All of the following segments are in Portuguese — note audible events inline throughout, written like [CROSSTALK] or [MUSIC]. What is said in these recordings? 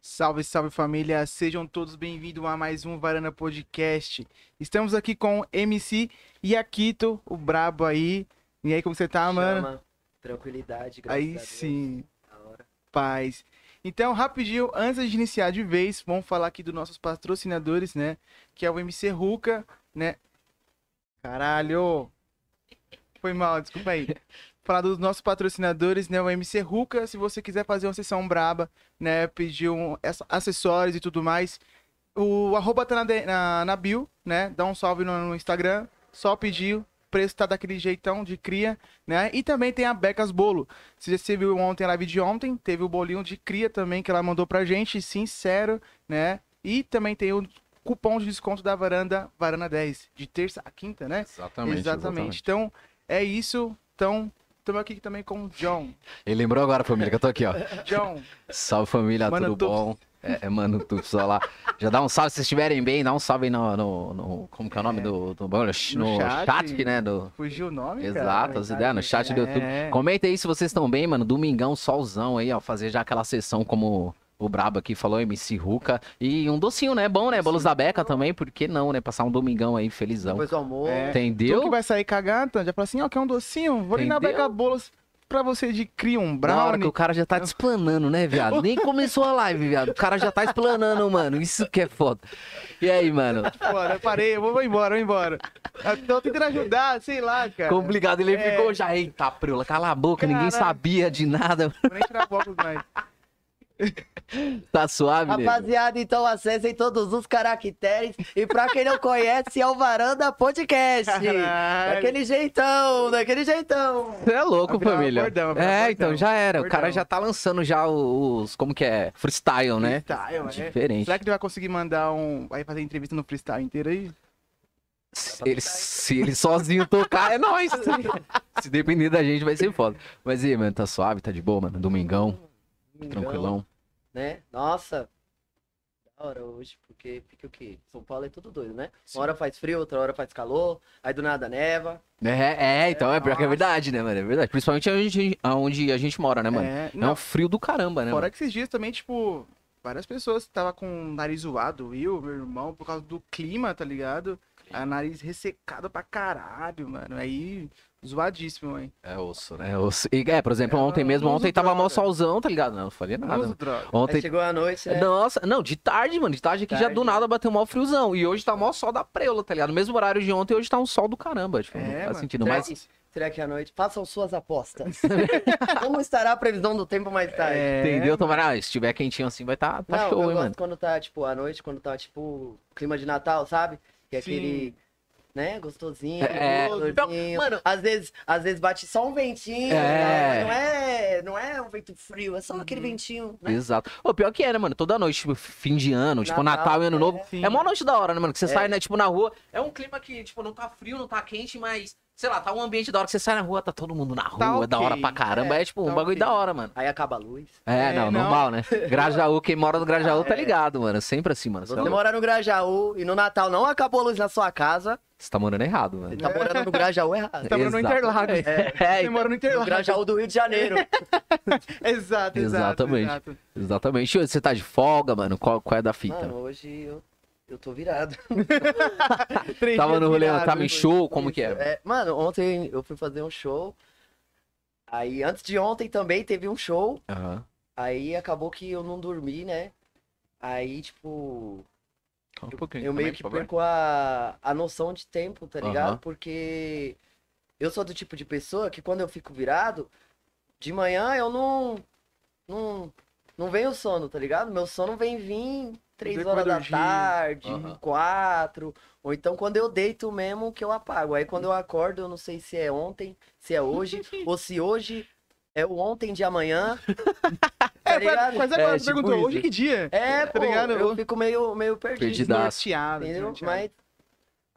Salve, salve família, sejam todos bem-vindos a mais um Varanda Podcast. Estamos aqui com o MC Yakito, o brabo aí. E aí, como você tá, mano? Chama, tranquilidade, graças a Aí sim, paz. Então, rapidinho, antes de iniciar de vez, vamos falar aqui dos nossos patrocinadores, né? Que é o MC Ruka, né? Caralho! Foi mal, desculpa aí. [LAUGHS] Falar dos nossos patrocinadores, né? O MC Ruka, se você quiser fazer uma sessão braba, né? Pedir um, acessórios e tudo mais. O arroba tá na, na, na bio, né? Dá um salve no, no Instagram. Só pedir. O preço tá daquele jeitão de cria, né? E também tem a Becas Bolo. Se você viu ontem a live de ontem, teve o bolinho de cria também que ela mandou pra gente, sincero, né? E também tem o cupom de desconto da varanda, varanda 10, de terça a quinta, né? Exatamente, exatamente. Então, é isso. Então, estamos aqui também com o John. Ele lembrou agora, família, que eu tô aqui, ó. John, Salve, família, Mano tudo Tups. bom? É, é Mano Tups, olha lá. Já dá um salve, se vocês estiverem bem, dá um salve aí no, no, no- Como que é o nome do, do no, No chat. chat. né? Do, fugiu o nome, cara? exato, as ideias, no chat do YouTube. É. Comenta aí se vocês estão bem, mano. Domingão, solzão aí, ó. Fazer já aquela sessão como o Brabo aqui falou, MC Ruka. E um docinho, né? Bom, né? Bolos da Beca também, por que não, né? Passar um domingão aí felizão. Depois do almoço. É. Tu Entendeu? que vai sair cagando, já fala assim, ó, quer um docinho? Vou ali na? Beca Bolos pra você de cria um Na hora que brownie. o cara já tá te explanando, né, viado? Nem [LAUGHS] começou a live, viado. O cara já tá explanando, mano. Isso que é foda. E aí, mano? Bora, eu parei, eu vou, embora, vou embora. Eu tô tentando ajudar, sei lá, cara. Complicado, ele É. ficou já, eita, Preula, cala a boca, ninguém sabia de nada. Vou nem tirar óculos mais. [LAUGHS] Tá suave, nego? Rapaziada, então acessem todos os caracteres. E pra quem não conhece, é o Varanda Podcast. Caralho. Daquele jeitão, daquele jeitão. Você é louco, família. é, então já era. O cara já tá lançando já os, como que é? Freestyle, né? Freestyle, é. Diferente. Será que ele vai conseguir mandar um. Vai fazer entrevista no freestyle inteiro aí? Se ele, se ele sozinho tocar, é nóis. [LAUGHS] Se depender da gente, vai ser foda. Mas e aí, mano, tá suave, tá de boa, mano? Domingão, Domingão, tranquilão. Né? Nossa. Da hora hoje, porque fica o quê? São Paulo é tudo doido, né? Uma hora faz frio, outra hora faz calor. Aí do nada neva. É, é, então é pior que é nossa. verdade, né, mano? É verdade. Principalmente onde, onde a gente mora, né, mano? É, É, não, um frio do caramba, né? fora mano? que esses dias também, tipo, várias pessoas estavam com o nariz zoado, eu, meu irmão, por causa do clima, tá ligado? A nariz ressecado pra caralho, mano. Aí, zoadíssimo, hein? É osso, né? É, osso. E, é, por exemplo, É, ontem mesmo, ontem tava mó droga. solzão, tá ligado? Não, não falei nada. droga. Aí Ontem. chegou a noite, né? Nossa, não, de tarde, mano. De tarde aqui já Tarde. do nada bateu mó friozão. E hoje tá mó sol da preula, tá ligado? Mesmo horário de ontem, hoje tá um sol do caramba. Tipo, não É, faz mano. sentido. Será Mas que- Será que é a noite? Façam suas apostas. [LAUGHS] Como estará a previsão do tempo mais tarde? É, entendeu? Tomara, ah, se tiver quentinho assim, vai tá, tá Não, show, eu hein, gosto mano. quando tá, tipo, à noite, quando tá, tipo, clima de Natal, sabe? Que é aquele, né, gostosinho, É, calorzinho. mano- Às vezes, às vezes bate só um ventinho, É. não é, não é um vento frio, é só aquele ventinho, né? Exato. Ô, pior que é, né, mano? Toda noite, tipo, fim de ano, tipo, Natal, Natal e Ano é. Novo. Sim. É uma noite da hora, né, mano? Que você É. sai, né, tipo, na rua. É um clima que, tipo, não tá frio, não tá quente, mas, sei lá, tá um ambiente da hora que você sai na rua, tá todo mundo na rua, Tá é da hora pra caramba. É, É, tipo, um tá bagulho ok. da hora, mano. Aí acaba a luz. É, É, não, não. normal, né? [LAUGHS] Grajaú, quem mora no Grajaú tá É. ligado, mano. Sempre assim, mano. Você, Você tá- mora no Grajaú e no Natal não acabou a luz na sua casa, você tá morando errado, mano. você tá morando no Grajaú errado. Tá morando no. Interlagos. É, Você então, mora no No Interlagos. Grajaú do Rio de Janeiro. [LAUGHS] Exato, exato. Exatamente. exato. exatamente. Hoje Você tá de folga, mano? Qual, qual é da fita? Mano, hoje eu, eu tô virado. [LAUGHS] Tava no rolê, virado, tava em show, como que é? É, mano, ontem eu fui fazer um show. Aí, antes de ontem também teve um show. Aham. Aí acabou que eu não dormi, né? Aí, tipo, um eu também, meio que perco a, a noção de tempo, tá ligado? Aham. Porque eu sou do tipo de pessoa que quando eu fico virado, de manhã eu não. Não, não vem o sono, tá ligado? Meu sono vem vir três horas da tarde, Aham. quatro. Ou então quando eu deito mesmo que eu apago. Aí quando eu acordo, eu não sei se é ontem, se é hoje, [LAUGHS] ou se hoje é o ontem de amanhã. [LAUGHS] É, tá mas agora É, você tipo perguntou, isso. hoje que dia? É, Tá pô, ligado? eu fico meio, meio perdido. Perdidaço. Entendeu? Mas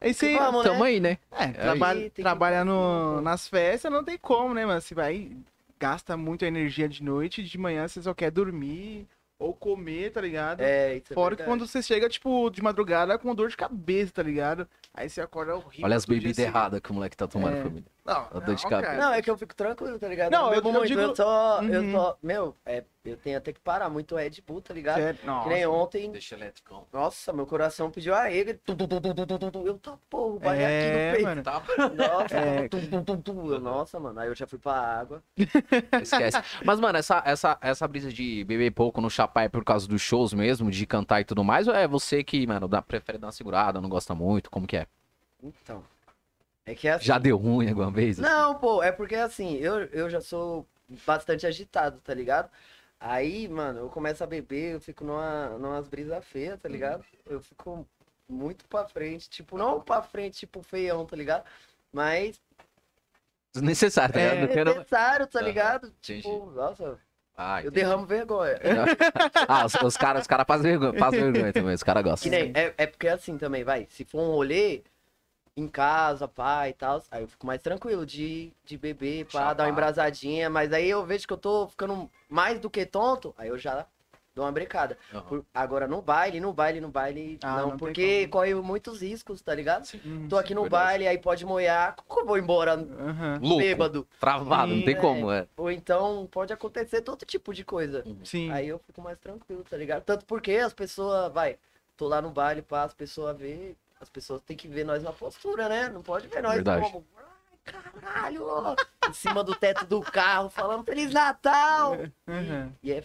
É isso aí. vamos, Tamo né? aí, né? É, Aí trabalha, tem que- no, nas festas não tem como, né, mano? Você vai, gasta muita energia de noite, de manhã você só quer dormir ou comer, tá ligado? É, isso é Fora que verdade. quando você chega, tipo, de madrugada com dor de cabeça, tá ligado? Aí você acorda horrível. Olha as bebidas assim. erradas que o moleque tá tomando, É. família. Não, a dor de cabeça. Não, é que eu fico tranquilo, tá ligado? Não, eu, eu, digo... eu tô, Uhum. Eu tô... Meu, é, eu tenho até que parar muito Red Bull, tá ligado? É, nossa, que nem ontem. Deixa eletricão. Nossa, meu coração pediu a ele. Eu tô porra, vai é, aqui no peito. Nossa, é... nossa, mano. Aí eu já fui pra água. Esquece. Mas, mano, essa, essa, essa brisa de beber pouco no chapéu é por causa dos shows mesmo, de cantar e tudo mais, ou é você que, mano, dá, prefere dar uma segurada, não gosta muito? Como que é? Então é que é assim. Já deu ruim alguma vez? Não, pô, é porque assim, eu, eu já sou bastante agitado, tá ligado? Aí, mano, eu começo a beber, eu fico numa, numas brisas feias, tá ligado? Eu fico muito pra frente, tipo, não pra frente, tipo, feião, tá ligado? Mas Desnecessário, tá É. ligado? Não- necessário, tá Aham, ligado? entendi. Tipo, nossa, Ah, eu entendi. derramo vergonha. Ah, os, os caras os cara fazem vergonha, fazem vergonha também, os caras gostam. nem, é, é porque assim também, vai, se for um rolê em casa, pai e tal, aí eu fico mais tranquilo de, de beber, pá, dar uma embrasadinha, mas aí eu vejo que eu tô ficando mais do que tonto, aí eu já dou uma brecada. Aham. Por- agora no baile, no baile, no baile, Ah, não, não porque corre muitos riscos, tá ligado? Hum, Tô aqui no verdade. baile, aí pode moiar, como eu vou embora Aham. Louco, bêbado? travado, não tem Sim, como, é. Ou então pode acontecer todo tipo de coisa. Sim. Aí eu fico mais tranquilo, tá ligado? Tanto porque as pessoas, vai, tô lá no baile, pá, as pessoas vê, as pessoas têm que ver nós na postura, né? Não pode ver nós Verdade. como, ai, caralho, ó", em cima do teto do carro, falando Feliz Natal! Aham. E é,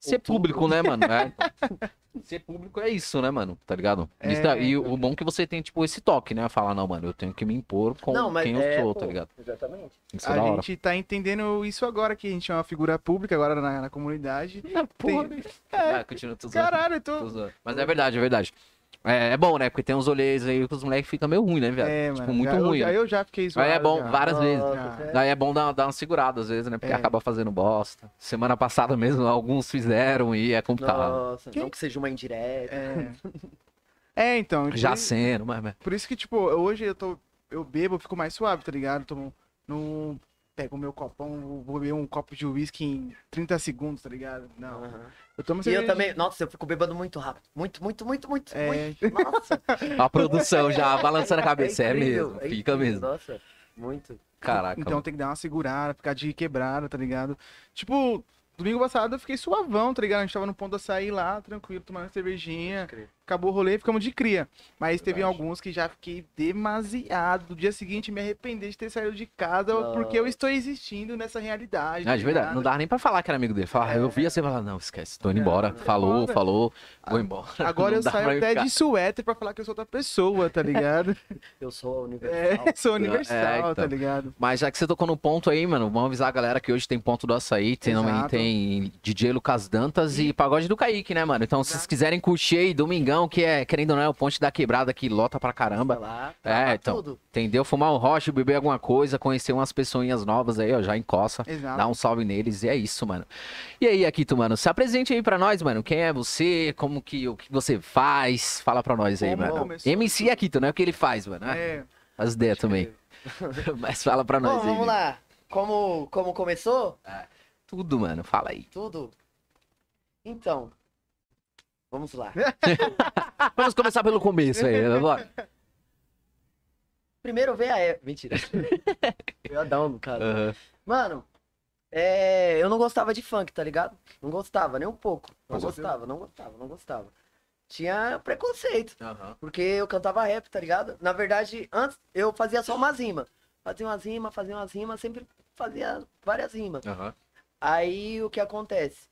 Ser público, né, mano? É. [LAUGHS] Ser público é isso, né, mano? Tá ligado? É, daí- e o então. bom é que você tem, tipo, esse toque, né? Falar, não, mano, eu tenho que me impor com não, quem eu é, sou, pô, tá ligado? Exatamente. É A gente tá entendendo isso agora, que a gente é uma figura pública agora na, na comunidade. Não, porra, Tem- Vai, continua, tô zoando, Caralho, eu tô tô. Mas é verdade, é verdade. É, é bom, né? Porque tem uns olheiros aí que os moleques ficam meio ruim, né, viado? É, tipo, mano. muito eu- ruim. já- né? eu já fiquei zoado. Aí é bom, já. várias vezes. Nossa, é. Daí é bom dar, dar uma segurada às vezes, né? Porque É. acaba fazendo bosta. Semana passada mesmo, alguns fizeram e é complicado. Nossa, Que- não que seja uma indireta. É. [LAUGHS] É, então. Já isso- sendo, mas. Por isso que, tipo, hoje eu tô. Eu bebo, eu fico mais suave, tá ligado? Tomo. No. Pego o meu copão, vou beber um copo de uísque em 30 segundos, tá ligado? Não. Aham. Eu tomo E eu cerveja- também, nossa, eu fico bebendo muito rápido. Muito, muito, muito, muito, É. muito. [LAUGHS] Nossa. A produção já balançando a cabeça. É, incrível, mesmo, é fica mesmo. Nossa, muito. Caraca. Então tem que dar uma segurada, ficar de quebrada, tá ligado? Tipo, domingo passado eu fiquei suavão, tá ligado? A gente tava no ponto de açaí lá, tranquilo, tomando uma cervejinha. Acabou o rolê, ficamos de cria. Mas teve Verdade. alguns que já fiquei demasiado. No dia seguinte me arrependi de ter saído de casa porque eu estou existindo nessa realidade. Ah, tá de verdade, ligado? não dava nem pra falar que era amigo dele. Falar, eu via você falar, não, esquece, tô indo embora. É Falou, falou, vou embora. [LAUGHS] Agora Não eu dá saio até ficar. de suéter pra falar que eu sou outra pessoa, tá ligado? [LAUGHS] Eu sou é, universal. [LAUGHS] sou universal, É, então. tá ligado? Mas já que você tocou no ponto aí, mano, vamos avisar a galera que hoje tem ponto do açaí, tem, Exato. tem DJ Lucas Dantas e pagode do Kaique, né, mano? Então, se vocês quiserem curtir aí, domingão, que é, querendo ou não, é o ponte da quebrada que lota pra caramba. Lá, É, trava então. Tudo. Entendeu? Fumar um rocha, beber alguma coisa, conhecer umas pessoinhas novas aí, ó, já encoça. Exato. Dá um salve neles e é isso, mano. E aí, Akito, mano, se apresente aí pra nós, mano. Quem é você? Como que o que você faz? Fala pra nós aí, Como mano. começou MC Akito, não é o que ele faz, mano. né? É, As ideias também. [LAUGHS] Mas fala pra nós Bom, aí. vamos lá. Como, como começou? Tudo, mano. Fala aí. Tudo. Então, vamos lá. [LAUGHS] Vamos começar pelo começo aí. Bora. Primeiro veio a época. Mentira. [LAUGHS] Eu Adão, no caso. Aham. Mano, é, eu não gostava de funk, tá ligado? Não gostava, nem um pouco. Não gostava, não gostava, não gostava. Tinha preconceito, Aham. porque eu cantava rap, tá ligado? Na verdade, antes eu fazia só umas rimas. Fazia umas rimas, fazia umas rimas, sempre fazia várias rimas. Aham. Aí o que acontece?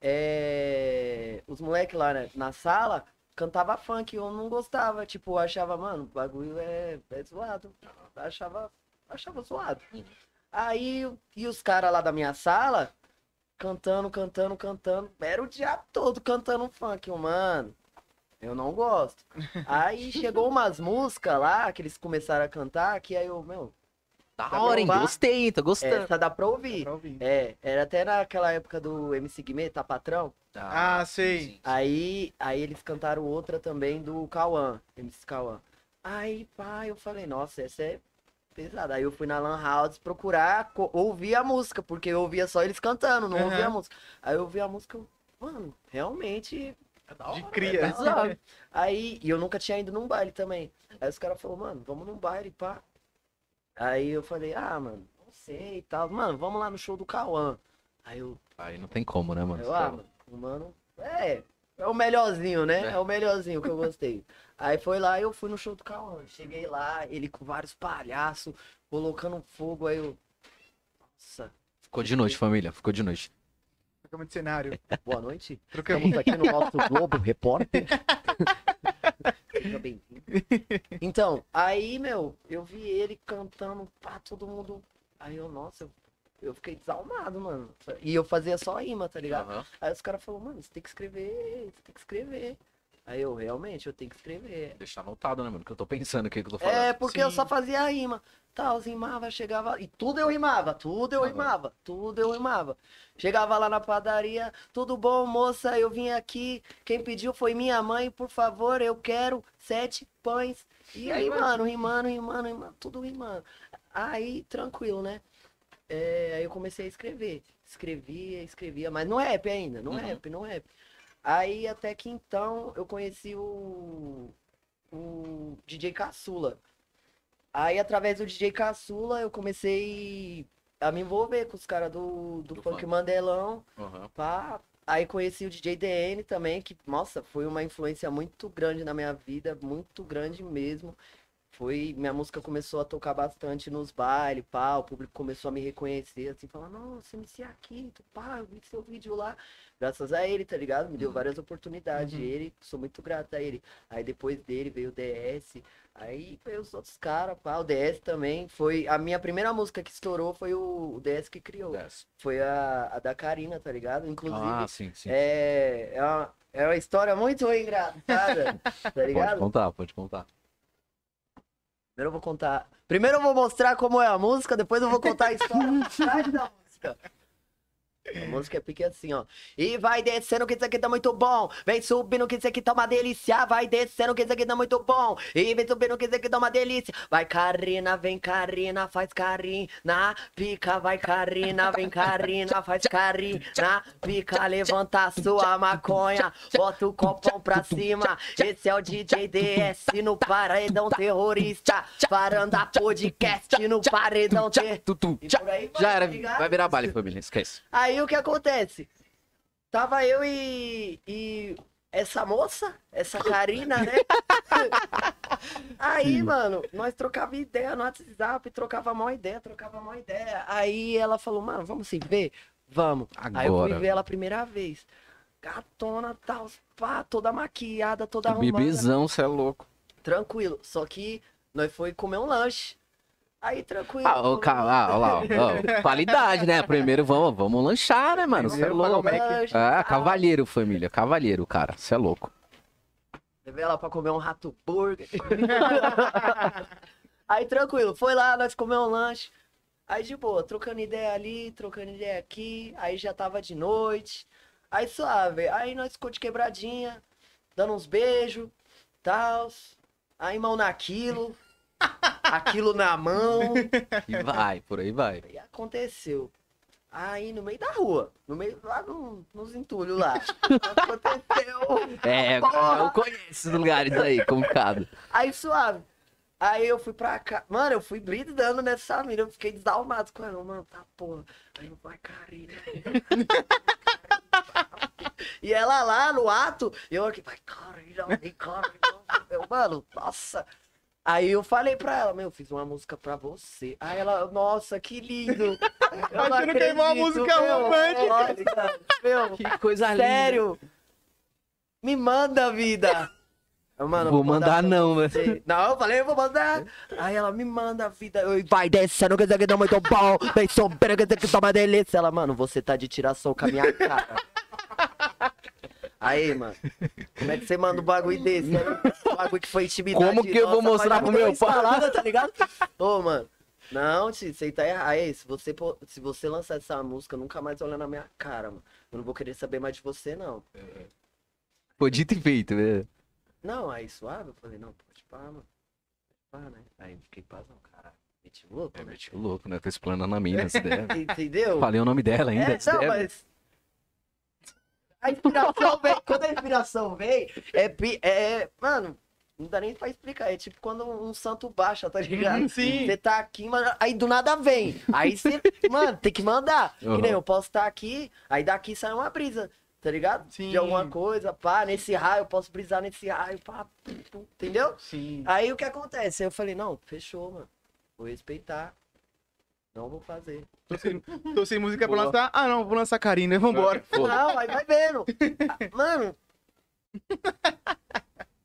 É... Os moleques lá né, na sala cantava funk, eu não gostava. Tipo, eu achava, mano, o bagulho é, é zoado. Achava, achava zoado. Aí, e os caras lá da minha sala, cantando, cantando, cantando. Era o dia todo cantando funk, mano. Eu não gosto. [LAUGHS] Aí chegou umas músicas lá que eles começaram a cantar, que aí eu, meu, Da Tá hora, hein? Gostei, tô gostando. essa dá pra ouvir. pra ouvir. É, era até naquela época do MC Guimê, tá patrão? Ah, sei. sim, sim. Aí, aí eles cantaram outra também do Cauã, MC Cauã. Aí, pá, eu falei, nossa, essa é pesada. Aí eu fui na Lan House procurar ouvir a música, porque eu ouvia só eles cantando, não Aham. ouvia a música. Aí eu ouvi a música, eu, mano, realmente. É da De hora, cria. é pesado. [LAUGHS] Aí, e eu nunca tinha ido num baile também. Aí os caras falaram, mano, vamos num baile, pá. Aí eu falei, ah, mano, não sei e tal. Mano, vamos lá no show do Cauã. Aí eu, Aí não tem como, né, mano? eu ah, mano, o mano, é, é o melhorzinho, né? É. É o melhorzinho que eu gostei. Aí foi lá, eu fui no show do Cauã. Cheguei lá, ele com vários palhaços, colocando fogo, aí eu. Nossa, Ficou de noite, família. Ficou de noite. Trocamos de cenário. boa noite. Trocamos. Estamos aqui no nosso Globo Repórter. [LAUGHS] Seja bem-vindo. Então, aí, meu, eu vi ele cantando pra todo mundo. Aí eu, nossa, eu, eu fiquei desalmado, mano. E eu fazia só rima, tá ligado? Aham. Aí os caras falaram, mano, você tem que escrever, você tem que escrever. Aí eu, realmente, eu tenho que escrever. Deixar anotado, né, mano? Que eu tô pensando o que, que eu tô falando. É, porque eu Sim. só fazia rima. Tal, rimava, chegava. E tudo eu rimava, tudo eu Aham. rimava, tudo eu rimava. Chegava lá na padaria, tudo bom, moça? Eu vim aqui. Quem pediu foi minha mãe, por favor, eu quero sete pães. E aí, mano, rimando, rimando, rimando, tudo rimando. Aí, tranquilo, né? É, aí eu comecei a escrever. Escrevia, escrevia, mas no rap ainda, no Uhum. rap, no rap. Aí até que então eu conheci o, o DJ Caçula. Aí através do DJ Caçula eu comecei a me envolver com os caras do, do, Do funk funk. Mandelão. Aham. Pá. Aí conheci o DJ DN também, que, nossa, foi uma influência muito grande na minha vida, muito grande mesmo. Foi, minha música começou a tocar bastante nos bailes, pá, o público começou a me reconhecer, assim, falar, nossa, MC aqui, tu, pá, eu vi seu vídeo lá. Graças a ele, tá ligado? Me deu Uhum. várias oportunidades. Uhum. Ele, sou muito grato a ele. Aí depois dele veio o DS, aí veio os outros caras, pá, o DS também. Foi, a minha primeira música que estourou foi o, o DS que criou. Desce. Foi a, a da Karina, tá ligado? Inclusive, Ah, sim, sim. é, é, uma, é uma história muito engraçada, [LAUGHS] tá Pode ligado? contar, pode contar. Primeiro eu vou contar. Primeiro eu vou mostrar como é a música, depois eu vou contar a história da música. A música é pique assim, ó. E vai descendo que isso aqui tá muito bom. Vem subindo que isso aqui tá uma delícia. Vai descendo que isso aqui tá muito bom. E vem subindo que isso aqui tá uma delícia. Vai Karina, vem Karina, faz carinho na pica. Vai Karina, vem Karina, faz carinho na pica. Levanta a sua maconha, bota o copão pra cima. Esse é o DJ DS no paredão terrorista. Varanda podcast no paredão terrorista. E por aí Já era. tá ligado? Vai virar baile, família. Esquece. Aí o que acontece? Tava eu e, e essa moça, essa [LAUGHS] Karina, né? [LAUGHS] Aí, mano, nós trocava ideia no WhatsApp, trocava uma ideia, trocava uma ideia. Aí ela falou, mano, vamos se ver? Vamos. Aí eu fui Agora. ver ela a primeira vez. Gatona, tal, pá, toda maquiada, toda arrumada. Bebezão, cê é louco. Tranquilo. Só que nós foi comer um lanche. Aí, tranquilo. Ah, ô, ca- ah, olha lá, ó, ó, qualidade, né? Primeiro vamos, vamos lanchar, né, mano? Cê é louco. Ah, tal. cavalheiro, família. Cavalheiro, cara. Cê é louco. Levei ela pra comer um rato burger. [LAUGHS] aí tranquilo, foi lá, nós comemos um lanche. Aí de boa, trocando ideia ali, trocando ideia aqui. Aí já tava de noite. Aí suave. Aí nós ficou de quebradinha, dando uns beijos, tal. Aí mão naquilo, aquilo na mão. E vai, por aí vai. E aconteceu. Aí no meio da rua, no meio lá no, nos entulhos lá. aconteceu. É, Porra. eu conheço esses lugares aí, complicado. Aí suave. Aí eu fui pra cá. Mano, eu fui blindando nessa mina. Eu fiquei desalmado com ela. Mano, tá porra. Aí eu vai, Karina. e ela lá no ato. E eu aqui, vai, Karina, vem, Karina. Eu, mano, nossa. Aí eu falei pra ela, meu, eu fiz uma música pra você. Aí ela, nossa, que lindo. [LAUGHS] Eu não queimou a acredito, música meu. romântica. Meu, Que coisa sério. Me manda, vida. Eu, mano, Vou mandar pra não, velho. Não, eu falei, eu vou mandar. Aí ela me manda a vida. Eu, vai descendo, que isso aqui tá muito bom. Vem sobrando, que isso aqui tá uma delícia. Ela, mano, você tá de tiração com a minha cara. Aí, mano, como é que você manda um bagulho [LAUGHS] desse? né? Um bagulho que foi intimidade. Como que eu vou nossa, mostrar mas pro meu instalada, tá ligado? [LAUGHS] Ô, mano. Não, tio, você tá errado. Aí, se você, se você lançar essa música, nunca mais olha na minha cara, mano. Eu não vou querer saber mais de você, não. Dito e feito, né? Não, aí suave, eu falei, não, pode pá, mano. Pode pá, né? Aí fiquei pazão, caralho. Gente louco, É, né? meti louco, né? Tô explanando a mina, se der. [LAUGHS] Entendeu? Falei o nome dela ainda. É, não, der. mas. A inspiração vem. Quando a inspiração vem, é, pi- é. Mano, Não dá nem pra explicar. É tipo quando um santo baixa, tá ligado? Sim. Você tá aqui, mas aí do nada vem. Aí você, mano, tem que mandar. Uhum. Que nem eu posso estar aqui, aí daqui sai uma brisa, tá ligado? Sim. De alguma coisa, pá, nesse raio, eu posso brisar nesse raio, pá, pum, pum, entendeu? Sim. Aí o que acontece? Eu falei, não, fechou, mano. Vou respeitar. Não vou fazer. Tô sem, tô sem música pra Boa. lançar. Ah, não, vou lançar Karina, vambora. Não, aí vai vendo. [LAUGHS] Mano.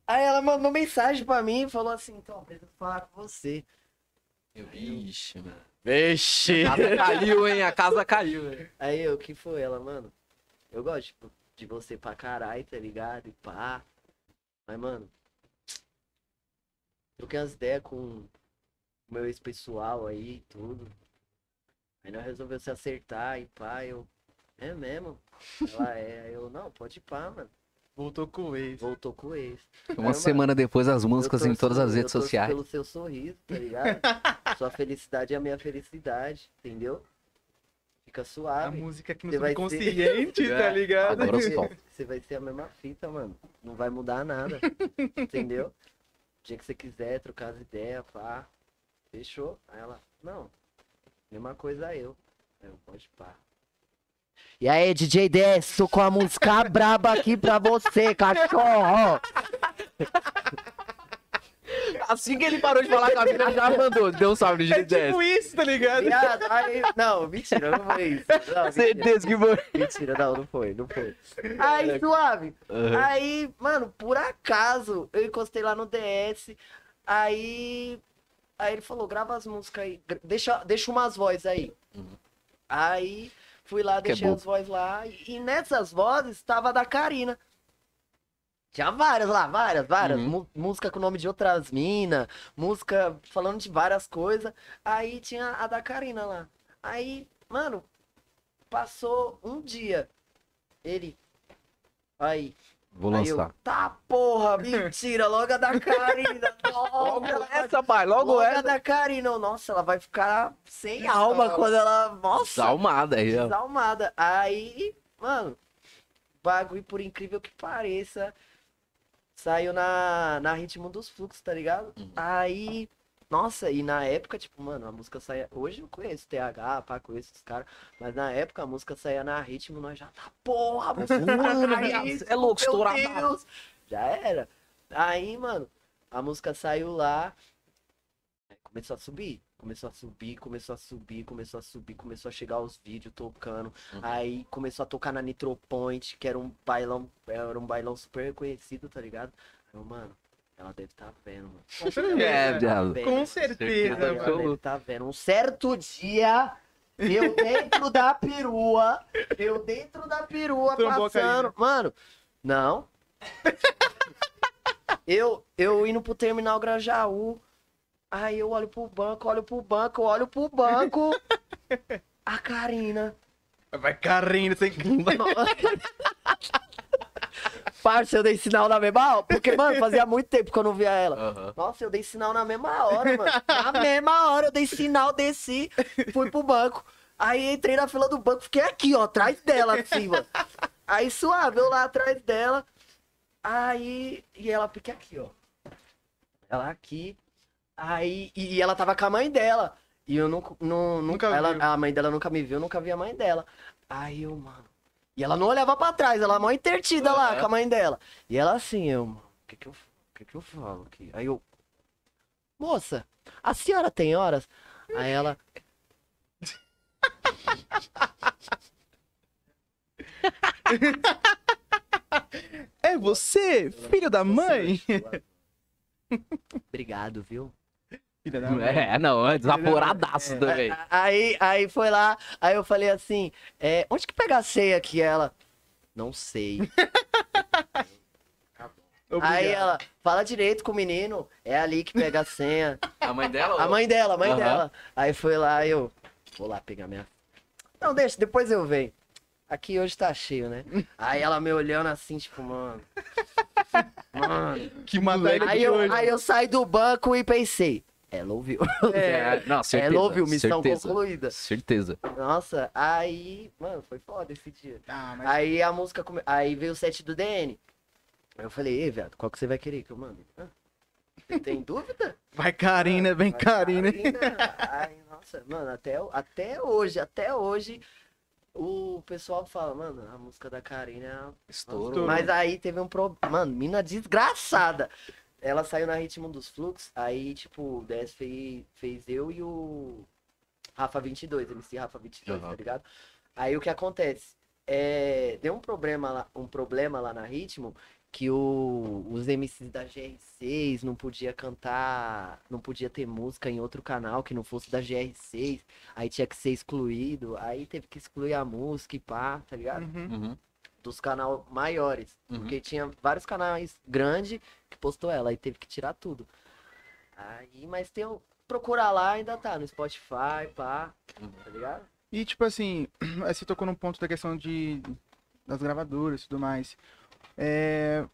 Aí ela mandou mensagem pra mim e falou assim, então, preciso falar com você. Vixe, mano. Vixe. A casa caiu, hein? A casa caiu, hein? Aí eu, o que foi? Ela, mano, eu gosto tipo, de você pra caralho, tá ligado? E pá. Mas, mano, troquei umas ideias com o meu ex-pessoal aí e tudo. Aí nós resolveu se acertar e pá, eu. É mesmo? Ela é. Aí eu, não, pode ir pá, mano. Voltou com o ex. Voltou com o ex. Uma Aí, semana depois, as músicas em todas as redes sociais. pelo seu sorriso, tá ligado? [LAUGHS] Sua felicidade é a minha felicidade, entendeu? Fica A suave. música aqui no Você vai ser- subconsciente, [LAUGHS] tá É, ligado? agora. Você vai ser a mesma fita, mano. Não vai mudar nada. entendeu? [LAUGHS] O dia que você quiser trocar as ideias, pá. Fechou? Aí ela, não. Mesma coisa eu. Eu, pode pá. E aí, DJ 10, tô com a música [LAUGHS] braba aqui pra você, cachorro. Assim que ele parou de falar com a mina, já mandou. Deu um salve no É tipo isso, tá ligado? Viado, aí, não, mentira, não foi isso. Não, Certeza que foi. mentira, não, não foi, não foi. Aí, suave. Aí, mano, por acaso, eu encostei lá no DS. Aí. Aí ele falou, grava as músicas aí. Deixa, deixa umas vozes aí. Uhum. Aí fui lá, Que é deixei bom. as vozes lá. E, e nessas vozes tava a da Karina. Tinha várias lá, várias, várias. Uhum. Música com o nome de outras minas, música falando de várias coisas. Aí tinha a da Karina lá. Aí, mano, passou um dia. Ele. Aí, Vou Aí eu, lançar. tá porra, mentira, logo a da Karina. [LAUGHS] Logo Nossa, essa, pai. Logo logo a essa. da Karina. Nossa, ela vai ficar sem alma quando ela. Nossa, Desalmada aí, desalmada. Aí, mano, bagulho, por incrível que pareça, saiu na, na ritmo dos fluxos, tá ligado? Uhum. Aí. Nossa, e na época, tipo, mano, a música saía. Hoje eu conheço TH, pá, conheço os caras. Mas na época a música saía na ritmo, nós já tá, porra, mano, [LAUGHS] Caralho, é louco. Deus. Já era. Aí, mano, a música saiu lá. Começou a subir. Começou a subir, começou a subir, começou a subir, começou a chegar os vídeos tocando. Uhum. Aí começou a tocar na Nitro Point, que era um bailão, era um bailão super reconhecido, tá ligado? Eu, mano, ela deve estar vendo, mano. Com certeza. É, viado. Vendo, Com mano. certeza, Certeza, Ela mano. deve estar vendo. Um certo dia, eu [LAUGHS] dentro da perua, eu dentro da perua a passando. Mano, não. Eu, eu indo pro terminal Grajaú, aí eu olho pro banco, olho pro banco, olho pro banco. [LAUGHS] A Karina. Vai Karina, sem... [LAUGHS] Parça, eu dei sinal na mesma hora. Porque, mano, fazia [LAUGHS] muito tempo que eu não via ela. Aham. Nossa, eu dei sinal na mesma hora, mano. Na mesma hora eu dei sinal, desci, fui pro banco. Aí entrei na fila do banco, fiquei aqui, ó, atrás dela, assim, mano. Aí suave, eu lá atrás dela. Aí. E ela fica aqui, ó. Ela aqui. Aí. E ela tava com a mãe dela. E eu nunca. Não, Nunca nunca ela, viu. a mãe dela nunca me viu, eu nunca vi a mãe dela. Aí eu, mano. E ela não olhava pra trás, ela mó intertida lá Aham. com a mãe dela. E ela assim, eu, o que que eu, o que que eu falo aqui? Aí eu, moça, a senhora tem horas? Aí ela, [LAUGHS] É você, filho da mãe? obrigado, viu? Filha da mãe. É, não, é desaporadaço também. Aí, aí foi lá, aí eu falei assim, é, onde que pega a ceia aqui? Ela, não sei. [LAUGHS] Obrigado. Aí ela, fala direito com o menino, é ali que pega a senha. A mãe dela? A mãe dela, a mãe Aham. dela. Aí foi lá, eu vou lá pegar minha. Não, deixa, depois eu venho. Aqui hoje tá cheio, né? [LAUGHS] Aí ela me olhando assim, tipo, mano. [LAUGHS] Mano. Que matar ele Aí eu, aí eu saí do banco e pensei, ela ouviu. É, [LAUGHS] não, certeza. Ela ouviu, missão certeza. concluída. Certeza. Nossa, aí, mano, foi foda esse dia. Ah, mas... Aí a música, come... aí veio o set do DN. Aí eu falei, ei, viado, qual que você vai querer que eu mando? Ah, tem dúvida? Vai Karina, vem Vai Karina. Ai, nossa, mano, até, até hoje, até hoje, o pessoal fala, mano, a música da Karina é. Estouro. Mas aí teve um problema. Mano, mina desgraçada. Ela saiu na ritmo dos fluxos, aí, tipo, o DS fez, fez eu e o Rafa 22, MC Rafa 22, Aham. tá ligado? Aí o que acontece? É, deu um problema, lá, um problema lá na ritmo que o, os MCs da GR6 não podia cantar, não podia ter música em outro canal que não fosse da GR6, aí tinha que ser excluído, aí teve que excluir a música e pá, tá ligado? Uhum. Uhum. dos canais maiores. Uhum. Porque tinha vários canais grandes que postou ela e teve que tirar tudo. Aí, mas tem o. Procurar lá, ainda tá no Spotify, pá, Uhum. tá ligado? E tipo assim, [CLEARS THROAT] você tocou num ponto da questão de das gravadoras e tudo mais. É,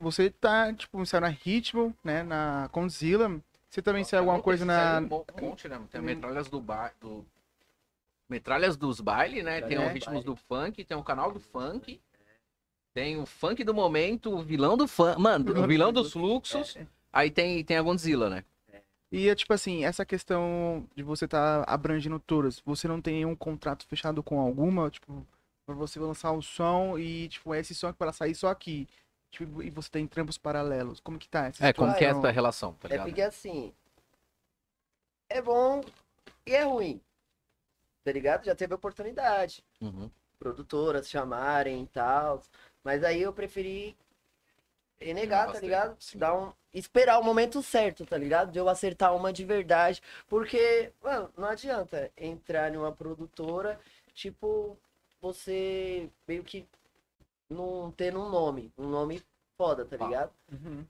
você tá, tipo, saiu na Ritmo, né, na Condzilla. Você também saiu alguma coisa na... Um monte, né? Tem metralhas do bar. Do... Metralhas dos baile, né? Tem É. o ritmos do funk, tem o canal do funk. Tem o funk do momento, o vilão do funk. Mano, o vilão dos fluxos. Aí tem, tem a Godzilla, né? E é tipo assim, essa questão de você tá abrangendo todas, você não tem um contrato fechado com alguma, tipo, pra você lançar um som e, tipo, esse som é para sair só aqui. Tipo, e você tem trampos paralelos. Como que tá essa É, como que é essa relação, tá É ligado? porque assim. É bom e é ruim. Tá ligado? Já teve oportunidade. Uhum. Produtoras chamarem e tal. Mas aí eu preferi renegar, tá ligado? sim. Dar um. Esperar o momento certo, tá ligado? De eu acertar uma de verdade. Porque, mano, não adianta entrar em uma produtora, tipo, você meio que não ter um nome. Um nome foda, tá Tá. ligado? Uhum.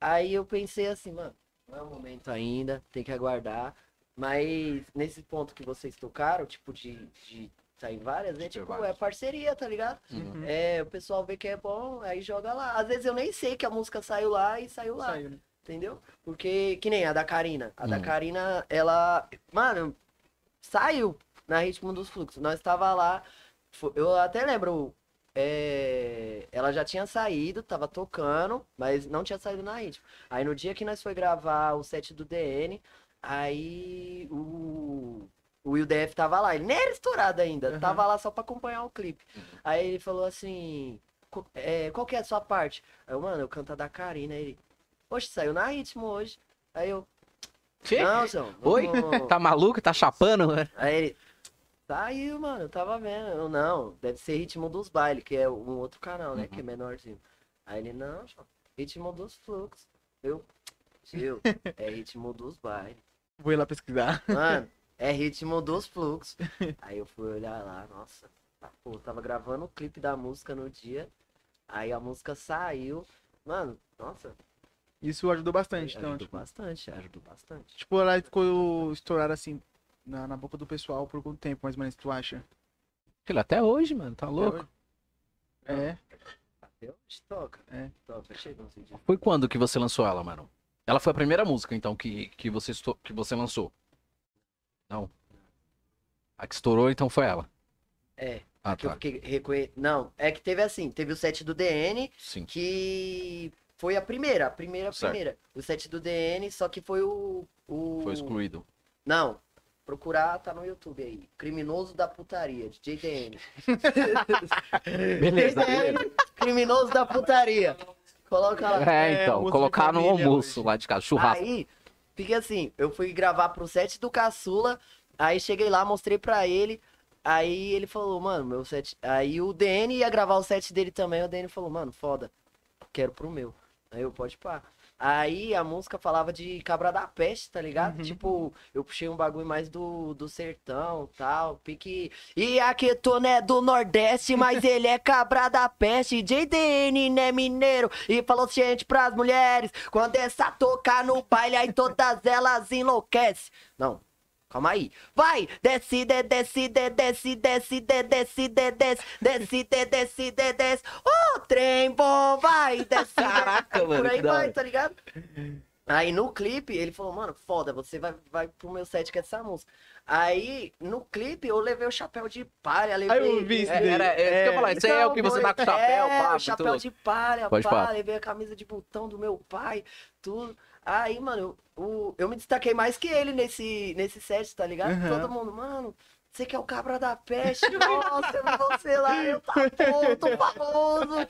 Aí eu pensei assim, mano, não é o momento ainda, tem que aguardar. Mas nesse ponto que vocês tocaram, tipo, de, de sair várias, é ter tipo, é parceria, tá ligado? Uhum. É, o pessoal vê que é bom, aí joga lá. Às vezes eu nem sei que a música saiu lá e saiu lá, Saiu, né? entendeu? Porque, que nem a da Karina. A da Hum. Karina, ela, mano, saiu na Ritmo dos Fluxos. Nós tava lá, eu até lembro, é, ela já tinha saído, tava tocando, mas não tinha saído na Ritmo. Aí no dia que nós foi gravar o set do DN, aí o, o Will DF tava lá. Ele nem era estourado ainda, Uhum. tava lá só pra acompanhar o clipe. Uhum. Aí ele falou assim, "Co- é, qual que é a sua parte? Aí eu, mano, eu canto a da Karina. Aí ele, poxa, saiu na Ritmo hoje. Aí eu, Que? não, João. Oi? vamos- [LAUGHS] Tá maluco? Tá chapando? Aí ele, saiu, mano, eu tava vendo. Eu, não, deve ser Ritmo dos Bailes, que é um outro canal, né, Uhum. que é menorzinho. Aí ele, não, João, Ritmo dos Fluxos. Eu, tio, [LAUGHS] é Ritmo dos Bailes. Vou ir lá pesquisar. Mano, é ritmo dos fluxos. [LAUGHS] Aí eu fui olhar lá, nossa. tá, Pô, tava gravando o clipe da música no dia. Aí a música saiu. Mano, nossa. Isso ajudou bastante, então, ajudou tipo, bastante, ajudou bastante. tipo, ela ficou estourada assim na, na boca do pessoal por quanto tempo, mais ou menos, tu acha? Filho, até hoje, mano, tá louco? É. Até hoje toca. É. Toca, chega. Foi quando que você lançou ela, mano? Ela foi a primeira música, então, que, que, você, que você lançou? Não. A que estourou, então, foi ela. É, Ah, que eu tá. reconhe... Não, é que teve assim, teve o set do DN, Sim. que foi a primeira, a primeira, a primeira. O set do DN, só que foi o. o... Foi excluído. Não. Procurar, tá no YouTube aí. Criminoso da putaria, de JDN. [LAUGHS] Beleza, JDN, Criminoso da putaria. Coloca lá. É, É, então, almoço colocar no família almoço hoje. lá de casa, churrasco. Aí, fiquei assim, eu fui gravar pro set do caçula, aí cheguei lá, mostrei pra ele, aí ele falou, mano, meu set... Aí o DN ia gravar o set dele também, o DN falou, mano, foda, quero pro meu. Aí eu, pode pá. Aí a música falava de cabra da peste, tá ligado? Uhum. Tipo, eu puxei um bagulho mais do, do sertão tal, pique. E aqui tô, né, do Nordeste, mas ele é cabra da peste. JDN, né, mineiro. E falou gente pras mulheres. Quando essa tocar no baile, aí todas elas enlouquecem. Não. Calma aí. Vai! Desce, de, desce, de, desce, desce, de, desce, de, desce, desce, de, desce, de, desce. O trem bom vai! Desce, Caraca, de, mano, Por aí vai, tá ligado? Aí no clipe, ele falou, mano, foda, você vai, vai pro meu set com essa música. Aí, no clipe, eu levei o chapéu de palha, levei... Aí eu vi isso É, era, é, isso que eu falar, isso aí é o que você tá com o chapéu, é, pá, chapéu louco. de palha, Pode pá, pá. levei a camisa de botão do meu pai, tudo. Aí, mano, eu, o- eu me destaquei mais que ele nesse, nesse set, tá ligado? Aham. Todo mundo, mano, você que é o cabra da peste, nossa, você lá, eu tá tô famoso.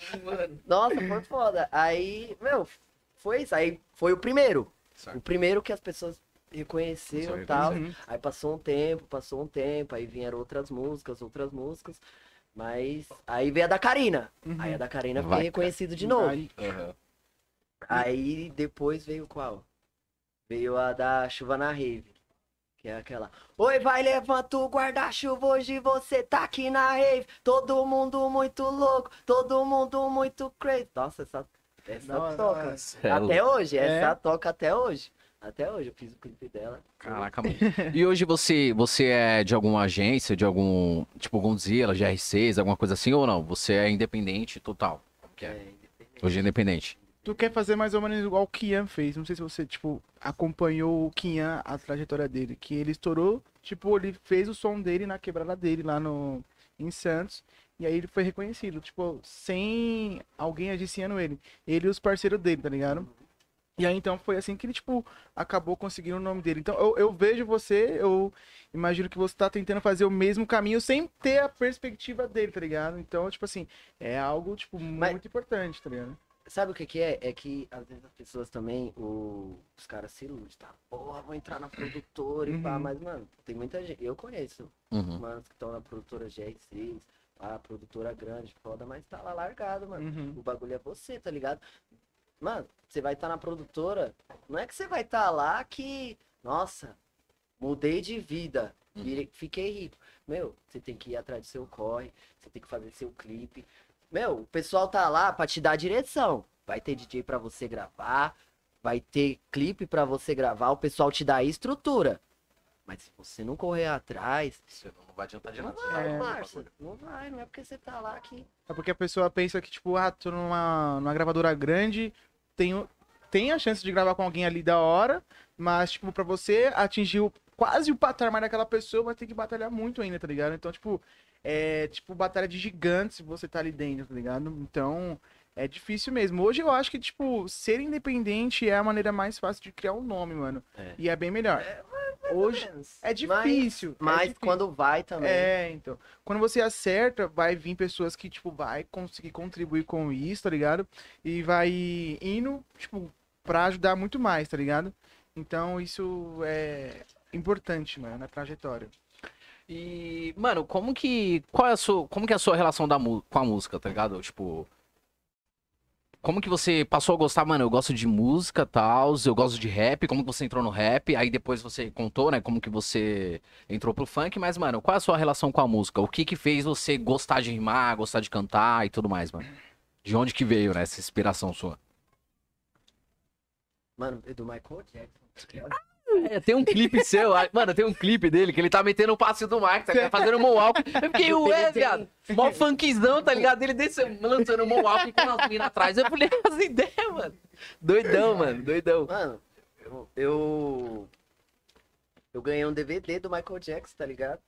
Nossa, foi foda. Aí, meu, foi isso. Aí foi o primeiro. Certo. O primeiro que as pessoas reconheceram Só e tal. Uhum. Aí passou um tempo, passou um tempo, aí vieram outras músicas, outras músicas. Mas aí veio a da Karina. Uhum. Aí a da Karina Vai, fiquei reconhecido de novo. Aí- Aí depois veio qual? Veio a da Chuva na Rave. Que é aquela. Oi, vai, levanta o guarda-chuva, hoje você tá aqui na rave. Todo mundo muito louco, todo mundo muito crazy. Nossa, essa, essa Nossa. toca. É Até hoje, É? essa toca até hoje. Até hoje eu fiz o clipe dela. Caraca, [LAUGHS] mano. E hoje você, você é de alguma agência, de algum, tipo, Godzilla, GR6, alguma coisa assim ou não? Você é independente total? Que é? É, independente. Hoje é independente. Tu quer fazer mais ou menos igual o Kian fez. Não sei se você, tipo, acompanhou o Kian, a trajetória dele. Que ele estourou, tipo, ele fez o som dele na quebrada dele lá no, em Santos. E aí ele foi reconhecido, tipo, sem alguém agiciando ele. Ele e os parceiros dele, tá ligado? E aí então foi assim que ele, tipo, acabou conseguindo o nome dele. Então eu, eu vejo você, eu imagino que você tá tentando fazer o mesmo caminho sem ter a perspectiva dele, tá ligado? Então, tipo assim, é algo, tipo, Mas- muito importante, tá ligado? Sabe o que que é? É que às vezes as pessoas também, o- os caras se iludem, tá? Porra, vou entrar na produtora e pá, Uhum. mas, mano, tem muita gente. Eu conheço Uhum. manos que estão na produtora GR6, a produtora grande, foda, mas tá lá largado, mano. Uhum. O bagulho é você, tá ligado? Mano, você vai estar na produtora, não é que você vai estar lá que, nossa, mudei de vida, virei- fiquei rico. Meu, você tem que ir atrás do seu corre, você tem que fazer seu clipe. Meu, o pessoal tá lá pra te dar direção. Vai ter DJ pra você gravar, vai ter clipe pra você gravar, o pessoal te dá a estrutura. Mas se você não correr atrás, Você não vai adiantar de não nada. vai, É. Márcio. Não vai, não é porque você tá lá que. É porque a pessoa pensa que, tipo, ah, tô numa, numa gravadora grande, tenho, tem a chance de gravar com alguém ali da hora, mas, tipo, pra você atingir o- quase o patamar daquela pessoa, vai ter que batalhar muito ainda, tá ligado? Então, tipo, é tipo batalha de gigantes você tá ali dentro, tá ligado? Então, é difícil mesmo. Hoje eu acho que, tipo, ser independente é a maneira mais fácil de criar um nome, mano. É. E é bem melhor. Hoje é difícil. é Mas difícil. quando vai também. É, então. Quando você acerta, vai vir pessoas que, tipo, vai conseguir contribuir com isso, tá ligado? E vai indo, tipo, pra ajudar muito mais, tá ligado? Então, isso é importante, mano, na trajetória. E, mano, como que. Qual é a sua. Como que é a sua relação da, com a música, tá ligado? Tipo. Como que você passou a gostar, mano? Eu gosto de música tal, eu gosto de rap, como que você entrou no rap? Aí depois você contou, né, como que você entrou pro funk, mas, mano, qual é a sua relação com a música? O que que fez você gostar de rimar, gostar de cantar e tudo mais, mano? De onde que veio, né, essa inspiração sua? Mano, é do Michael Jackson. É, tem um clipe seu, [LAUGHS] mano, tem um clipe dele que ele tá metendo o passe do Max, tá fazendo moonwalk. Eu fiquei, ué, viado, mó funkzão, tá ligado? Ele desceu, lançando moonwalk com as minas atrás. Eu falei, as ideias, mano. Doidão, mano, doidão. Mano, eu, eu. eu ganhei um DVD do Michael Jackson, tá ligado?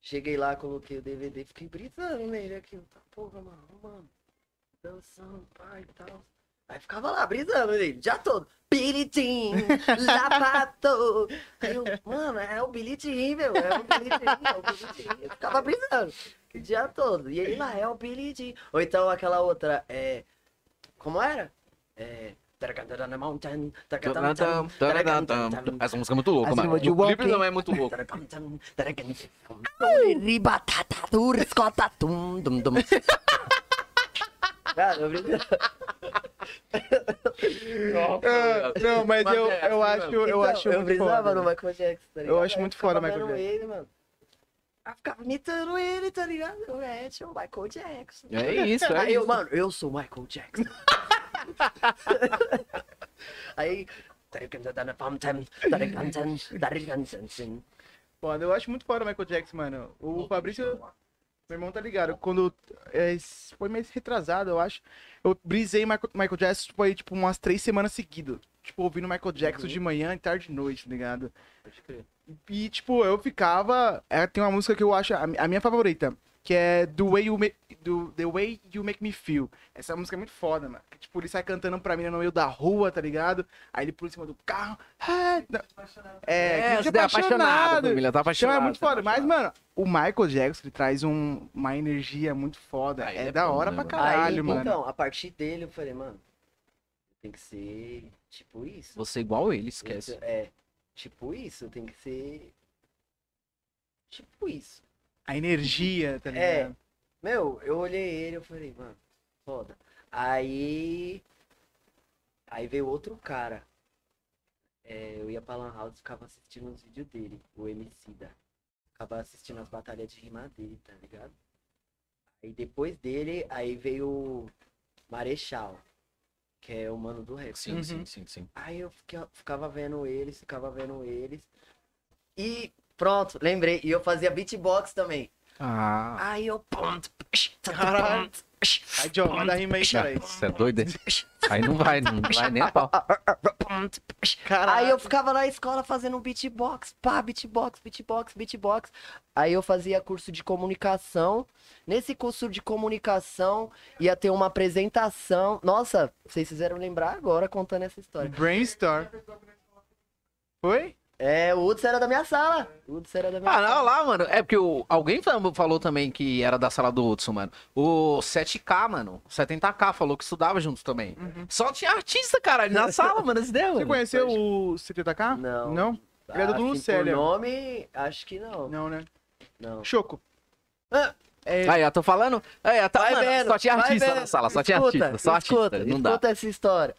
Cheguei lá, coloquei o DVD, fiquei brisando nele aqui. Tá, porra, mano, mano. Dançando, pai e tal. Aí ficava lá, brisando nele, já todo. Billy Jean, Lapato. Aí eu, mano, é o Billy Jean, meu. É o Billy Jean, é o Billy Jean. Eu ficava brisando o dia todo. E ele lá, é o Billy Jean. Ou então aquela outra, é. Como era? É. Essa música é muito louca, mano. O clipe não é muito louco. [LAUGHS] Cara, eu brinco. Ah, não, mas Mas eu, é assim eu acho, mesmo. eu Então, acho eu muito foda. no Michael Jackson, tá ligado? Eu acho muito foda o Michael Jackson. ele, mano. Aí ficava imitando ele, tá ligado? Eu é, tinha o Michael Jackson. É isso, é Aí eu, mano, eu sou o Michael Jackson. [LAUGHS] Aí. Foda, eu acho muito foda o Michael Jackson, mano. O Fabrício, meu irmão tá ligado. Quando é, foi mês retrasado, eu acho. Eu brisei Michael, Michael Jackson foi tipo umas três semanas seguidas. tipo, ouvindo Michael Jackson Uhum. de manhã, tarde e noite, tá ligado? Pode crer. E, tipo, eu ficava. é, tem uma música que eu acho a, a minha favorita, que é The Way, you Make, do, The Way You Make Me Feel. Essa música é muito foda, mano. Que, tipo, ele sai cantando pra mim no meio da rua, tá ligado? Aí ele pula em cima do carro. Ah. É, É, é apaixonado, família, tá Então apaixonado. é muito tá foda. Mas, apaixonado. mano, o Michael Jackson ele traz um- uma energia muito foda. É, é da hora né, pra caralho, Aí, mano. então, a partir dele eu falei, mano, tem que ser tipo isso. Você é igual ele, esquece. É, tipo isso, tem que ser. Tipo isso. A energia, tá É. ligado? Meu, eu olhei ele eu falei, mano, foda. Aí. Aí veio outro cara. É, eu ia pra Lan House e ficava assistindo os vídeos dele, o Emicida. Ficava assistindo as batalhas de rima dele, tá ligado? Aí depois dele, aí veio o Marechal, que é o mano do rap. Sim, Uhum. sim, sim, sim. Aí eu fica- ficava vendo eles, ficava vendo eles. E pronto, lembrei. E eu fazia beatbox também. Ah. Aí eu. Caralho. Aí, John, manda a rima aí, cara. Você é doido? hein? Aí não vai, não vai nem a pau. Caralho. Aí eu ficava na escola fazendo beatbox, pá, beatbox, beatbox, beatbox. Aí eu fazia curso de comunicação. Nesse curso de comunicação ia ter uma apresentação. Nossa, vocês fizeram lembrar agora contando essa história. Brainstorm. Foi? É, o Hudson era da minha sala. O Hudson era da minha Ah, sala. não, lá, mano. É porque o, alguém fal- falou também que era da sala do Hudson, mano. O 7K, mano. 70K falou que estudava juntos também. Só tinha artista, caralho, na [LAUGHS] sala, mano. Esse ideia, Você mano. conheceu o CTK? Não. Não? Ele é do Lucélia. por nome, acho que não. Não, né? Não. Choco. Ah, É, Aí, eu tô falando. Aí, ó, tá, Vai mano, vendo, só tinha artista na sala, só tinha Escuta, artista. Só escuta, artista. Não dá. Escuta essa história.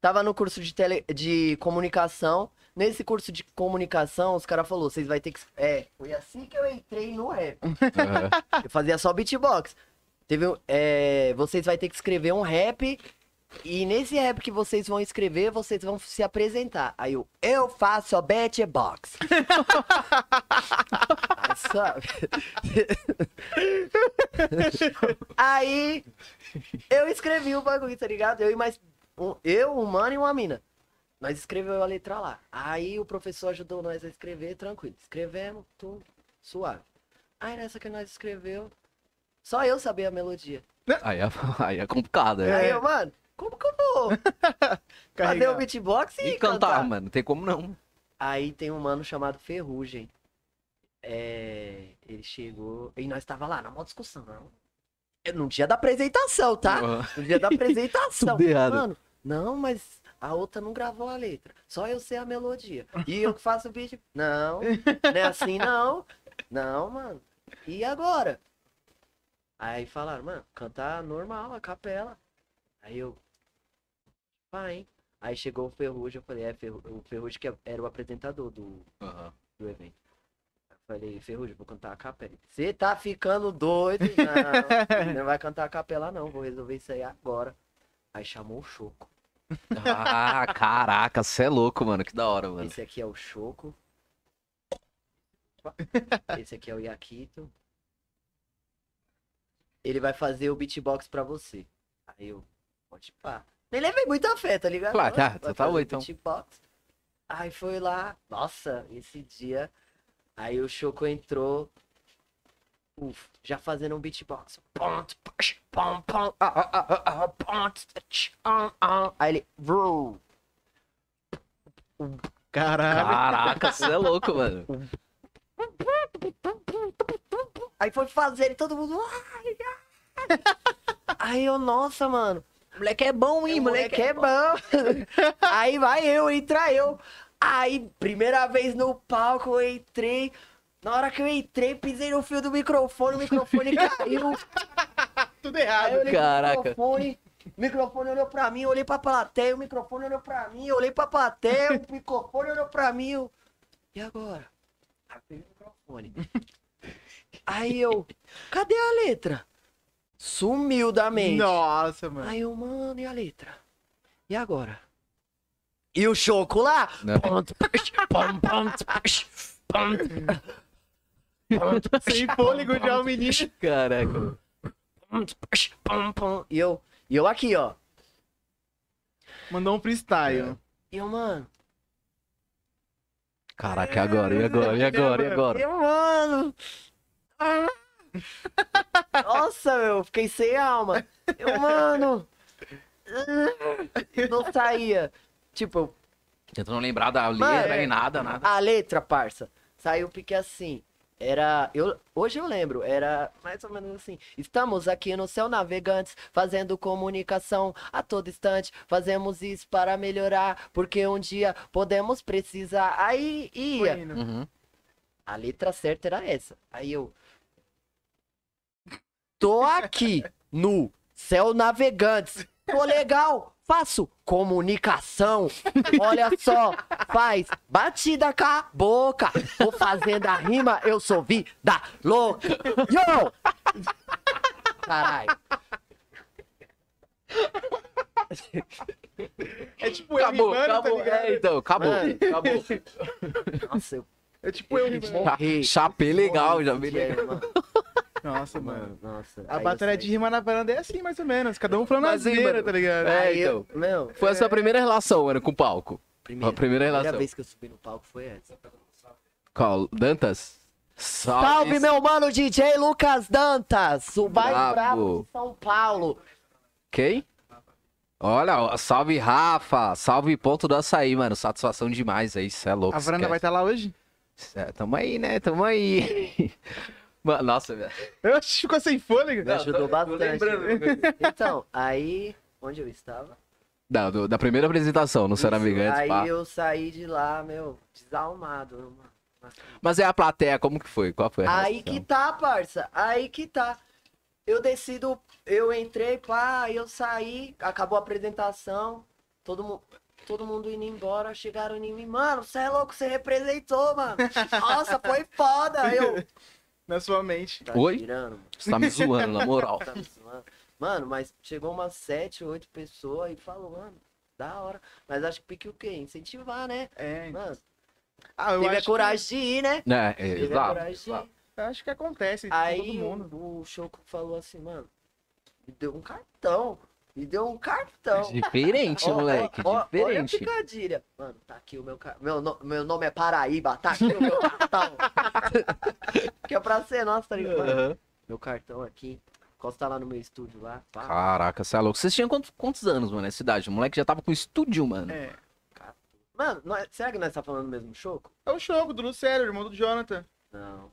Tava no curso de, tele, de comunicação. Nesse curso de comunicação, os caras falaram, vocês vai ter que... É, foi assim que eu entrei no rap. Aham. [LAUGHS] Eu fazia só beatbox. Teve, é, vocês vai ter que escrever um rap e nesse rap que vocês vão escrever, vocês vão se apresentar. Aí eu, eu faço a beatbox. [LAUGHS] Sabe? [LAUGHS] Aí eu escrevi o bagulho, tá ligado? Eu e mais um, eu, um mano e uma mina. Nós escreveu a letra lá. Aí o professor ajudou nós a escrever, tranquilo. Escrevemos, tudo suave. Aí nessa que nós escreveu, só eu sabia a melodia. [LAUGHS] Aí, é, aí é complicado, É. Aí eu, mano, como que eu vou [LAUGHS] fazer carregar. o beatbox e, E cantar, cantar? mano. Não tem como não. Aí tem um mano chamado Ferrugem. É, ele chegou e nós tava lá na maior discussão. Não. No dia da apresentação, tá? No dia da [LAUGHS] apresentação. Mano, não, mas a outra não gravou a letra. Só eu sei a melodia. E eu [LAUGHS] que faço o beat. Não, não é assim não. Não, mano. E agora? Aí falaram, mano, cantar normal, a capela. Aí eu. Vai, hein? Aí chegou o Ferrugem, eu falei, é, Ferru- o Ferrugem que era o apresentador do, Aham. do evento. Eu falei, Ferrugem, vou cantar a capela. Você tá ficando doido? Não, não vai cantar a capela não, vou resolver isso aí agora. Aí chamou o Choco. Ah, caraca, você é louco, mano. Que da hora, mano. Esse aqui é o Choco. Esse aqui é o Yakito. Ele vai fazer o beatbox pra você. Aí eu, pode pá. Nem levei muita fé, tá ligado? Claro, tá, Vai tá fazer bom, então. Beatbox. Aí foi lá, nossa, esse dia. Aí o Choco entrou. Uf, já fazendo um beatbox. Aí ele. Caralho. Caraca, você é louco, mano. Aí foi fazer e todo mundo. "Ai, ai". Aí eu, nossa, mano. Moleque é bom, O moleque é bom. [LAUGHS] Aí vai eu, entra eu. Aí, primeira vez no palco, eu entrei. Na hora que eu entrei, pisei no fio do microfone, o microfone caiu. [LAUGHS] Tudo Aí errado. eu olhei Caraca. microfone, o microfone olhou pra mim, eu olhei pra plateia, o microfone olhou pra mim, eu olhei pra plateia, o microfone olhou pra mim. Eu... E agora? Abri o microfone. Aí eu, cadê a letra? Sumiu da mente. Nossa, mano. Aí eu, mano, e a letra? E agora? E o choco lá? Não. Sem fôlego já o menino. Caraca. E eu, e eu aqui, ó. Mandou um freestyle. E eu, mano, Caraca, e agora? E agora? E agora? E [LAUGHS] agora? eu, mano. Ah. Nossa, meu, fiquei sem alma. Eu, mano. Não saía. Tipo, eu Tentando lembrar da Mano, letra é. e nada, nada. A letra, parça, saiu porque assim. Era. Eu, hoje eu lembro, era mais ou menos assim. Estamos aqui no céu navegantes, fazendo comunicação a todo instante. Fazemos isso para melhorar, porque um dia podemos precisar. Aí ia. Uhum. A letra certa era essa. Aí eu. Tô aqui no céu navegantes. Tô legal. Faço comunicação. [LAUGHS] Olha só, faz batida com a boca. Tô fazendo a rima, eu sou vida louca. Yo! Caralho. É tipo eu Acabou, rimando, tá acabou. ligado? É, então, acabou. Mano. Acabou. Nossa, eu É tipo eu rimando. morri. Chapei legal, já Morri, legal. mano. Nossa, mano. Nossa. A batalha de rima na varanda é assim, mais ou menos. Cada um falando Mas mano, tá ligado? é, então. Meu, Foi a sua primeira relação, mano, com o palco. primeira, A primeira relação. vez que eu subi no palco foi essa. Qual? Dantas? Salve, meu mano DJ Lucas Dantas, o bairro Brabo. bravo de São Paulo. Quem? Olha, salve Rafa, salve ponto do açaí, mano. Satisfação demais aí, cê é louco. A varanda esquece. vai estar lá hoje? Cê- Tamo aí, né? Tamo aí. [LAUGHS] Mano, nossa, velho. Eu acho que ficou sem fôlego. Me ajudou tô- tô bastante. lembrando. Então, aí, onde eu estava? Não, do- da primeira apresentação no Ser Isso, Amigantes, Aí pá. eu saí de lá, meu, desalmado. mano. Mas é a plateia, como que foi? Qual foi a Aí reação? que tá, parça. Aí que tá. Eu decido, eu entrei, pá, aí eu saí, acabou a apresentação, todo mundo. Todo mundo indo embora, chegaram em mim, mano, você é louco, você representou, mano. [LAUGHS] Nossa, foi foda. Eu. Na sua mente. Tá Oi? tirando, mano. Você tá me zoando, na moral. [LAUGHS] Tá me zoando. Mano, mas chegou umas sete, oito pessoas e falou, mano, da hora. Mas acho que pique o quê? Incentivar, né? É. Mano, Ah, eu teve a coragem de ir, né? É, é, Teve a exato. coragem de ir. Que, eu acho que acontece Aí todo mundo. o, Choco falou assim, mano, me deu um cartão. Me deu um cartão. Diferente, Ó, ó, moleque, ó, Olha a diferente. picadilha. Mano, tá aqui o meu cartão. Meu, no- meu nome é Paraíba, tá aqui o meu cartão. [LAUGHS] que é pra ser nosso, tá ligado? Aham. Meu cartão aqui. Encosta lá no meu estúdio lá. Pá. Caraca, você é louco. Vocês tinham quantos, quantos anos, mano, nessa idade? O moleque já tava com estúdio, mano. É. Mano, nós- será que nós tá falando do mesmo Choco? É o Choco, do Lucério, irmão do Jonathan. Não.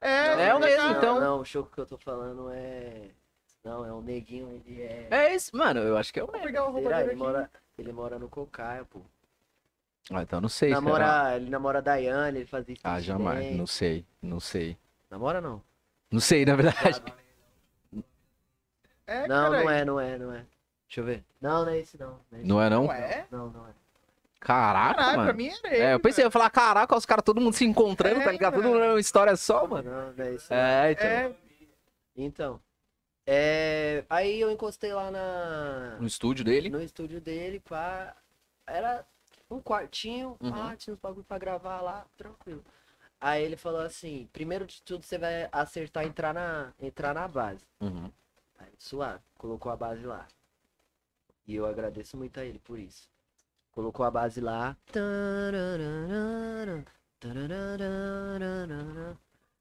É, É o mesmo, cara. então. Não, o Choco que eu tô falando é. Não, é um neguinho, ele é. É esse, mano, eu acho que é o Vou mesmo. pegar o roupa Será? dele Ele aqui. mora, ele mora no Cocaia, pô. Ah, então não sei, será? Namora, ele namora a Daiane, ele fazia isso. Ah, jamais. Não sei, não sei. Namora não? Não sei, na verdade. É, não, não é, não é, não é. Deixa eu ver. Não, não é esse não. Não é, esse. Não é, não? Não é? não, não é. Caraca, Caralho, pra mano. mim era ele. É, eu pensei, eu ia falar, caraca, os caras, todo mundo se encontrando, É, tá ligado? Todo mano. mundo é uma história só, mano. Não, não é não. É, então. É, Então. É, aí eu encostei lá na. No estúdio dele. No estúdio dele, pá. Era um quartinho, Uhum. pá, tinha uns bagulho pra gravar lá, tranquilo. Aí ele falou assim, primeiro de tudo você vai acertar entrar na, entrar na base. Uhum. Aí, suave, colocou a base lá. E eu agradeço muito a ele por isso. Colocou a base lá.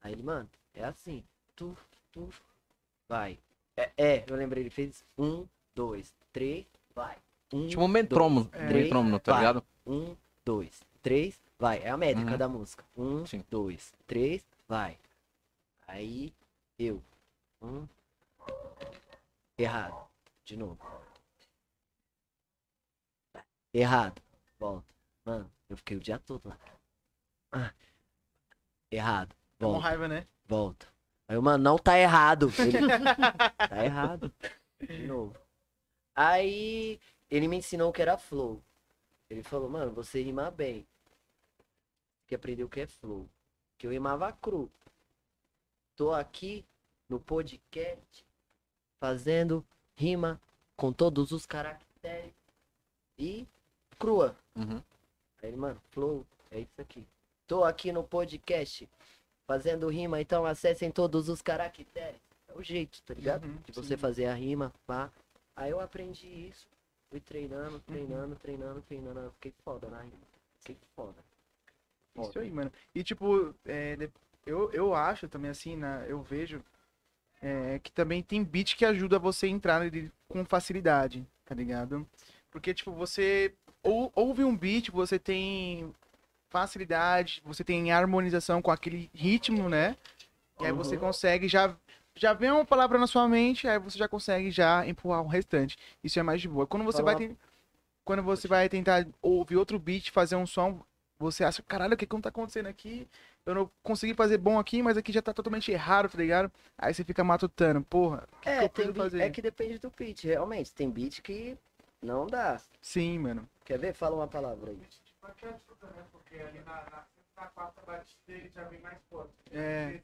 Aí ele, mano, é assim. Tu, tu, vai. É, é, eu lembrei, ele fez um, dois, três, vai. Um, Tipo um metrônomo, dois, três, metrônomo, tá vai. ligado? Um, dois, três, vai. É a métrica Uhum. da música. Um, Sim. dois, três, vai. Aí, eu. Um. Errado. De novo. Errado. Volta. Mano, eu fiquei o dia todo lá. Ah. Errado. Volta. raiva, né? Volta. Aí eu, mano, não tá errado. Ele, [LAUGHS] tá errado. De novo. Aí ele me ensinou que era flow. Ele falou, mano, você rima bem. Tem que aprender o que é flow. Que eu rimava cru. Tô aqui no podcast fazendo rima com todos os caracteres e crua. Uhum. Aí ele, mano, flow, é isso aqui. Tô aqui no podcast fazendo rima, então acessem todos os caracteres. É o jeito, tá ligado? Uhum, de você sim. fazer a rima, pá. Aí eu aprendi isso. Fui treinando, treinando, treinando, treinando. Eu fiquei foda rima. Fiquei foda. Isso Foda. aí, mano. E tipo, é, eu, eu acho também assim, na, eu vejo é, que também tem beat que ajuda você a entrar nele com facilidade, tá ligado? Porque, tipo, você ou, ouve um beat, você tem facilidade, você tem harmonização com aquele ritmo, né? E aí você Uhum. consegue já. Já vem uma palavra na sua mente, aí você já consegue já empurrar o restante. Isso é mais de boa. Quando você Fala vai ten- quando você vai tentar ouvir outro beat, fazer um som, você acha, caralho, o que que não tá acontecendo aqui? Eu não consegui fazer bom aqui, mas aqui já tá totalmente errado, tá ligado? Aí você fica matutando, porra, que, que É, eu tem preciso beat, fazer? é que depende do beat, realmente. Tem beat que não dá. Sim, mano. Quer ver? Fala uma palavra aí. É,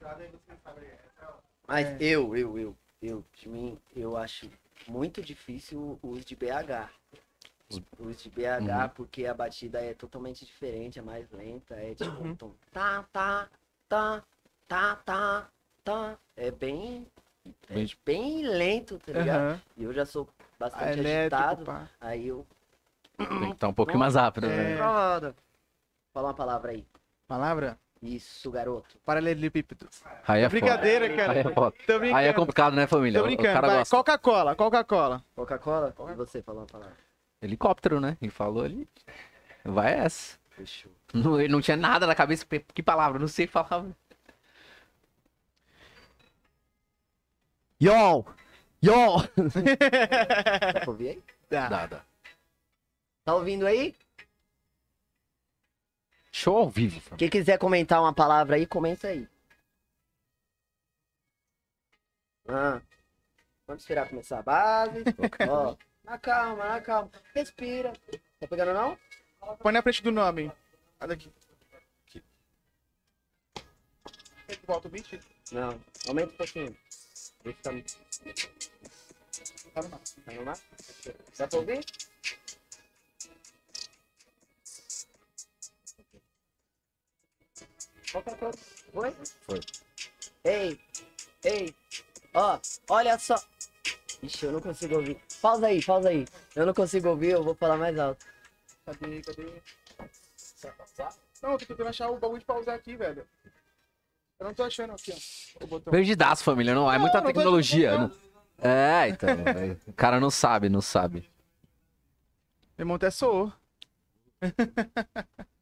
Mas É. eu, eu, eu, eu, de mim, eu acho muito difícil os de BH. Os de BH, Uhum. porque a batida é totalmente diferente, é mais lenta, é tipo Uhum. um tom tá, tá, tá, tá, tá, tá. É bem, é Bem- bem lento, tá ligado? aham. E eu já sou Ah, bastante elétrico, agitado, pá. aí eu... Tem que estar um pouquinho mais rápido, né? É. Foda. Fala uma palavra aí. Palavra? Isso, garoto. Paralelepípedo. Aí é foda. Brincadeira, Aí cara. é foda. Aí é complicado, né, família? Tô brincando. Vai. Coca-Cola, Coca-Cola. Coca-Cola? E você, fala uma palavra. Helicóptero, né? Ele falou ali. Vai essa. Fechou. Não, ele não tinha nada na cabeça. Que palavra? Não sei falar. Yo! Yo! Dá pra ouvir aí? Tá. Dá, dá. Tá ouvindo aí? Show ao vivo, família. Quem quiser comentar uma palavra aí, comenta aí. Ah, vamos esperar começar a base. [LAUGHS] Ó, na calma, na calma. Respira. Tá pegando não? Põe na frente do nome. Olha aqui. Aqui. Volta o beat? Não. Aumenta um pouquinho. Tá no Tá no mar. tá no mar. Dá pra ouvir? Foi? Foi. Ei, ei, ó, olha só. Ixi, eu não consigo ouvir. Pausa aí, pausa aí. Eu não consigo ouvir, eu vou falar mais alto. Cadê, cadê? Não, eu tô tentando achar o bagulho de pausar aqui, velho. Eu não tô achando aqui, ó. O botão. Perdidaço, família. Não, é muita Não, tecnologia. não- É, então. é, O cara não sabe, não sabe. Meu irmão até soou. [COUGHS]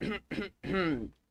[COUGHS] [COUGHS]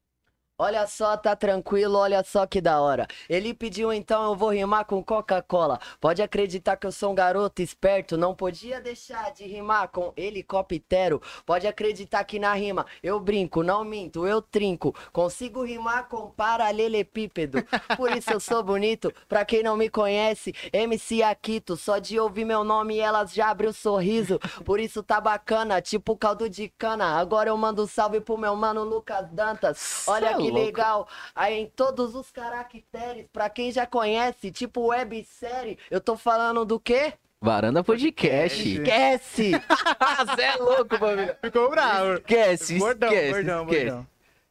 Olha só, tá tranquilo, olha só que da hora. Ele pediu então eu vou rimar com Coca-Cola. Pode acreditar que eu sou um garoto esperto, não podia deixar de rimar com helicóptero. Pode acreditar que na rima eu brinco, não minto, eu trinco. Consigo rimar com paralelepípedo. Por isso eu sou bonito. Pra quem não me conhece, MC Akito. Só de ouvir meu nome elas já abrem o sorriso. Por isso tá bacana, tipo caldo de cana. Agora eu mando um salve pro meu mano Lucas Dantas. Olha que louco. legal. Aí em todos os caracteres, pra quem já conhece, tipo websérie, eu tô falando do quê? Varanda Podcast. Esquece! Você [LAUGHS] é louco, família. Ficou bravo. Esquece, Bordão, esquece, bordão, esquece. bordão.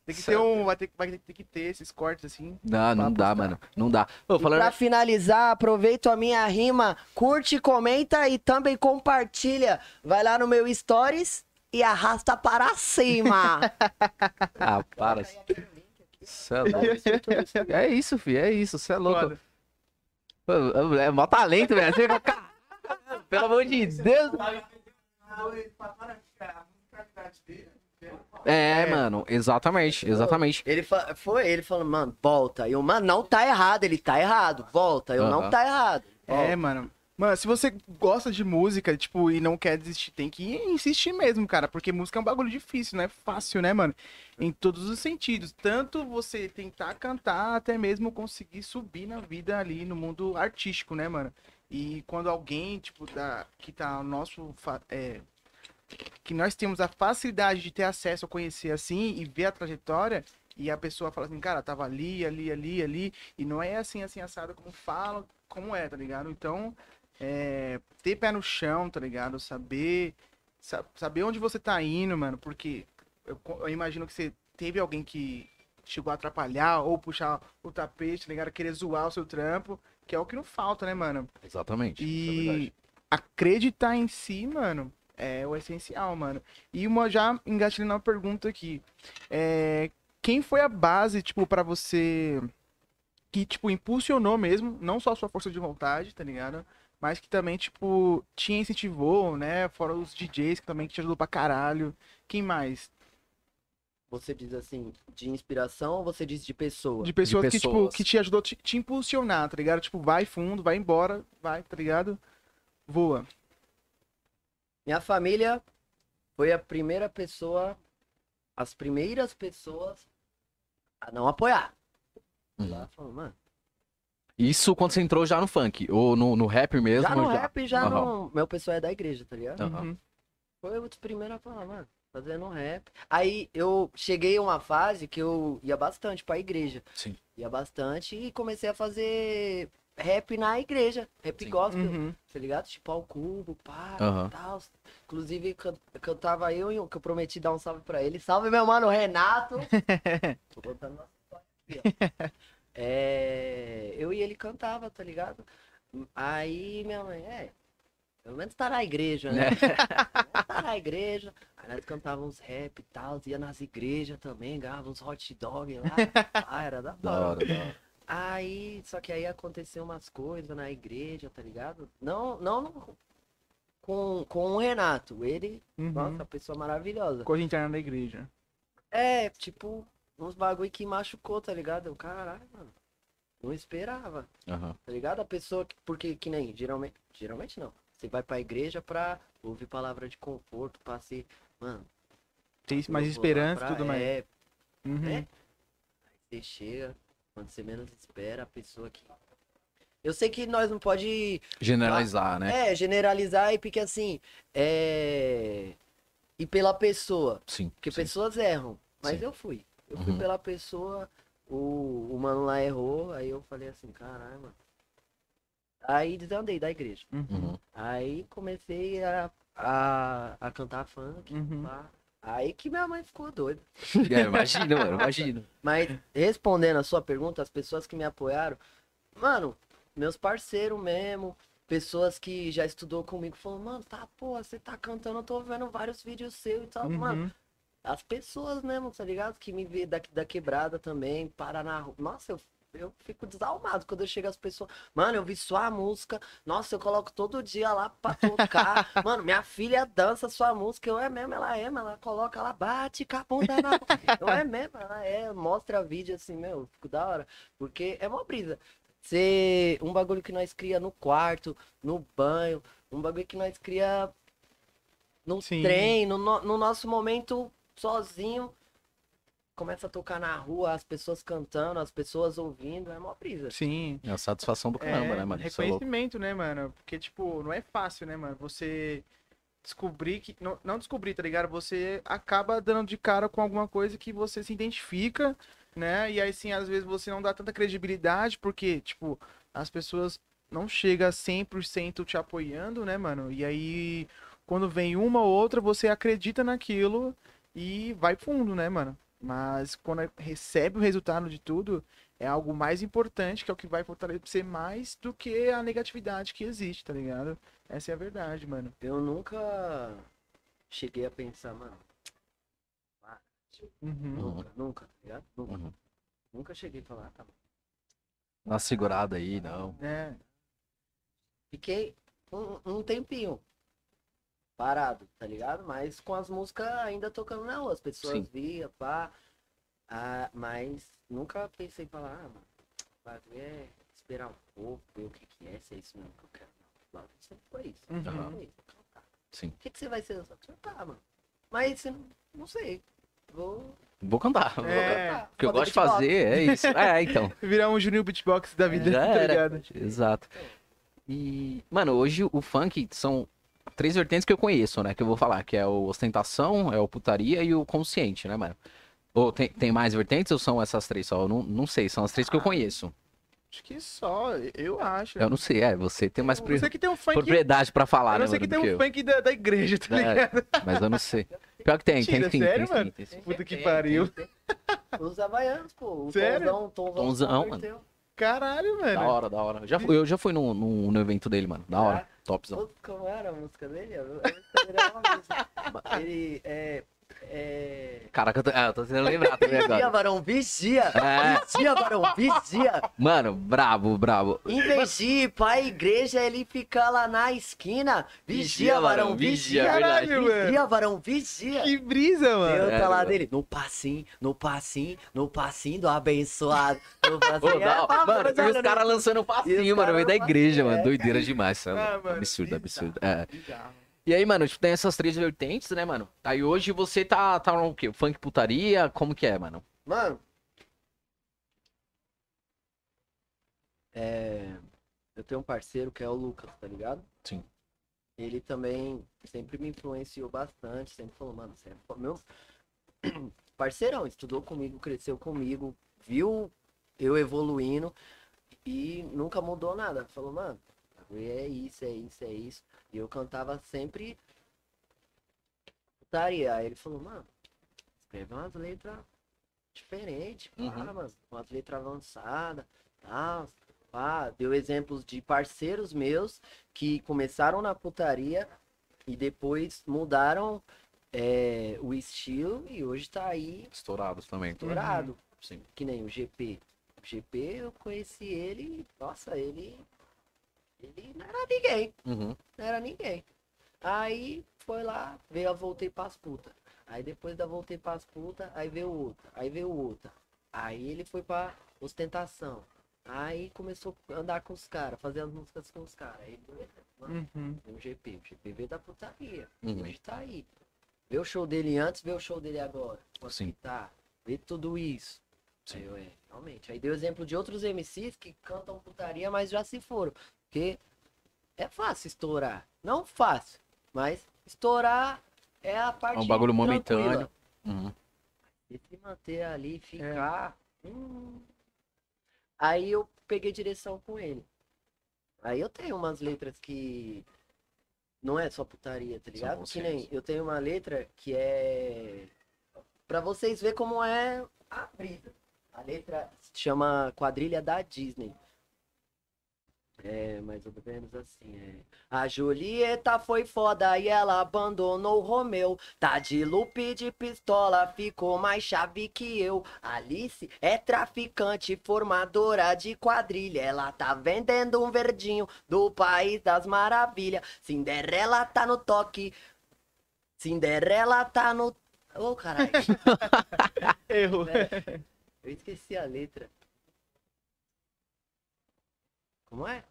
Tem que ter um. Vai ter, vai ter que ter esses cortes assim. Não, não dá, mano. Não dá. Ô, E falando... pra finalizar, aproveito a minha rima, curte, comenta e também compartilha. Vai lá no meu stories e arrasta para cima. [LAUGHS] Ah, para. Cê é louco. [LAUGHS] É isso, filho. É isso. Você é louco. Foda. Pô, É mó talento, velho. Você fica, "Caralho, Pelo amor de Deus. É, É. mano. Exatamente. Exatamente. Ele fa- foi ele falando, mano, volta. E eu, mano, não tá errado, ele tá errado. Volta, eu não tá errado. É, Volta. mano. Mano, se você gosta de música, tipo, e não quer desistir, tem que insistir mesmo, cara. Porque música é um bagulho difícil, não é fácil, né, mano? Em todos os sentidos. Tanto você tentar cantar, até mesmo conseguir subir na vida ali no mundo artístico, né, mano? E quando alguém, tipo, da, que tá nosso. É, que nós temos a facilidade de ter acesso a conhecer assim e ver a trajetória. E a pessoa fala assim, cara, tava ali, ali, ali, ali. E não é assim, assim, assado como falam, como é, tá ligado? Então, é, ter pé no chão, tá ligado? Saber sa- saber onde você tá indo, mano, porque eu, eu imagino que você teve alguém que chegou a atrapalhar ou puxar o tapete, tá ligado? Querer zoar o seu trampo, que é o que não falta, né, mano? Exatamente. é E verdade. acreditar em si, mano, é o essencial, mano. E uma já engatilhando uma pergunta aqui. É, quem foi a base, tipo, pra você que, tipo, impulsionou mesmo, não só a sua força de vontade, tá ligado? Mas que também, tipo, te incentivou, né? Fora os DJs que também que te ajudou pra caralho. Quem mais? Você diz assim, de inspiração ou você diz de pessoa? De pessoas, que, tipo, pessoas. que te ajudou a te, te impulsionar, tá ligado? Tipo, vai fundo, vai embora, vai, tá ligado? Voa. Minha família foi a primeira pessoa, as primeiras pessoas a não apoiar. Uhum. Lá falou, mano, Isso quando você entrou já no funk, ou no, no rap mesmo? já no ou rap, já Aham. no... Meu pessoal é da igreja, tá ligado? Uhum. Foi o primeiro a falar, mano, fazendo rap. Aí eu cheguei a uma fase que eu ia bastante pra igreja. Sim. Ia bastante e comecei a fazer rap na igreja. Rap Sim. gospel, Uhum. tá ligado? Tipo, ao cubo, pá, Aham. tal. Inclusive, can- cantava eu e que eu prometi dar um salve pra ele. Salve, meu mano, Renato. [LAUGHS] Tô contando nossa história aqui, ó. [LAUGHS] É, eu e ele cantava, tá ligado? Aí minha mãe, é, pelo menos tá na igreja, né? [LAUGHS] tá na igreja. Aí nós cantávamos rap e tal, ia nas igrejas também, ganhava uns hot dog lá. [LAUGHS] Ah, era da Da hora. da hora. Aí, só que aí aconteceu umas coisas na igreja, tá ligado? Não, não no- com, com o Renato. Ele, Uhum. nossa, pessoa maravilhosa. Coisa interna da igreja. É, tipo, uns bagulho que machucou, tá ligado? Eu, caralho, mano. Não esperava, Aham. tá ligado? A pessoa que, porque que nem, geralmente, geralmente não. Você vai pra igreja pra ouvir palavra de conforto, pra ser, mano. Tem mais esperança e tudo mais. É, Uhum. né? Aí você chega, quando você menos espera, a pessoa que. Eu sei que nós não pode Generalizar, né? é, generalizar e porque assim, é. E pela pessoa. Sim. Porque sim. pessoas erram. Mas Sim. eu fui. Eu fui Uhum. pela pessoa, o, o mano lá errou, aí eu falei assim, caralho, mano. Aí desandei da igreja. Uhum. Uhum. Aí comecei a, a, a cantar funk. Uhum. pá. Aí que minha mãe ficou doida. [LAUGHS] É, imagina, mano, imagina. Mas respondendo a sua pergunta, as pessoas que me apoiaram, mano, meus parceiros mesmo, pessoas que já estudou comigo, falou, mano, tá, pô, você tá cantando, eu tô vendo vários vídeos seus e tal, mano. As pessoas mesmo, tá ligado? Que me vê daqui da quebrada também, para na rua. Nossa, eu, eu fico desalmado quando eu chego as pessoas. Mano, eu vi sua música. Nossa, eu coloco todo dia lá pra tocar. [LAUGHS] Mano, minha filha dança sua música. Eu é mesmo, ela é, ela coloca, ela bate com a bunda na. Eu é mesmo, ela é, mostra vídeo assim, meu, fico da hora. Porque é uma brisa. Ser um bagulho que nós cria no quarto, no banho, um bagulho que nós cria no Sim. trem, no- no nosso momento sozinho. Começa a tocar na rua, as pessoas cantando, as pessoas ouvindo, é uma brisa. Sim. É a satisfação do caramba, é, né, mano? É reconhecimento, né, mano? Porque, tipo, não é fácil, né, mano? Você descobrir que. Não, não descobrir, tá ligado? Você acaba dando de cara com alguma coisa que você se identifica, né? E aí, sim, às vezes você não dá tanta credibilidade, porque, tipo, as pessoas não chegam 100% te apoiando, né, mano? E aí, quando vem uma ou outra, você acredita naquilo e vai fundo, né, mano? Mas quando recebe o resultado de tudo, é algo mais importante, que é o que vai fortalecer mais do que a negatividade que existe, tá ligado? Essa é a verdade, mano. Eu nunca cheguei a pensar, mano. Uhum. Nunca, nunca, tá ligado? Nunca. Uhum. Nunca cheguei a falar, tá bom. Dá uma segurada aí, não. É. Fiquei um, um tempinho parado, tá ligado? Mas com as músicas ainda tocando na rua. As pessoas Sim. via, pá. Ah, mas nunca pensei em falar, ah, mano, vai é esperar um pouco, ver o que, que é, se é isso mesmo que eu quero. Não, sempre foi isso. Uhum. Sempre foi isso. cantar. Sim. O que, que você vai ser? Cantar, mano. Mas não, não sei. Vou, Vou cantar. vou É, cantar. O que eu Fazer gosto de fazer é isso. É, então. [LAUGHS] Virar um Juninho Beatbox da vida, Já tá era. ligado? Exato. E, mano, hoje o funk são três vertentes que eu conheço, né? Que eu vou falar, que é o ostentação, é o putaria e o consciente, né, mano? Ou tem, tem mais vertentes ou são essas três só? Eu não, não sei, são as três que eu conheço. Acho que só, eu acho. Eu não sei, é, você tem mais Eu sei que tem um funk. propriedade pra falar, eu né, não sei mano, que tem um eu. funk da, da igreja, tá É, ligado? Mas eu não sei. Pior que tem, tem Mentira, sim, sério, tem, mano? tem sim. Puta que Tem, pariu. tem, tem. Os havaianos, pô. O Sério? Tonzão, Tonzão, Tonzão, converteu. Caralho, Da mano. hora, da hora. Eu já, fui- eu já fui no, no, no evento dele, mano. Da hora. Topzão. Como era a música dele? A música dele era uma música. [LAUGHS] Ele é. É. Caraca, eu tô, é, eu tô tentando lembrar também [LAUGHS] Vigia, agora. varão, vigia! É. Vigia, varão, vigia! Mano, brabo, brabo. Em vez de ir pra igreja, ele fica lá na esquina. Vigia, Vigia, varão, vigia, vigia! verdade. Caralho, mano. Vigia, varão, vigia! Que brisa, mano. Eu É, tá lá mano. dele, no passinho, no passinho, no passinho do abençoado. No Ô, passinho, da- é, pá, mano, mas e os caras no- lançando passinho, mano, no meio da igreja, no mano. Doideira demais, sabe? Ah, mano, absurdo, bizarro, absurdo. É. E aí, mano, tipo, tem essas três vertentes, né, mano? Aí hoje você tá, tá no quê? Funk putaria? Como que é, mano? Mano. É. Eu tenho um parceiro que é o Lucas, tá ligado? Sim. Ele também sempre me influenciou bastante, sempre falou, mano, você é meu [CLEARS THROAT] parceirão, estudou comigo, cresceu comigo, viu eu evoluindo e nunca mudou nada. Falou, mano, é isso, é isso, é isso. E eu cantava sempre putaria. Aí ele falou, mano, escreve umas letras diferentes, Uhum. para, mano, umas letras avançadas, tal. Pá, deu exemplos de parceiros meus que começaram na putaria e depois mudaram é, o estilo e hoje tá aí Estourados também. estourado. Sim. Que nem o GP. O GP eu conheci ele, nossa, ele. Ele não era ninguém Uhum. não era ninguém. Aí foi lá, veio a Voltei Pras Puta. Aí depois da Voltei Pras Puta, aí veio outra, aí veio outra. Aí ele foi pra ostentação. Aí começou a andar com os caras, fazer as músicas com os caras. Aí mano, Uhum. veio o GP, o GP veio da putaria. Uhum. Hoje tá aí. Vê o show dele antes, vê o show dele agora. Quanto Sim. que tá. Vê tudo isso. Sim. Aí eu, é, realmente. Aí deu exemplo de outros MCs que cantam putaria, mas já se foram. Porque é fácil estourar. Não fácil, mas estourar é a parte É um bagulho momentâneo. Uhum. E se manter ali, ficar. hum. Aí eu peguei direção com ele. Aí eu tenho umas letras que não é só putaria, tá ligado? Que nem eu tenho uma letra que é Pra vocês verem como é a brisa. A letra se chama Quadrilha da Disney. É, mais ou menos assim, é. A Julieta foi foda e ela abandonou o Romeu. Tá de loop de pistola, ficou mais chave que eu. Alice é traficante, formadora de quadrilha. Ela tá vendendo um verdinho do país das maravilhas. Cinderela tá no toque. Cinderela tá no. Ô, caralho. [LAUGHS] Erro. Eu esqueci a letra. Como é?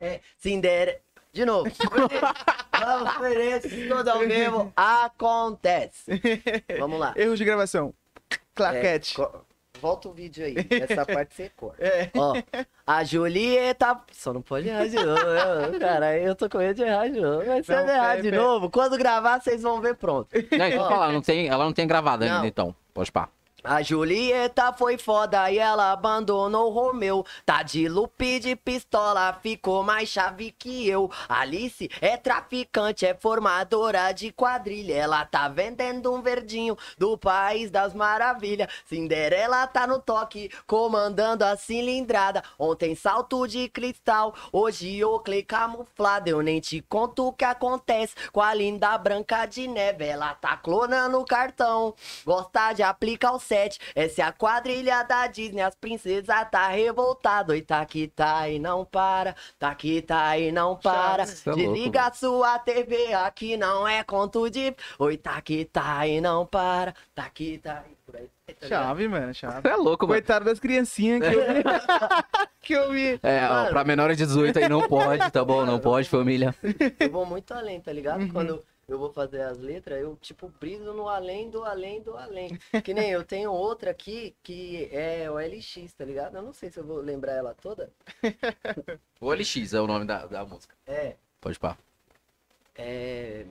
É, Cinderela. De novo. Vamos ver esse tudo ao mesmo. Acontece. Vamos lá. Erro de gravação. Claquete. É, co- Volta o vídeo aí. Essa [LAUGHS] parte você corta. É. Ó, a Julieta. Só não pode errar de novo. né? [LAUGHS] Cara, eu tô com medo de errar de novo. Mas se eu Não, errar pera, de pera. novo, quando gravar, vocês vão ver pronto. Não, então Ó. fala, não tem, ela não tem gravado ainda, Não. então. Pode pá. A Julieta foi foda e ela abandonou o Romeu. Tá de loop de pistola, ficou mais chave que eu. Alice é traficante, é formadora de quadrilha. Ela tá vendendo um verdinho do país das maravilhas. Cinderela tá no toque, comandando a cilindrada. Ontem salto de cristal, hoje Oakley camuflado. Eu nem te conto o que acontece com a linda branca de neve. Ela tá clonando o cartão, gosta de aplicar o set. Essa é a quadrilha da Disney, as princesas tá revoltado. Oi, tá que tá e não para, tá que tá e não para. Cê é louco, Desliga sua TV, aqui não é conto de. Oi, tá que tá e não para, tá que tá e por aí. Tá? Chave, mano, chave. Você é louco, mano. Coitado das criancinhas que eu vi. [LAUGHS] que eu vi. É, ó, Mano. pra menores de 18 aí não pode, tá bom? Não pode, família. Eu vou muito além, tá ligado? Uhum. Quando eu vou fazer as letras, eu, tipo, briso no além do além do além. Que nem eu tenho outra aqui que é o LX, tá ligado? Eu não sei se eu vou lembrar ela toda. [LAUGHS] O LX é o nome da, da música. É, Pode pá. é...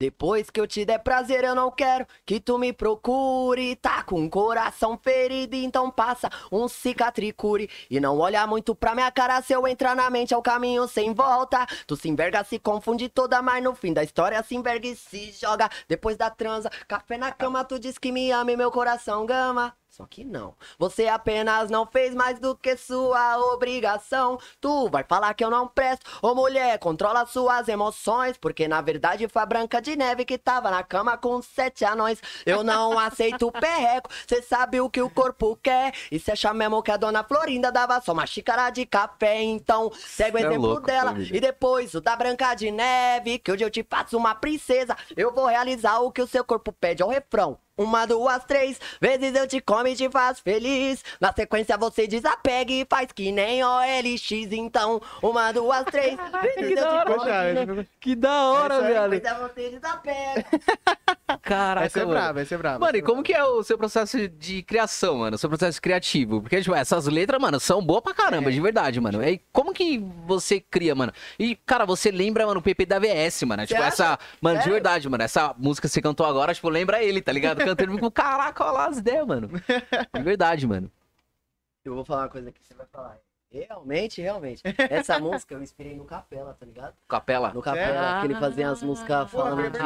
Depois que eu te der prazer, eu não quero que tu me procure. Tá com o coração ferido, então passa um cicatricure. E não olha muito pra minha cara, se eu entrar na mente é o caminho sem volta. Tu se enverga, se confunde toda, mas no fim da história se enverga e se joga. Depois da transa, café na cama, tu diz que me ama e meu coração gama. Só que não, você apenas não fez mais do que sua obrigação. Tu vai falar que eu não presto. Ô mulher, controla suas emoções. Porque na verdade foi a Branca de Neve que tava na cama com sete anões. Eu não [LAUGHS] aceito o perreco, cê sabe o que o corpo quer. E cê acha mesmo que a dona Florinda dava só uma xícara de café. Então, segue o é exemplo louco, dela. família. E depois o da Branca de Neve, que hoje eu te faço uma princesa. Eu vou realizar o que o seu corpo pede ao refrão. Uma, duas, três vezes eu te como e te faço feliz. Na sequência você desapega e faz que nem OLX. Então, uma, duas, três [LAUGHS] vezes eu da te hora. como. Poxa, Que da hora, velho. Depois você desapega. [LAUGHS] Caraca, essa é mano. brava, essa é brava. Mano, e é como que é o seu processo de criação, mano? O seu processo criativo? Porque, tipo, essas letras, mano, são boas pra caramba, É. de verdade, mano. E como que você cria, mano? E, cara, você lembra, mano, o PP da VS, mano. Tipo, essa. Mano, de verdade, mano. Essa música que você cantou agora, tipo, lembra ele, tá ligado? [LAUGHS] Cantando com caraca, olha lá as ideias, mano. [LAUGHS] De verdade, mano. Eu vou falar uma coisa que você vai falar. Realmente, realmente. Essa música eu me inspirei no Capela, tá ligado? Capela. No Capela, que ele fazia as músicas Pô, falando é de.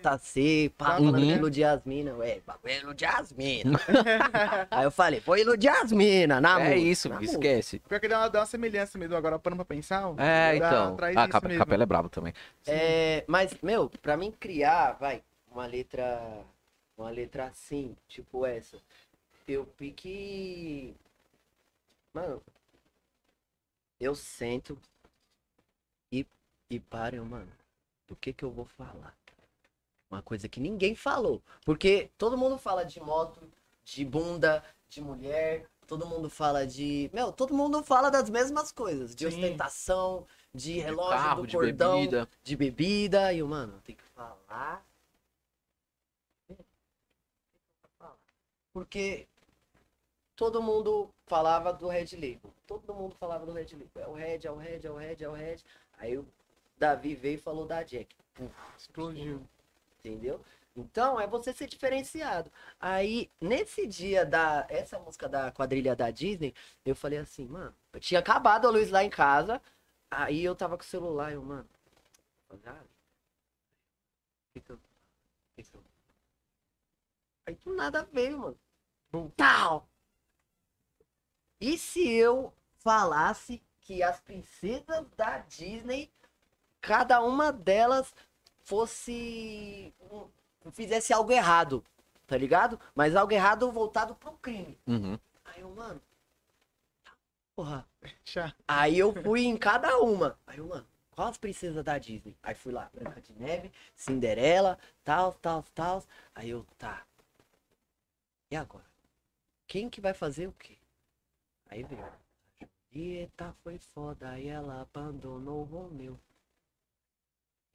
JC, pá, Uhum. falando que as minas. Ué, bagulho é iludir as minas. [LAUGHS] Aí eu falei, vou iludir as minas, na É música, isso, na música. esquece. Pior que dá uma, dá uma semelhança mesmo agora, parando pra pensar. É, então. Ah, Cap- mesmo. Capela é brabo também. É, mas, meu, pra mim criar, vai, uma letra. Uma letra assim, tipo essa. Eu pique. Mano. Eu sento e, e paro, mano. Do que que eu vou falar? Uma coisa que ninguém falou. Porque todo mundo fala de moto, de bunda, de mulher. Todo mundo fala de. Meu, todo mundo fala das mesmas coisas. De Sim. ostentação, de De relógio, carro, do de cordão bebida. de bebida. E eu, mano, tem que falar. Porque todo mundo falava do Red Label. Todo mundo falava do Red Label. É o Red, é o Red, é o Red, é o Red. Aí o Davi veio e falou da Jack. Explodiu. Entendeu? Então é você ser diferenciado. Aí, nesse dia da. Essa música da quadrilha da Disney, eu falei assim, mano, eu tinha acabado a luz lá em casa. Aí eu tava com o celular, eu, mano. Ah, que eu- Aí do nada veio, mano. Bum. Tal! E se eu falasse que as princesas da Disney, cada uma delas fosse. um- fizesse algo errado, tá ligado? Mas algo errado voltado pro crime. Uhum. Aí eu, mano. Porra. Chá. Aí eu fui em cada uma. Aí eu, mano, qual as princesas da Disney? Aí fui lá, Branca de Neve, Cinderela, tal, tal, tal. Aí eu, tá. E agora? Quem que vai fazer o quê? Aí veio. Julieta foi foda e ela abandonou o Romeu.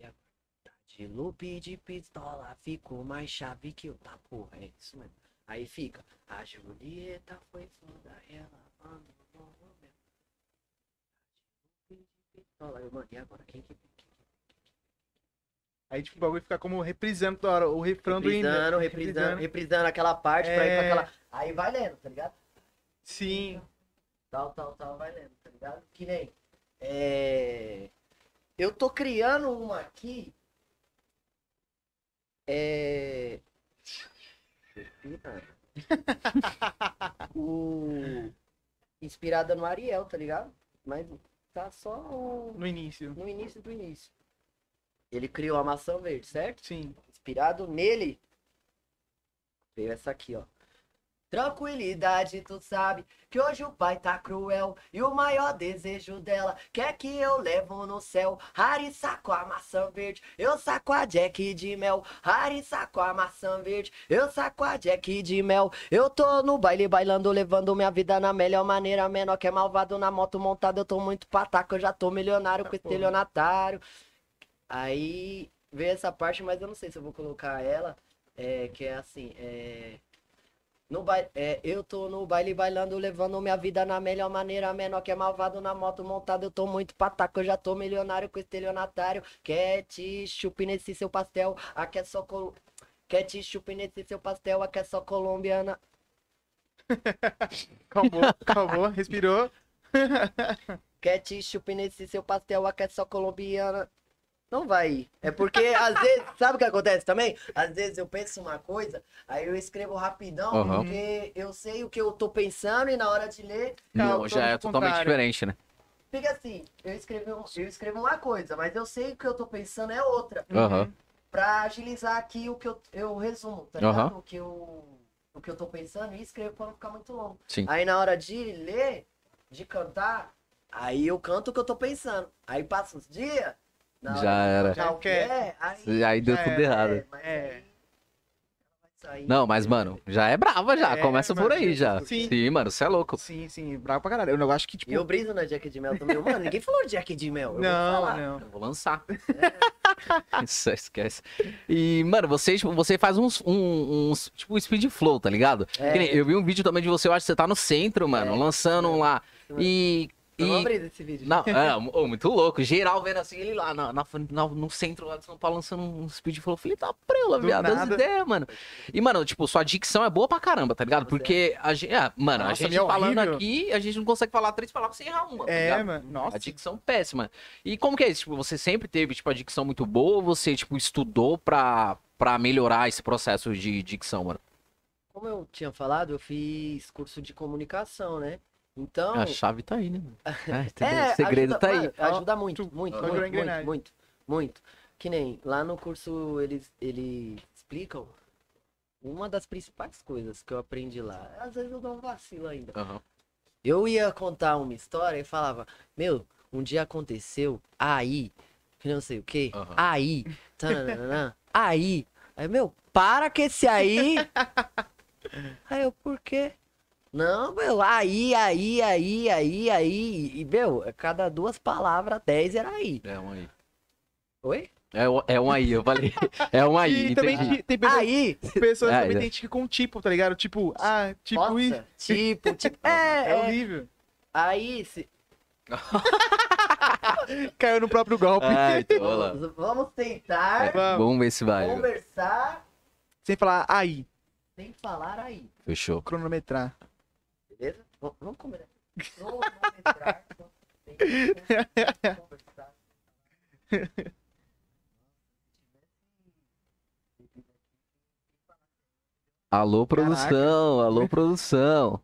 E agora? Tá de loop de pistola, ficou mais chave que eu. Tá, porra, é isso mesmo. Aí fica. A Julieta foi foda e ela abandonou o Romeu. Pistola. Eu, mano, e agora? Quem que. Aí, tipo, o bagulho fica como reprisando toda hora, o refrão do hino. reprisando, reprisando, reprisando aquela parte pra ir pra É. aquela. Aí vai lendo, tá ligado? Sim. Tal, tal, tal, vai lendo, tá ligado? Que nem. É... Eu tô criando uma aqui. É. [LAUGHS] o... Inspirada no Ariel, tá ligado? Mas tá só o- No início. no início do início. Ele criou a maçã verde, certo? Sim. Inspirado nele, veio essa aqui, ó. Tranquilidade, tu sabe que hoje o pai tá cruel e o maior desejo dela quer que eu levo no céu. Harry sacou a maçã verde, eu saco a Jack de mel. Harry sacou a maçã verde, eu saco a Jack de mel. Eu tô no baile bailando, levando minha vida na melhor maneira. Menor que é malvado na moto montada, eu tô muito pataco, eu já tô milionário com porra. estelionatário. Aí veio essa parte, mas eu não sei se eu vou colocar ela. É, que é assim, é. No baile, é, eu tô no baile bailando, levando minha vida na melhor maneira, menor que é malvado na moto montado, eu tô muito pataco, eu já tô milionário com estelionatário, quer te chupe nesse seu pastel, aqui é só col... quer te chupe nesse seu pastel, aqui é só colombiana. [LAUGHS] Calmou, calmou, respirou. [LAUGHS] Quer te chupe nesse seu pastel, aqui é só colombiana. Não vai ir. É porque, às vezes, [LAUGHS] sabe o que acontece também? Às vezes eu penso uma coisa, aí eu escrevo rapidão, Aham. porque eu sei o que eu tô pensando e na hora de ler, Não, já é todo totalmente contrário. diferente, né? fica assim. Eu escrevo, um- eu escrevo uma coisa, mas eu sei o que eu tô pensando é outra. Aham. Pra agilizar aqui o que eu, eu resumo, tá ligado? O que eu, o que eu tô pensando e escrevo pra não ficar muito longo. Sim. Aí na hora de ler, de cantar, aí eu canto o que eu tô pensando. Aí passa uns dias. Hora Já era. cantar o que é, aí, Aí deu Já tudo era. errado. é, mas É. Não, mas, mano, já é brava já. É, Começa por aí já. Sim. Sim, mano, você é louco. Sim, sim, bravo pra caralho. Eu acho que, tipo. Eu briso na Jack de Mel também. Mano, ninguém falou de Jack de Mel. eu vou Não, falar. não. Eu vou lançar. [LAUGHS] Isso, esquece. E, mano, você, tipo, você faz uns, um- uns, tipo, speed flow, tá ligado? É. Eu vi um vídeo também de você, eu acho que você tá no centro, mano, É. lançando um lá. E. Eu e abrir esse vídeo. não, é, [LAUGHS] muito louco. Geral vendo assim, ele lá na, na- na- no centro lá de São Paulo lançando um speed. Eu falei, tá prela, Do viado, as nada. ideias, mano. E, mano, tipo, sua dicção é boa pra caramba, tá ligado? Porque a gente. É, mano, a Nossa, gente minha é falando horrível. aqui, a gente não consegue falar três palavras sem errar uma. tá É, ligado? mano. Nossa. A dicção péssima. E como que é isso? Tipo, você sempre teve, tipo, a dicção muito boa ou você, tipo, estudou pra, pra melhorar esse processo de dicção, mano? Como eu tinha falado, eu fiz curso de comunicação, né? Então. A chave tá aí, né? mano? [LAUGHS] É? É, o segredo ajuda, tá aí. ajuda muito, muito, muito, muito, muito, muito. Que nem lá no curso eles, eles explicam uma das principais coisas que eu aprendi lá. Às vezes eu dou um vacilo ainda. Aham. Eu ia contar uma história e falava, meu, um dia aconteceu, aí, que não sei o que, Aham. aí, tananana, aí. Aí, meu, para que esse aí. [LAUGHS] Aí eu, por quê? Não, meu, aí, aí, aí, aí, aí. E, meu, cada duas palavras, dez era aí. É um aí. Oi? É, um- é um aí, eu falei. É um aí, E também entendi. tem pessoas, Aí! pessoas É, também é. identificam com tipo, tá ligado? Tipo, ah, tipo isso. Nossa, tipo, [LAUGHS] tipo. É, É, é. horrível. Aí, se... [LAUGHS] Caiu no próprio golpe. Ah, então, vamos, vamos tentar Vamos. Vamos ver se vai. conversar Sem falar aí, sem falar aí. Fechou. cronometrar. Beleza? V- Vamos combinar. Conversar. Alô, produção. Alô, produção.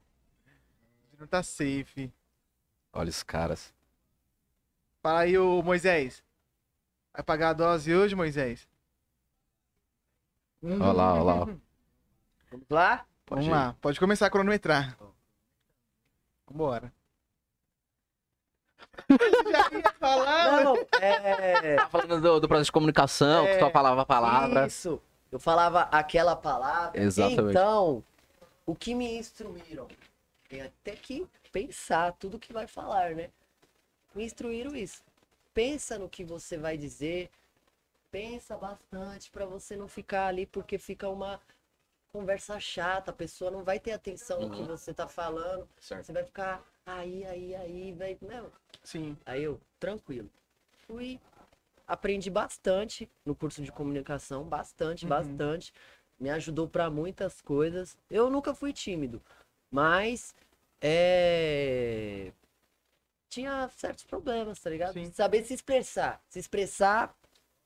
Não tá safe. Olha os caras. Fala aí, ô Moisés. Vai pagar a dose hoje, Moisés? Olha lá, olha lá. Vamos lá? Pode Vamos ir. lá, pode começar a cronometrar. Vambora. Já ia falar, Não, é. Tá falando do, do processo de comunicação, que É, só falava a palavra. Isso. Eu falava aquela palavra. Exatamente. Então, o que me instruíram? Tem até que pensar tudo que vai falar, né? Me instruíram isso. Pensa no que você vai dizer. Pensa bastante pra você não ficar ali, porque fica uma conversa chata. A pessoa não vai ter atenção no que Uhum. você tá falando. Certo. Você vai ficar aí, aí, aí, vai. Não, Sim. Aí eu, tranquilo. Fui, aprendi bastante no curso de comunicação, bastante, Uhum. bastante. Me ajudou pra muitas coisas. Eu nunca fui tímido, mas é... tinha certos problemas, tá ligado? Sim. Saber se expressar, se expressar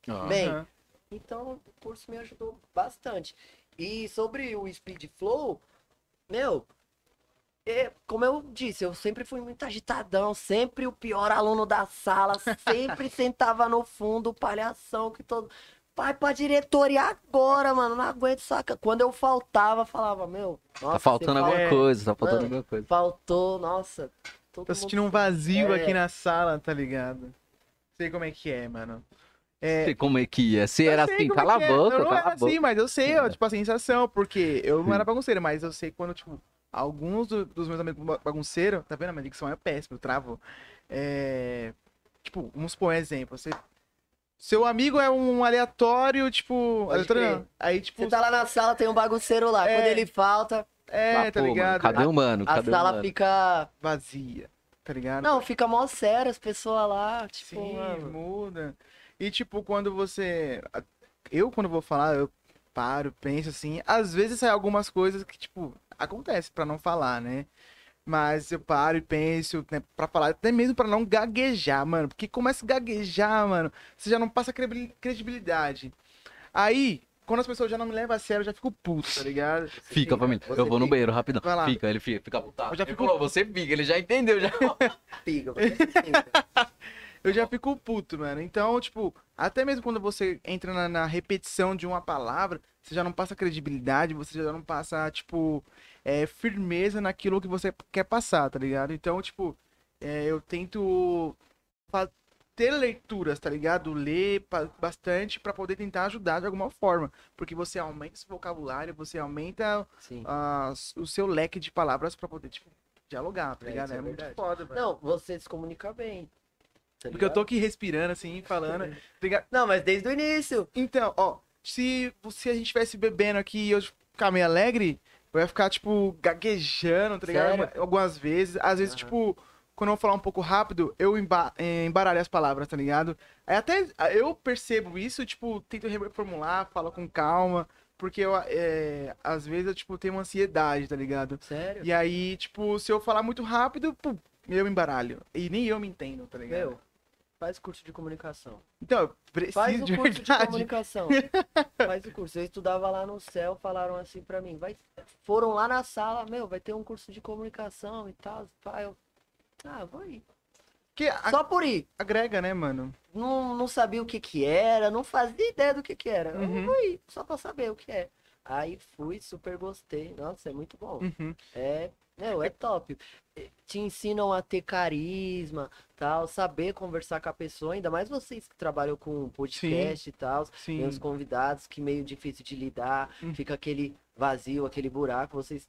Ah, bem. Então o curso me ajudou bastante. E sobre o Speed Flow, meu, é, como eu disse, eu sempre fui muito agitadão, sempre o pior aluno da sala, sempre [LAUGHS] sentava no fundo, palhação que todo. Vai pra diretoria agora, mano, não aguento, saca? Quando eu faltava, falava, meu, nossa, Tá faltando alguma É. coisa, tá faltando Mano, alguma coisa. Faltou, nossa. Tô mundo sentindo um vazio É. aqui na sala, tá ligado? Sei como é que é, mano. É, Sei como é que ia. Se eu era assim, é cala que a é. boca, Eu não era a assim, mas eu sei, ó, tipo, a sensação, porque eu não era bagunceiro, mas eu sei quando, tipo, alguns do- dos meus amigos ba- bagunceiros, tá vendo? A minha dicção é péssima, eu travo. É. Tipo, vamos supor um exemplo. Você... Seu amigo é um aleatório, tipo. Aleatório. Aí, tipo. Você tá lá na sala, tem um bagunceiro lá. É. Quando ele falta, É, Ah, tá pô, mano, ligado? cadê o mano? A Cadê o sala mano? fica. Vazia, tá ligado? Não, fica mó sério as pessoas lá. Tipo, Sim, mano. muda. E tipo, quando você. Eu, quando vou falar, eu paro, penso assim. Às vezes sai algumas coisas que, tipo, acontece pra não falar, né? Mas eu paro e penso, né, pra falar, até mesmo pra não gaguejar, mano. Porque começa a gaguejar, mano, você já não passa credi- credibilidade. Aí, quando as pessoas já não me levam a sério, eu já fico puto, tá ligado? Fica, família. Você Eu vou no fica. banheiro, rapidão. Vai lá. Fica, ele fica, fica putado. Eu já Ele fico- falou, você fica, ele já entendeu, já. [LAUGHS] Fica, você fica. [LAUGHS] Eu já fico puto, mano. Então, tipo, até mesmo quando você entra na, na repetição de uma palavra, você já não passa credibilidade, você já não passa, tipo, é, firmeza naquilo que você quer passar, tá ligado? Então, tipo, é, eu tento ter leituras, tá ligado? Ler bastante pra poder tentar ajudar de alguma forma. Porque você aumenta esse vocabulário, você aumenta ah, o seu leque de palavras pra poder, tipo, dialogar, tá É, ligado? é É, muito foda, velho. Não, você se comunica bem. Tá Porque eu tô aqui respirando, assim, falando, [LAUGHS] tá? Não, mas desde o início. Então, ó, se, se a gente estivesse bebendo aqui e eu ficar meio alegre, eu ia ficar, tipo, gaguejando, tá ligado? Sério? Algumas vezes. Às vezes, Aham. tipo, quando eu falar um pouco rápido, eu emba eh, embaralho as palavras, tá ligado? Aí até eu percebo isso, tipo, tento reformular, falo com calma, porque eu, é, às vezes, eu, tipo, tenho uma ansiedade, tá ligado? Sério? E aí, tipo, se eu falar muito rápido, pum, eu embaralho. E nem eu me entendo, tá ligado? Meu, faz curso de comunicação. Então, eu preciso Faz o de curso de verdade. comunicação. [LAUGHS] Faz o curso. Eu estudava lá no céu, falaram assim pra mim. Vai... Foram lá na sala, meu, vai ter um curso de comunicação e tal. Eu... Ah, vou ir. Que Só por ir. agrega, né, mano? Não, não sabia o que que era, não fazia ideia do que que era. Eu Uhum. vou ir, só pra saber o que é. Aí fui, super gostei. Nossa, é muito bom. Uhum. É, meu, é top. Te ensinam a ter carisma, tal, saber conversar com a pessoa, ainda mais vocês que trabalham com podcast e tal. Sim. Tem os convidados que meio difícil de lidar, Hum. fica aquele vazio, aquele buraco, vocês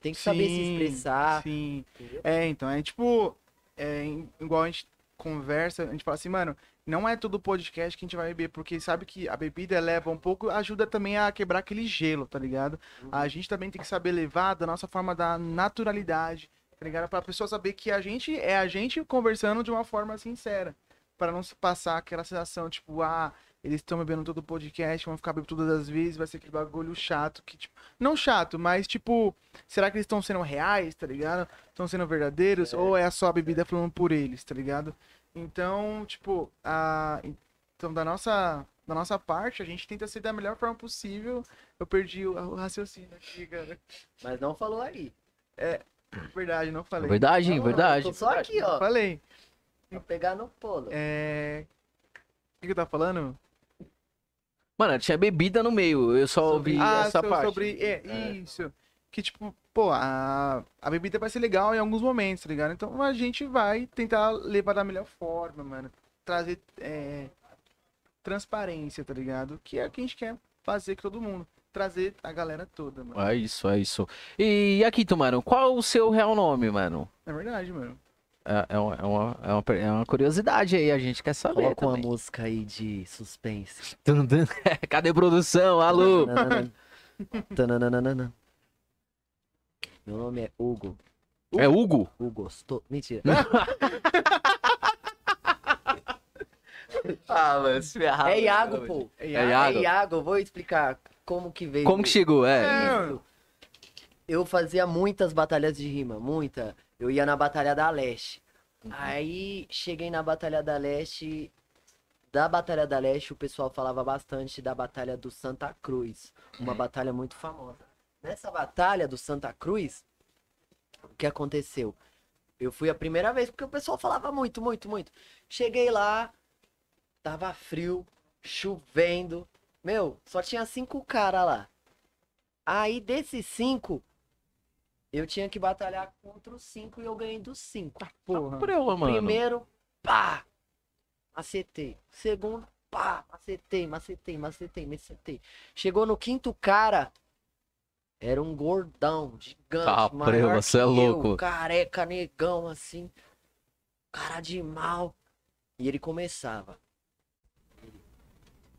têm que saber se Sim, expressar. Sim. entendeu? É, então, é tipo, é, igual a gente conversa, a gente fala assim, mano, não é todo podcast que a gente vai beber, porque sabe que a bebida leva um pouco, ajuda também a quebrar aquele gelo, tá ligado? Uhum. A gente também tem que saber levar da nossa forma da naturalidade, tá ligado? Pra pessoa saber que a gente é a gente conversando de uma forma sincera, para não se passar aquela sensação, tipo, ah, eles estão bebendo todo o podcast, vão ficar bebendo todas as vezes, vai ser aquele bagulho chato que, tipo, não chato, mas tipo, será que eles estão sendo reais, tá ligado? Estão sendo verdadeiros? É. Ou é só a bebida falando por eles, tá ligado? Então, tipo, a... então da nossa, da nossa parte, a gente tenta ser da melhor forma possível. Eu perdi o, o raciocínio aqui, cara. Mas não falou aí. Verdade, não falei. Verdade? Não, Verdade. Tô só aqui, ó. Falei. Pra pegar no polo. É... O que que eu tava falando? Mano, tinha bebida no meio. Eu só Sobre- ouvi ah, essa so- parte. sobre... É, isso. Que, tipo, pô, a... a bebida vai ser legal em alguns momentos, tá ligado? Então a gente vai tentar levar da melhor forma, mano. Trazer é... transparência, tá ligado? Que é o que a gente quer fazer com todo mundo. Trazer a galera toda, mano. É isso, é isso. E aqui, tu, mano, qual o seu real nome, mano? É verdade, mano. É, é uma, é, uma, é, uma, é uma curiosidade aí, a gente quer saber. Coloca uma também. música aí de suspense. [LAUGHS] Cadê produção? Alô? Tananana. Tananana. Meu nome é Hugo. É Hugo? Hugo Gostou. Mentira. [LAUGHS] Ah, mas se ferrar. É Iago, pô. É É Iago. É Iago. Iago, eu vou explicar como que veio. Como que chegou? É. É. Eu fazia muitas batalhas de rima, muita. Eu ia na Batalha da Leste. Aí cheguei na Batalha da Leste. Da Batalha da Leste, o pessoal falava bastante da Batalha do Santa Cruz. Uma batalha muito famosa. Nessa batalha do Santa Cruz, o que aconteceu? Eu fui a primeira vez, porque o pessoal falava muito, muito, muito. Cheguei lá, tava frio, chovendo. Meu, só tinha cinco caras lá. Aí desses cinco, eu tinha que batalhar contra os cinco e eu ganhei dos cinco. Porra. Por eu, mano. Primeiro, pá! Macetei. Segundo, pá! Macetei, macetei, macetei, macetei. Chegou no quinto cara, era um gordão, gigante, Ah, maior você é eu, louco. careca, negão, assim, cara de mal. E ele começava.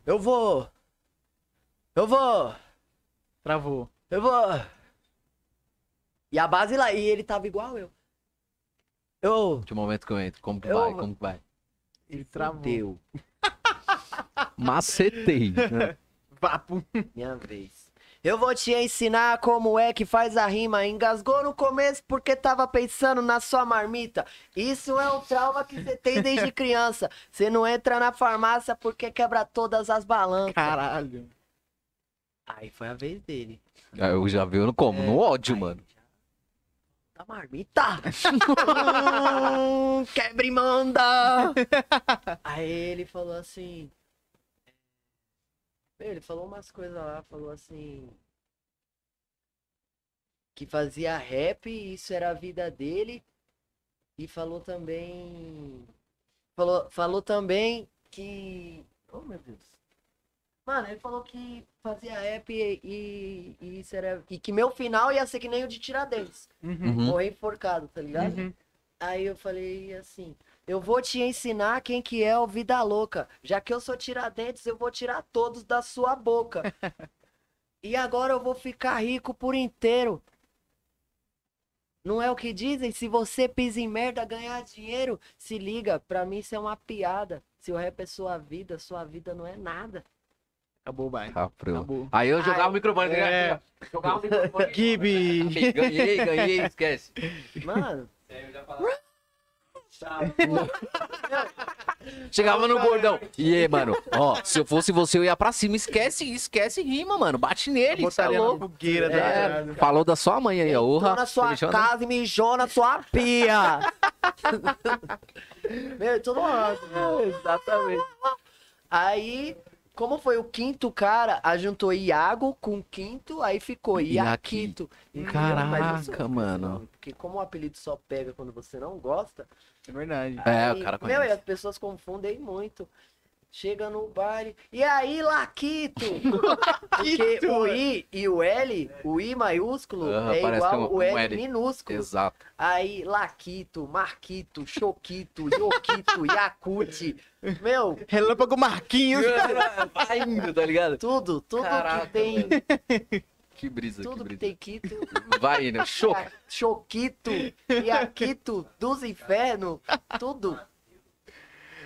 Eu vou! Eu vou! Travou. Eu vou! E a base lá, e ele tava igual eu. Eu. De momento que eu entro, como que Eu- vai? Como que vai? Ele travou. Deu. Macetei. né? [LAUGHS] Papo. Minha vez. Eu vou te ensinar como é que faz a rima. Engasgou no começo porque tava pensando na sua marmita. Isso é um trauma que você tem desde [LAUGHS] criança. Você não entra na farmácia porque quebra todas as balanças. Caralho. Aí foi a vez dele. Aí Eu já vi no como? No ódio, mano. Da marmita. [LAUGHS] hum, quebra e manda. [LAUGHS] Aí ele falou assim. Meu, ele falou umas coisas lá, falou assim. Que fazia rap, e isso era a vida dele. E falou também. Falou, falou também que. Oh meu Deus. Mano, ele falou que fazia rap e, e, e isso era. E que meu final ia ser que nem o de Tiradentes. Uhum. Uhum. Morrer enforcado, tá ligado? Uhum. Aí eu falei assim, eu vou te ensinar quem que é o Vida Louca. Já que eu sou tiradentes, eu vou tirar todos da sua boca. [LAUGHS] e agora eu vou ficar rico por inteiro. Não é o que dizem? Se você pisa em merda, ganhar dinheiro. Se liga, pra mim isso é uma piada. Se o rap é sua vida, sua vida não é nada. Acabou o baile. Tá. Acabou. Aí eu jogava Ai, o microfone. é. né? Jogava o microfone. Gibi. Ganhei, ganhei, esquece. Mano, [LAUGHS] Chegava no gordão. E aí, mano, ó, se eu fosse você, eu ia pra cima. Esquece, esquece rima, mano. Bate nele, é Botaria na louco. fogueira, tá É, ligado? Falou da sua mãe aí, ó. Urra. na sua Beijando. casa e mijou na sua pia. [LAUGHS] Meu, todo mundo. Exatamente. Aí, como foi o quinto cara, a juntou Iago com quinto, aí ficou Iaquito. Caraca, mano. Porque como o apelido só pega quando você não gosta. É verdade. É, aí, o cara Meu, e conhece. as pessoas confundem muito. Chega no baile. E aí, Laquito? [LAUGHS] Porque o I e o L, o I maiúsculo, Aham, é igual um- o um L, L. minúsculo. Exato. Aí, Laquito, Marquito, Choquito, Yoquito, Yakute. Meu, Relâmpago Marquinhos. Vai indo, tá ligado? tudo, tudo Caraca, que tem. Que brisa, Tudo que que brisa. tem Quito, Vai [LAUGHS] indo. Show. Choquito, Iaquito, dos infernos, tudo.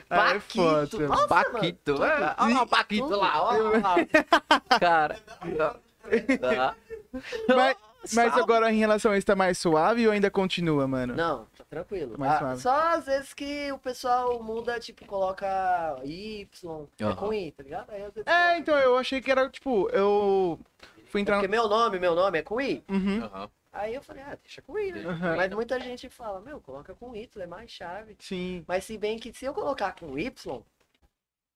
Ah, é Paquito. Nossa, Paquito. é, Olha lá o Paquito tudo. lá, olha lá. Cara. Tá. Mas, mas agora em relação a isso, tá mais suave ou ainda continua, mano? Não, tá tranquilo. Mais Ah, suave. só às vezes que o pessoal muda, tipo, coloca Y, é Aham. com I, tá ligado? Vezes É, então eu achei que era, tipo, eu fui entrar. Porque meu nome, meu nome é com I. Uhum. Aham. Aí eu falei, ah, deixa com I, né? Aham. Mas muita gente fala, meu, coloca com Y, é mais chave. Sim. Mas se bem que se eu colocar com Y,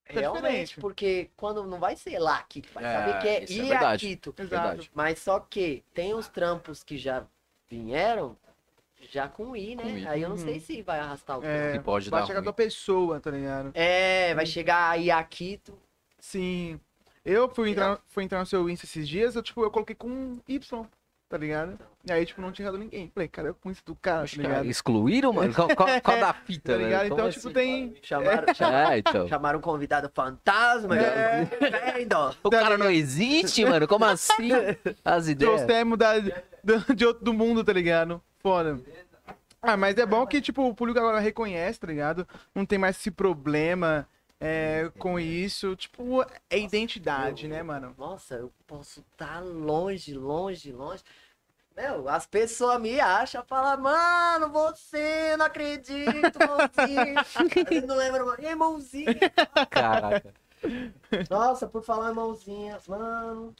Tá realmente, diferente. porque quando não vai ser lá que vai É, saber que é é. Iaquito. Verdade. Mas só que tem uns trampos que já vieram já com I, né? Com I. Aí eu não Uhum. sei se vai arrastar o É, trampo. Que pode vai dar chegar ruim. da pessoa, tá ligado? É, vai chegar Iaquito. Sim. Eu fui entrar, fui entrar no seu Insta esses dias, eu, tipo, eu coloquei com Y, tá ligado? E aí, tipo, não tinha errado ninguém. Falei, cara, eu com isso do cara, tá Cara, ligado? excluíram, mano? Qual, qual, qual da fita, [LAUGHS] Tá né? ligado? Como Então, assim? tipo, tem. Chamaram, [LAUGHS] chamaram, É, então. chamaram um convidado fantasma. É. Vendo? O cara não existe, mano? Como assim? As ideias. Trouxemos da, do, de outro do mundo, tá ligado? Foda. Ah, mas é bom que, tipo, o público agora reconhece, tá ligado? Não tem mais esse problema é, com isso. Tipo, é identidade, né, mano? Nossa, eu posso estar longe, longe, longe. Meu, as pessoas me acham, falam, mano, você, não acredito, mãozinha. [LAUGHS] não. E mãozinha? Caraca. [LAUGHS] Nossa, por falar em mãozinha, mano.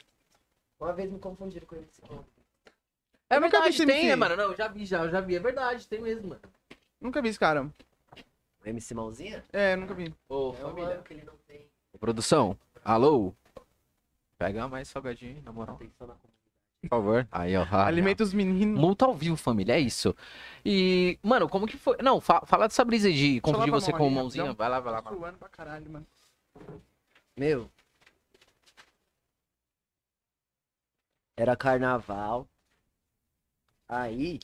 Uma vez me confundiram com esse aqui. É Eu nunca vi verdade, esse tem, né, mano? Não, eu já vi, já, eu já vi. É verdade, tem mesmo, mano. Nunca vi esse cara. O MC Mãozinha? É, nunca vi. Ô, É mano que ele não tem Produção, alô? Pega mais salgadinho, na moral. Por favor. Aí, ó. ah, Alimenta os meninos. Multa ao vivo, família, é isso. E, mano, como que foi? Não, fa- fala dessa brisa de confundir você com ali, mãozinha. rapidão. Vai lá, vai lá. Suando pra caralho, mano. Meu. Era carnaval. Aí,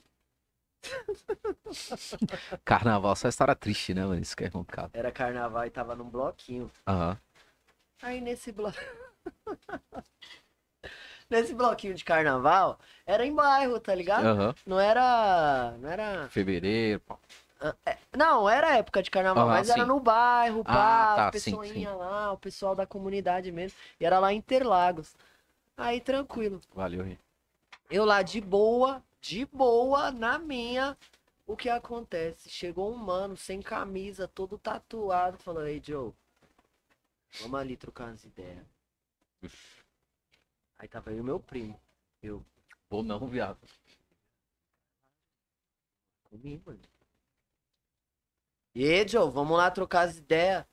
[LAUGHS] Carnaval, só história triste, né, mano? Isso que é complicado. era carnaval e tava num bloquinho. Aham. Aí nesse bloco. [LAUGHS] nesse bloquinho de carnaval, era em bairro, tá ligado? Aham. Não era. Não era. Fevereiro. pá. Não, era época de carnaval, Ah, mas era sim. no bairro, Ah, pá, tá, o pessoal sim, lá, o pessoal da comunidade mesmo. E era lá em Interlagos. Aí tranquilo. Valeu, Rê. Eu lá de boa, de boa, na minha. O que acontece? Chegou um mano sem camisa, todo tatuado, falou: Ei, Joe, vamos ali trocar umas ideias. Aí tava eu e meu primo. Eu, Vou não, viado. comigo, mano. E aí, Joe, vamos lá trocar as ideias.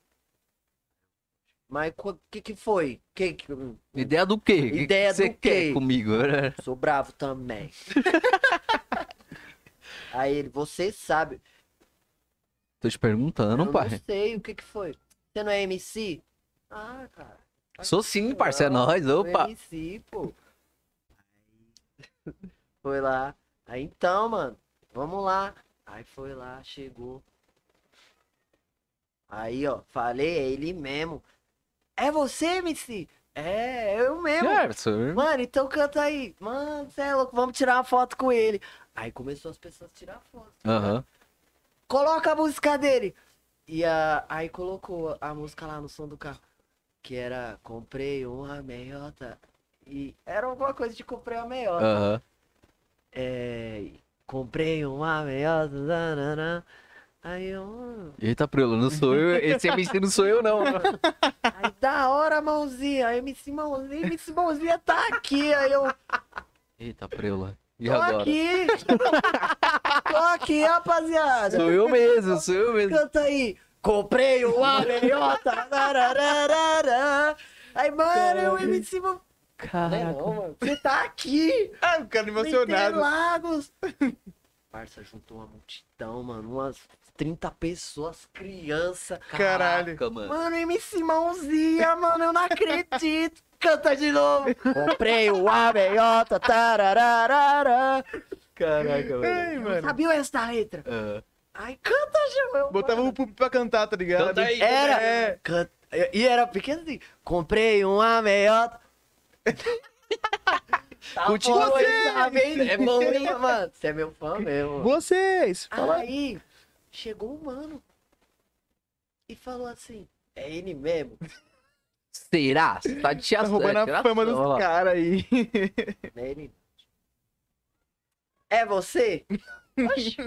Mas o que que foi? Que que... Ideia do quê? Que Ideia que você do quer quê? comigo? [LAUGHS] Sou bravo também. [LAUGHS] Aí ele, você sabe. Tô te perguntando, eu pai. não sei, o que que foi? Você não é MC? Ah, cara. Sou sim, parceiro. É sou opa. MC, pô. Foi lá. Aí então, mano, vamos lá. Aí foi lá, chegou. Aí, ó, falei, é ele mesmo. É você, MC? É, eu mesmo. É, Mano, então canta aí. Mano, você é louco, vamos tirar uma foto com ele. Aí começou as pessoas a tirar foto. Aham. Coloca a música dele. E a, aí colocou a música lá no som do carro. Que era Comprei uma meiota. E era alguma coisa de comprei uma meiota. Aham. É, comprei uma meiota. Aí eu. Eita, Prelo, não sou eu. Esse MC não sou eu, não. Aí da hora, mãozinha. Aí MC Mãozinha, MC Mãozinha tá aqui. Aí eu. Eita, Prelo. E Tô agora? aqui. tô aqui, rapaziada. Sou eu mesmo, sou eu mesmo. Canta aí. Comprei uma meiota. Aí, mano, eu MC Caraca. Não, mano. Você tá aqui. Ah, o cara no emocionado. Interlagos. [LAUGHS] Parça, juntou uma multidão, mano. Umas 30 pessoas, criança. Caralho. Caraca, mano. Mano, MC Mãozinha, mano, eu não acredito. [LAUGHS] Canta de novo. Comprei uma meiota. tarararara. Caraca, Eu não mano. sabia essa letra. Ah. Ai, canta, Gil. Eu, Botava mano. o público pra cantar, tá ligado? Canta aí. Era. É. Canta- E era pequeno assim. Comprei uma meiota. [LAUGHS] tá Continua ele tá vendo? É bom, hein, mano? Você é meu fã mesmo. Vocês. Fala. Aí, chegou um mano. E falou assim. É ele mesmo? [LAUGHS] Será? Você tá de Tá roubando a fama dos caras aí. Não [LAUGHS] é ele. É você? Oxi. [LAUGHS]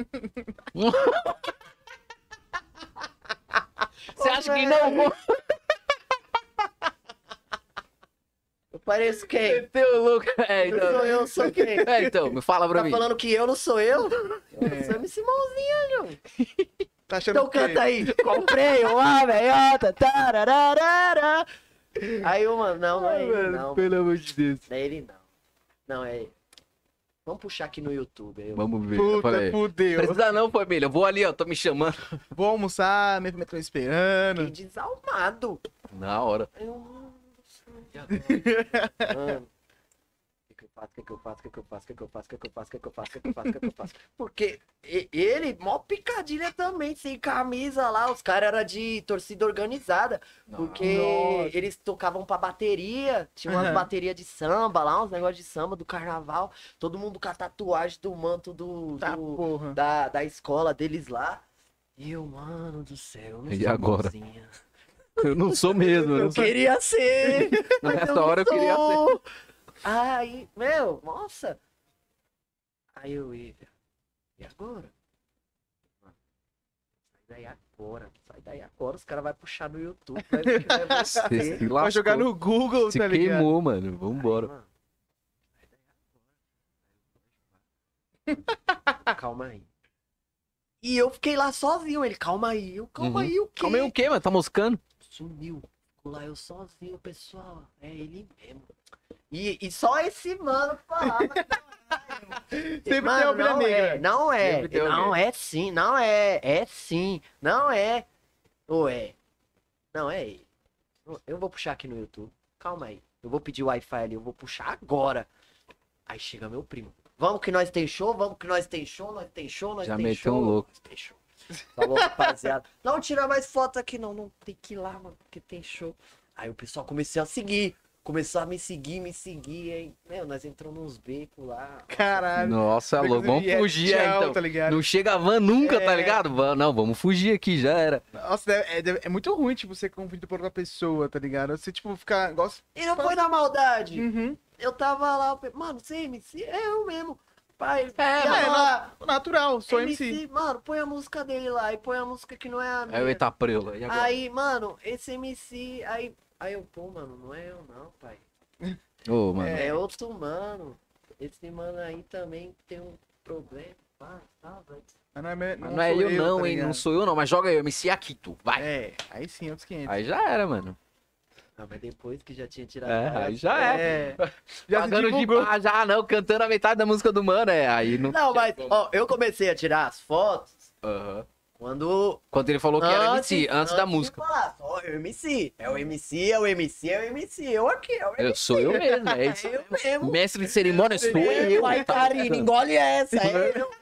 Você acha que não? Eu pareço quem? Teu louco. [LAUGHS] É, Eu então. sou eu, sou quem? [LAUGHS] É, então, me fala pra Tá mim. falando que eu não sou eu? Eu É. sou MC Mãozinha, João. Tá achando Então que... canta aí. [LAUGHS] Comprei uma meiota. tarararara. Aí o mano, não, não é Ai, ele, mano, não. pelo amor de Deus. Não é ele, não. Não, é ele. Vamos puxar aqui no YouTube. aí eu- Vamos ver. eu Puta, fudeu. Precisa não, família. Eu vou ali, ó. Tô me chamando. Vou almoçar, minha família tá me Fiquei esperando. desalmado. Na hora. Aí mano, [LAUGHS] o que que eu faço, o que que eu faço, o que que eu faço, o que que eu faço, o que que eu faço, o que que eu faço, o que que eu faço, o que que eu faço. Porque ele, mó picadilha também, sem camisa lá, os caras eram de torcida organizada, porque Nossa. eles tocavam pra bateria, tinha umas Aham. baterias de samba lá, uns negócios de samba do carnaval, todo mundo com a tatuagem do manto do, Tá, do- porra. da, da escola deles lá. E eu, mano do céu, eu não E sou agora? bonzinha. Eu não sou mesmo. Eu Eu não sou... queria ser. [LAUGHS] Nessa hora eu queria ser. Aí, meu, nossa. Aí eu ia. E agora? Sai daí agora. Sai daí agora. Os caras vão puxar no YouTube. Vai ver que [LAUGHS] vai Vai lascou. jogar no Google, Se tá ligado? queimou, mano. Vambora. Aí, mano, sai daí agora. Calma aí. E eu fiquei lá sozinho. Ele, calma aí. Eu, calma Uhum. aí, o quê? Calma aí o quê, mano? Tá moscando? Sumiu. Ficou lá eu sozinho, pessoal. É ele mesmo. E, e só esse mano falava. [LAUGHS] Sempre tem Mano, a ovelha não negra. É, não é. Tem Não é sim, não é. É sim. Não é. Ou é? Não é ele. Eu vou puxar aqui no YouTube. Calma aí. Eu vou pedir o Wi-Fi ali. Eu vou puxar agora. Aí chega meu primo. Vamos que nós tem show, vamos que nós tem show, nós tem show, nós Já tem meteu show. um louco. Falou, rapaziada. Não tira mais foto aqui, não. Não tem que ir lá, mano, porque tem show. Aí o pessoal começou a seguir. começou a me seguir, me seguir. Aí, meu, nós entramos nos becos lá. Caralho. Nossa, é louco. Vamos fugir aí, tchau, então. Tá ligado? Não chega a van nunca, tá É. ligado? Van- Não, vamos fugir aqui, já era. Nossa, é, é- é muito ruim, tipo, ser confundido por outra pessoa, tá ligado? Você, tipo, ficar. Gosta... E não foi na maldade. Uhum. Eu tava lá, mano, você é MC? É eu mesmo. Pai, É, mano. lá, Natural, sou MC. Mano, põe a música dele lá e põe a música que não é a minha. Aí o Itaprela. E agora? Aí, mano, esse MC, aí, aí eu, pô, mano, não é eu não, pai. Ô, mano. É outro mano. Esse mano aí também tem um problema. Pá, tá, velho. Mas não é, Não, é sou eu, não, tá hein? ligado? Não sou eu, não. Mas joga aí, MC Akito. Vai. É, aí sim, outros 500. Aí já era, mano. Ah, mas depois que já tinha tirado. É, a- aí já é. É. [LAUGHS] Já Pagando de pá, já não, cantando a metade da música do mano, é. Aí não. Não, mas, ó, eu comecei a tirar as fotos Aham. quando. Quando ele falou que era MC, antes, da de música. falar, só é o MC. É o MC, é o MC, é o MC. Eu aqui, é o MC. Eu sou eu mesmo, é isso. [LAUGHS] eu mesmo. Mestre de cerimônia sou eu. Ai, tá Karine, ligado? engole essa. É eu. [LAUGHS]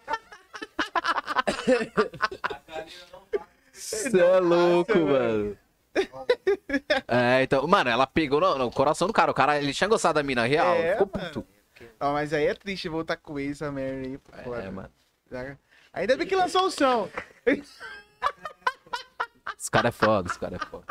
Você é louco, mano. [LAUGHS] É, então, mano, ela pegou no, no coração do cara. O cara, ele tinha gostado da mina real, É, ficou mano. puto. Ó, mas aí é triste voltar com essa merda aí. Foda. É, mano. Ainda bem que lançou o som. [LAUGHS] Esse cara é foda, esse cara é foda.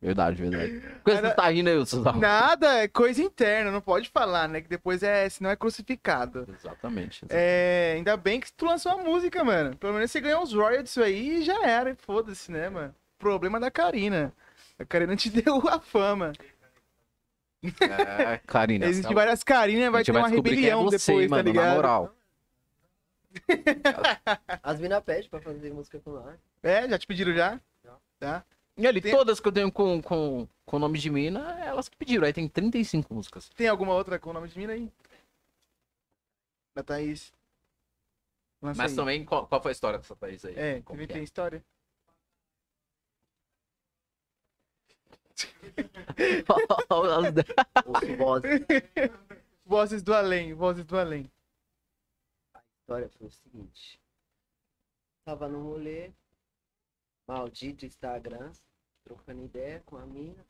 Verdade, verdade. Por que você tá rindo aí, Wilson? Nada, é coisa interna, não pode falar, né? Que depois é, senão é crucificado. Exatamente. É, ainda bem que tu lançou a música, mano. Pelo menos você ganhou uns royalties aí e já era. Foda-se, né, mano? Problema da Karina. A Karina te [LAUGHS] deu a fama. É, Karina. Existem tá- várias Karinas, vai ter uma descobrir quem é rebelião você, depois, mano, tá ligado? Na moral. As minas pedem pra fazer música com nós. É, já te pediram já? Tá. E ali, Tem- todas que eu tenho com, com, com nome de mina, elas que pediram. Aí tem 35 músicas. Tem alguma outra com o nome de mina aí? Da Thaís. Lança Mas aí. também, qual, qual foi a história dessa país aí? É, também tem é? história. Bosses. [LAUGHS] Vozes do além, vozes do além. história foi o seguinte. Tava no rolê, maldito Instagram, trocando ideia com a mina.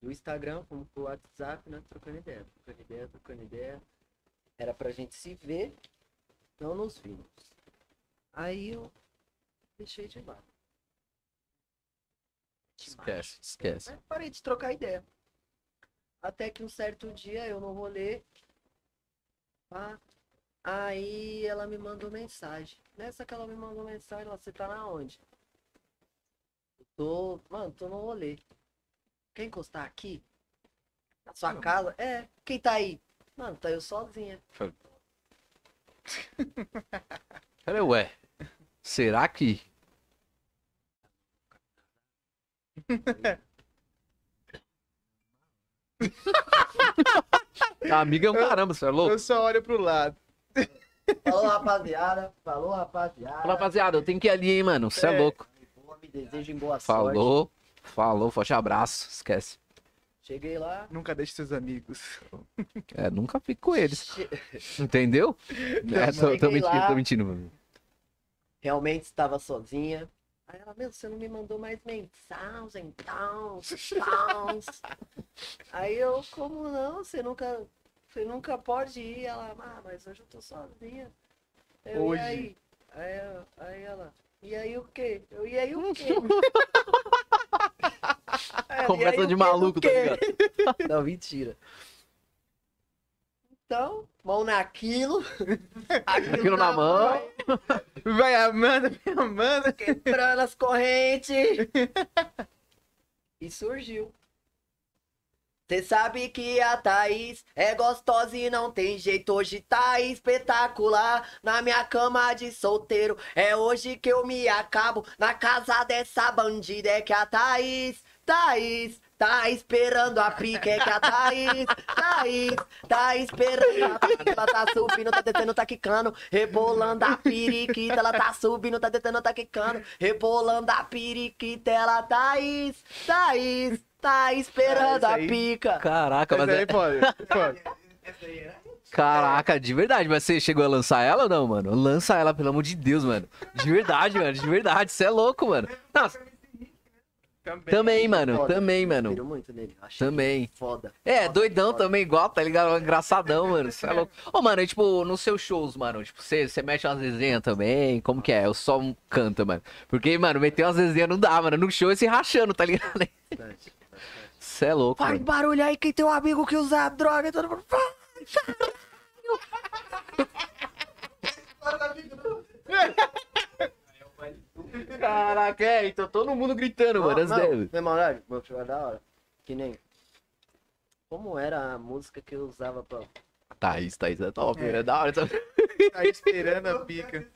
Do Instagram, fomos pro WhatsApp, né? Trocando ideia, trocando ideia, trocando ideia. Era pra gente se ver, não nos vimos. Aí eu deixei de lado. Esquece, esquece. Aí parei de trocar ideia. Até que um certo dia eu no rolê. pá, aí ela me mandou mensagem. Nessa que ela me mandou mensagem, ela, você tá na onde? Eu tô. Mano, tô no rolê. Quer encostar aqui? Na sua casa? É. Quem tá aí? Mano, tá eu sozinha. Falei, [LAUGHS] ué, será que... [LAUGHS] A amiga é um caramba, você é louco? Eu só olho pro lado. Falou, rapaziada. Falou, rapaziada. Fala, rapaziada, eu tenho que ir ali, hein, mano. Você é, É. louco. Boa, me desejem boa sorte. Falou, falou, forte abraço. Esquece. Cheguei lá. Nunca deixe seus amigos. É, nunca fico com eles. che- [LAUGHS] Entendeu? É, tô, tô mentindo, lá. tô mentindo, mano. realmente estava sozinha. Ela, meu, você não me mandou mais mensagem, tal, tal. [LAUGHS] Aí eu, como não? Você nunca, você nunca pode ir. Ela, ah, mas hoje eu tô sozinha. Eu, Hoje. E aí? Aí, eu- aí ela, e aí o quê? Eu, e aí o quê? [LAUGHS] Aí ela, "E Conversa de quê maluco, tá quê?" ligado? [LAUGHS] Não, mentira. Então, mão naquilo. [LAUGHS] Aquilo na mão. Vai, Amanda, vai, Amanda. quebrando as correntes. e surgiu. Cê sabe que a Thaís é gostosa e não tem jeito. Hoje tá espetacular na minha cama de solteiro. É hoje que eu me acabo na casa dessa bandida. É que a Thaís, Thaís, tá esperando a pique. É que a Thaís, Thaís, tá esperando a pique. Ela tá subindo, tá descendo, tá quicando. Rebolando a periquita. Ela tá subindo, tá descendo, tá quicando. Rebolando a periquita. Ela, Thaís, Thaís, tá esperando isso a aí. pica. Caraca, Mas aí é... pode, pode. Caraca, de verdade. Mas você chegou a lançar ela ou não, mano? Lança ela, pelo amor de Deus, mano. De verdade, mano. De verdade. Você é louco, mano. Não, Também, mano. Foda. Também, mano. muito nele. Achei Também. foda. É, Foda, doidão foda. também, igual, tá ligado? Engraçadão, mano. Cê é louco. [LAUGHS] Ô, mano, e, tipo, nos seus shows, mano, tipo, você você mete umas resenhas também? Como que é? Eu só canta, mano. Porque, mano, meter umas resenhas não dá, mano. No show é se rachando, tá ligado? Você é louco, Faz mano. barulho aí, quem tem um amigo que usa droga, todo mundo. [LAUGHS] Caraca, é, então todo mundo gritando, mano. as Não, irmão, meu filho é da hora. Que nem. Como era a música que eu usava pra. Thaís, Thaís é top, É. é da hora. Tá... Tá esperando a pica.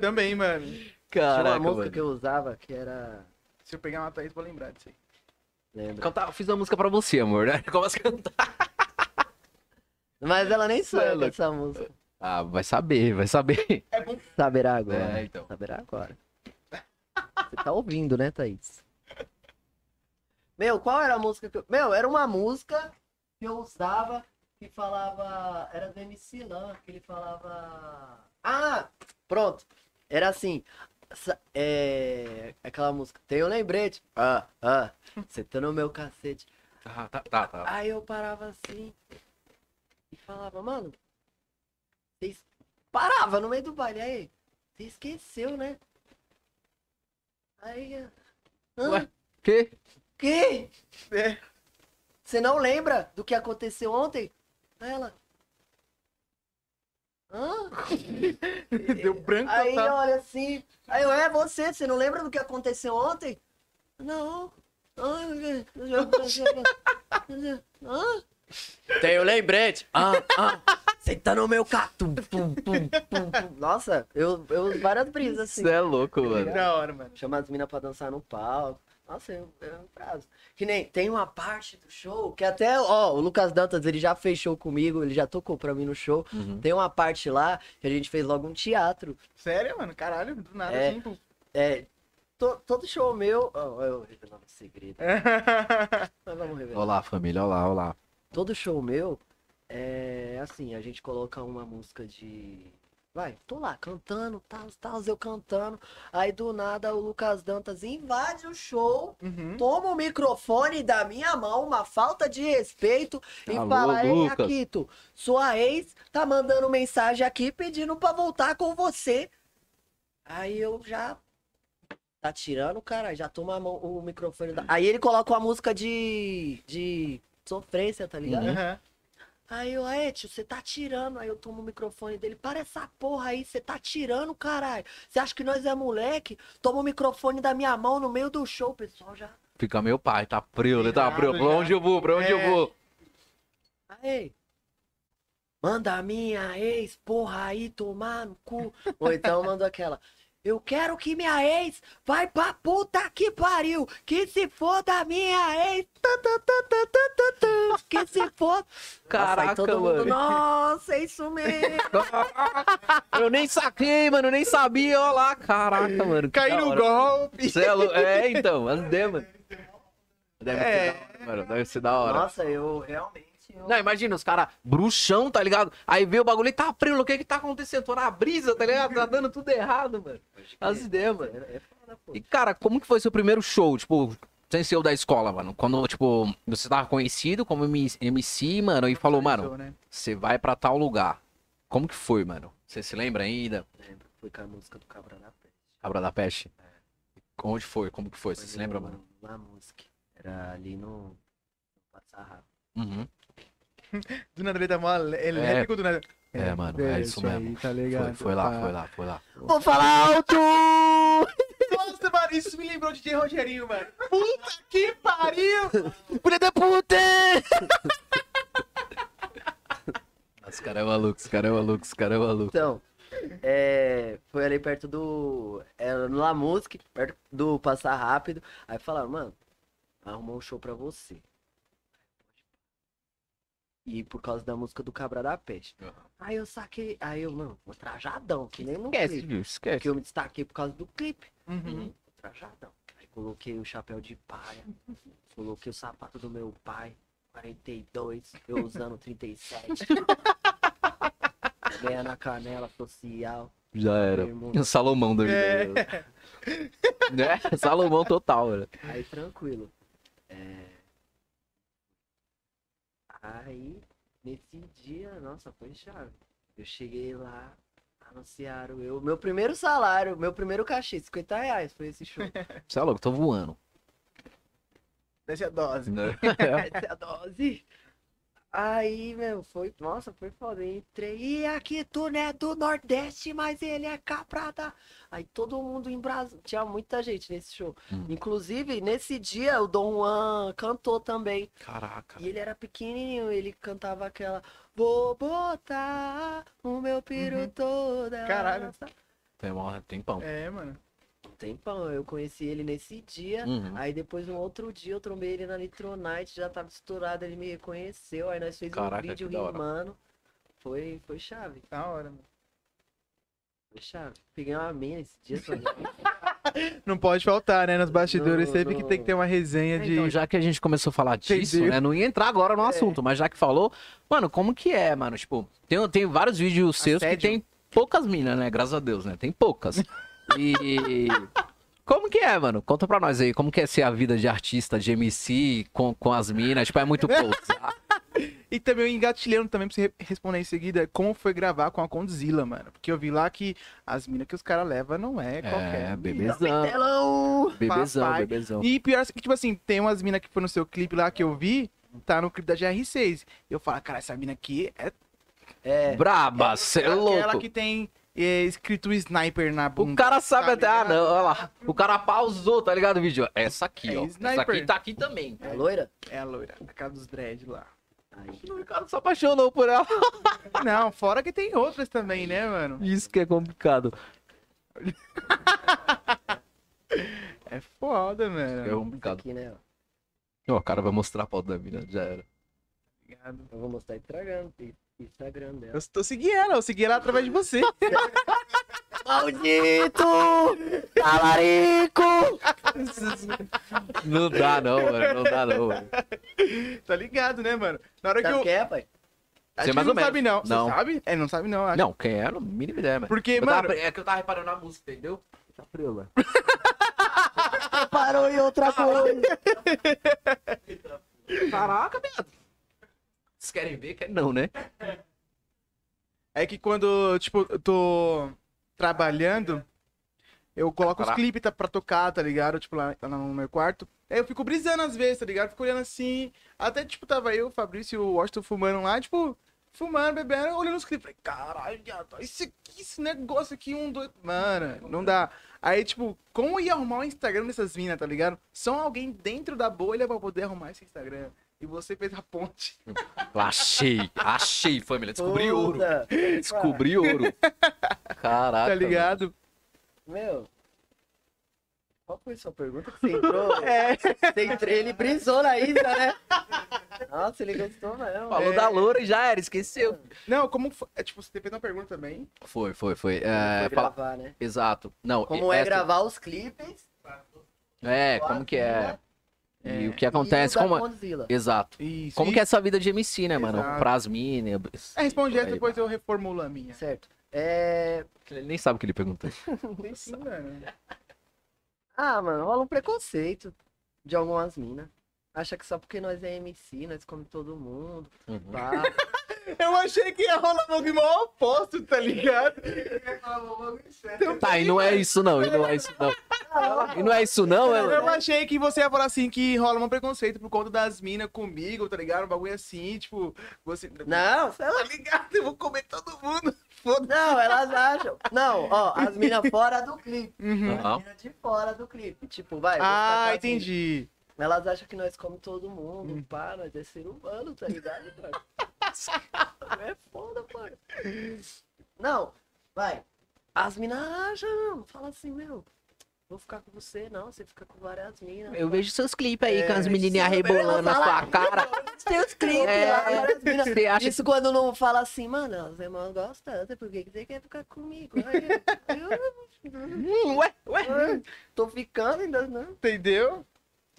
Também, mano. Tinha uma Caraca, música mano. que eu usava que era. Se eu pegar uma Thaís, vou lembrar disso aí. Lembra? Cantar, eu fiz uma música pra você, amor, né? Começa a cantar. Mas ela nem é sabe louco. essa música. Ah, vai saber, vai saber. É bom. Saberá agora. É, então. Saberá agora. Você tá ouvindo, né, Thaís? Meu, qual era a música que eu. Meu, era uma música que eu usava que falava. Era do MC Lan, que ele falava. Ah! Pronto! Era assim. É. Aquela música. Tem um lembrete. Ah, ah. Você tá no meu cacete. Tá, tá, tá. tá. Aí eu parava assim e falava, mano, vocês parava no meio do baile, aí, você esqueceu, né? Aí, ah, Ué? Que? que? É. Você não lembra do que aconteceu ontem? Ela, hã? [LAUGHS] Deu branco Aí total. olha assim, aí eu, é você, você não lembra do que aconteceu ontem? Não. Hã? [LAUGHS] Tem o lembrete. Ah, ah. Você tá no meu catum. Pum, pum, pum, pum. Nossa, eu, eu várias brisas assim. Você é louco, mano. Da hora, mano. Chama as minas pra dançar no palco. Nossa, é um, é um prazo. Que nem tem uma parte do show que até, ó, o Lucas Dantas, ele já fez show comigo, ele já tocou pra mim no show. Uhum. Tem uma parte lá que a gente fez logo um teatro. Sério, mano? Caralho, do nada É. assim. É, to- todo show meu. Ó, eu revelando um segredo. [LAUGHS] Mas vamos revelar. Olá, família, olá, olá. Todo show meu é assim, a gente coloca uma música de. Vai, tô lá cantando, tal, tal, eu cantando. Aí do nada o Lucas Dantas invade o show, Uhum. toma o microfone da minha mão, uma falta de respeito, e Alô, fala: Ei, Lucas." Akito, sua ex tá mandando mensagem aqui pedindo pra voltar com você. Aí eu já. Tá tirando, cara, já toma a mão, o microfone da. Aí ele coloca uma música de. de sofrência, tá ligado? Uhum. Aí eu, é, tio, você tá tirando. Aí eu tomo o microfone dele. Para essa porra aí, você tá tirando, caralho. Você acha que nós é moleque? Toma o microfone da minha mão no meio do show, pessoal já. Fica meu pai, tá frio, né? Tá frio. Pra onde eu vou? Pra onde eu É. vou? Aí. Manda a minha ex, porra, aí tomar no cu. Ou então manda aquela. Eu quero que minha ex vai pra puta que pariu. Que se for da minha ex. Tu, tu, tu, tu, tu, tu, tu, que se for. Caraca, Nossa, mundo, mano. Nossa, é isso mesmo. Eu nem saquei, mano, nem sabia, ó lá. Caraca, mano. da no golpe. Cê é, é, então, as ideias, mano. Deve É. ser da hora, mano. Deve ser da hora. Nossa, eu realmente. Não, imagina, os caras bruxão, tá ligado? Aí vê o bagulho e tá frio, o que que tá acontecendo? Tô na brisa, tá ligado? Tá dando tudo errado, mano. As ideias, mano. É, é foda, pô. E, cara, como que foi seu primeiro show, tipo, sem ser o da escola, mano? Quando, tipo, você tava conhecido como MC, mano, e falou, mano, Né? você vai pra tal lugar. Como que foi, mano? Você se lembra ainda? Lembro, foi com a música do Cabra da Peste. Cabra da Peste? Onde foi? Como que foi? Você se lembra, no- mano? Na música. Era ali no. no Passar rápido. Uhum. [LAUGHS] Do nada ele tá mó elétrico do nada. É, mano, é isso aí, mesmo. tá Foi, ligado? foi lá, Pá. foi lá, foi lá. Vou falar alto! [LAUGHS] Nossa, mano, isso me lembrou de DJ Rogerinho, mano. Puta que pariu! [LAUGHS] Filha da puta! Os caras é maluco, os caras é maluco, os caras é maluco. Então, é, foi ali perto do. Era no La Music, perto do Passar Rápido. Aí falaram, mano, arrumou um show pra você. E por causa da música do Cabra da Peste. Aí eu saquei. Aí eu, mano, vou trajadão, que nem no Esquece, clipe. viu? Esquece. Porque eu me destaquei por causa do clipe. Uhum. Trajadão. Aí coloquei o chapéu de paia. [LAUGHS] coloquei o sapato do meu pai. 42, eu usando 37. Ganhando a canela social. Já era. Salomão da vida. É. Né? Salomão total, velho. Aí tranquilo. Aí, nesse dia, nossa, foi chave. Eu cheguei lá, anunciaram eu. Meu primeiro salário, meu primeiro cachê, 50 reais foi esse show. [LAUGHS] Você é louco, tô voando. Desce a dose. Né? [LAUGHS] Essa é a dose. Aí, meu, foi. Nossa, foi foda. Entrei. E aqui tu não é do Nordeste, mas ele é caprada. Aí todo mundo em Brasília. Tinha muita gente nesse show. Hum. Inclusive, nesse dia, o Dom Juan cantou também. Caraca. E ele era pequenininho, ele cantava aquela. Vou botar o meu piru Uhum. toda. Caralho. Tem um tempão. É, mano. Tempão, eu conheci ele nesse dia. Uhum. Aí depois, no outro dia, eu trombei ele na Nitronite, já tava estourado, ele me reconheceu. Aí nós fez Caraca, um vídeo que rimando. Foi, foi chave, Da hora, mano. foi chave. Peguei uma mina esse dia. só- [LAUGHS] Não pode faltar, né? Nos bastidores, Não, sempre que não. tem que ter uma resenha de. Então, já que a gente começou a falar disso, Entendeu? né? Não ia entrar agora no É. assunto, mas já que falou, mano, como que é, mano? Tipo, tem, tem vários vídeos seus que Assédio. tem poucas minas, né? Graças a Deus, né? Tem poucas. [LAUGHS] E. Como que é, mano? Conta pra nós aí, como que é ser a vida de artista, de MC, com, com as minas? Tipo, é muito close. [LAUGHS] E também engatilhando também pra você re- responder em seguida como foi gravar com a Condzilla, mano. Porque eu vi lá que as minas que os caras levam não é qualquer. É, mina. bebezão. Telão! Bebezão, Papai. bebezão. E pior que, tipo assim, tem umas minas que foi no seu clipe lá que eu vi, tá no clipe da GR6. Eu falo, cara, essa mina aqui é É, Braba, cê é aquela louco. que tem é, escrito sniper na bunda. O cara sabe tá até. Ah, ligado? não, olha lá. O cara pausou, tá ligado o vídeo? Essa aqui, É ó. Essa sniper. aqui tá aqui também. é loira? É a loira, a cara dos dread lá. O cara se apaixonou por ela. [LAUGHS] Não, fora que tem outras também, né, mano? Isso que é complicado. [LAUGHS] É foda, É mano. complicado. aqui, né? ó. O cara vai mostrar a pauta da mina, já era. Obrigado. Eu vou mostrar o Instagram, Instagram dela. Eu tô seguindo ela, eu segui ela através de você. [LAUGHS] Maldito! Talarico! Não dá não, mano. Não dá não, mano. tá ligado, né, mano? Na hora que Sabe eu. quem é, pai? Acho que mais não ou menos. sabe, não. Não. Você sabe? É, não sabe, não. Acho. Não, quem é? Não, mínima ideia, mano. Porque, Eu mano. tava- é que eu tava reparando na música, entendeu? Tá frio, mano. [LAUGHS] Parou em outra coisa. Caraca, viado. Vocês querem ver? Quer não, né? É que quando, tipo, eu tô trabalhando, eu coloco os clipes tá, pra tocar, tá ligado? Tipo, lá, lá no meu quarto. Aí eu fico brisando às vezes, tá ligado? Fico olhando assim. Até, tipo, tava eu, o Fabrício e o Washington fumando lá, tipo, fumando, bebendo, olhando os clipes. Falei, caralho, viado, olha isso aqui, esse negócio aqui, um, dois. Mano, não dá. Aí, tipo, como ia arrumar o Instagram dessas minas, tá ligado? Só alguém dentro da bolha pra poder arrumar esse Instagram. E você fez a ponte. Achei, achei, família. Descobri ouro. Puta. Descobri ouro. Caraca. Tá ligado? Meu. Qual foi a sua pergunta que você entrou? [LAUGHS] É. Você entrou, ele brisou na isca, né? Nossa, ele gostou mesmo. Falou É. da loura e já era, esqueceu. Não, como foi? É, tipo, você fez uma pergunta também. Foi, foi, foi. É, foi fala- gravar, né? Exato. Não, Como é essa- gravar os clipes. É, como que é? E o que acontece, e como... Godzilla. Exato. Isso. Como e- que é essa vida de MC, né, mano? Pras minas. É, responde essa, Aí, depois eu reformulo a minha. Certo. É... Ele nem sabe o que ele perguntou. [LAUGHS] Tem sim, [LAUGHS] mano. Ah, mano, rola um preconceito de algumas minas. Acha que só porque nós é MC, nós come todo mundo. Uhum. Pá. [LAUGHS] Eu achei que ia rolar bagulho mal oposto, tá ligado? Tá, e não é isso não, e não é isso não. E não é isso não, é... Eu achei que você ia falar assim, que rola um preconceito por conta das minas comigo, tá ligado? Um bagulho assim, tipo, você... Não. Tá ligado? Eu vou comer todo mundo. Foda-se. Não, elas acham. Não, ó, as minas fora do clipe. Uhum. As minas de fora do clipe. Tipo, vai. Ah, entendi. Elas acham que nós comemos todo mundo, Hum. pá, nós é ser humano, tá ligado, mano? [LAUGHS] é foda, mano. Não, vai. As minas acham, fala assim, meu, vou ficar com você, não, você fica com várias minas. Eu vejo seus clipes aí É, com as menininhas rebolando na sua cara. Seus clipes É, lá, minas. Você acha Isso quando não fala assim, mano, você não gosta, por que que você quer ficar comigo? Aí, eu, Hum, ué, ué. tô ficando ainda, não. Entendeu?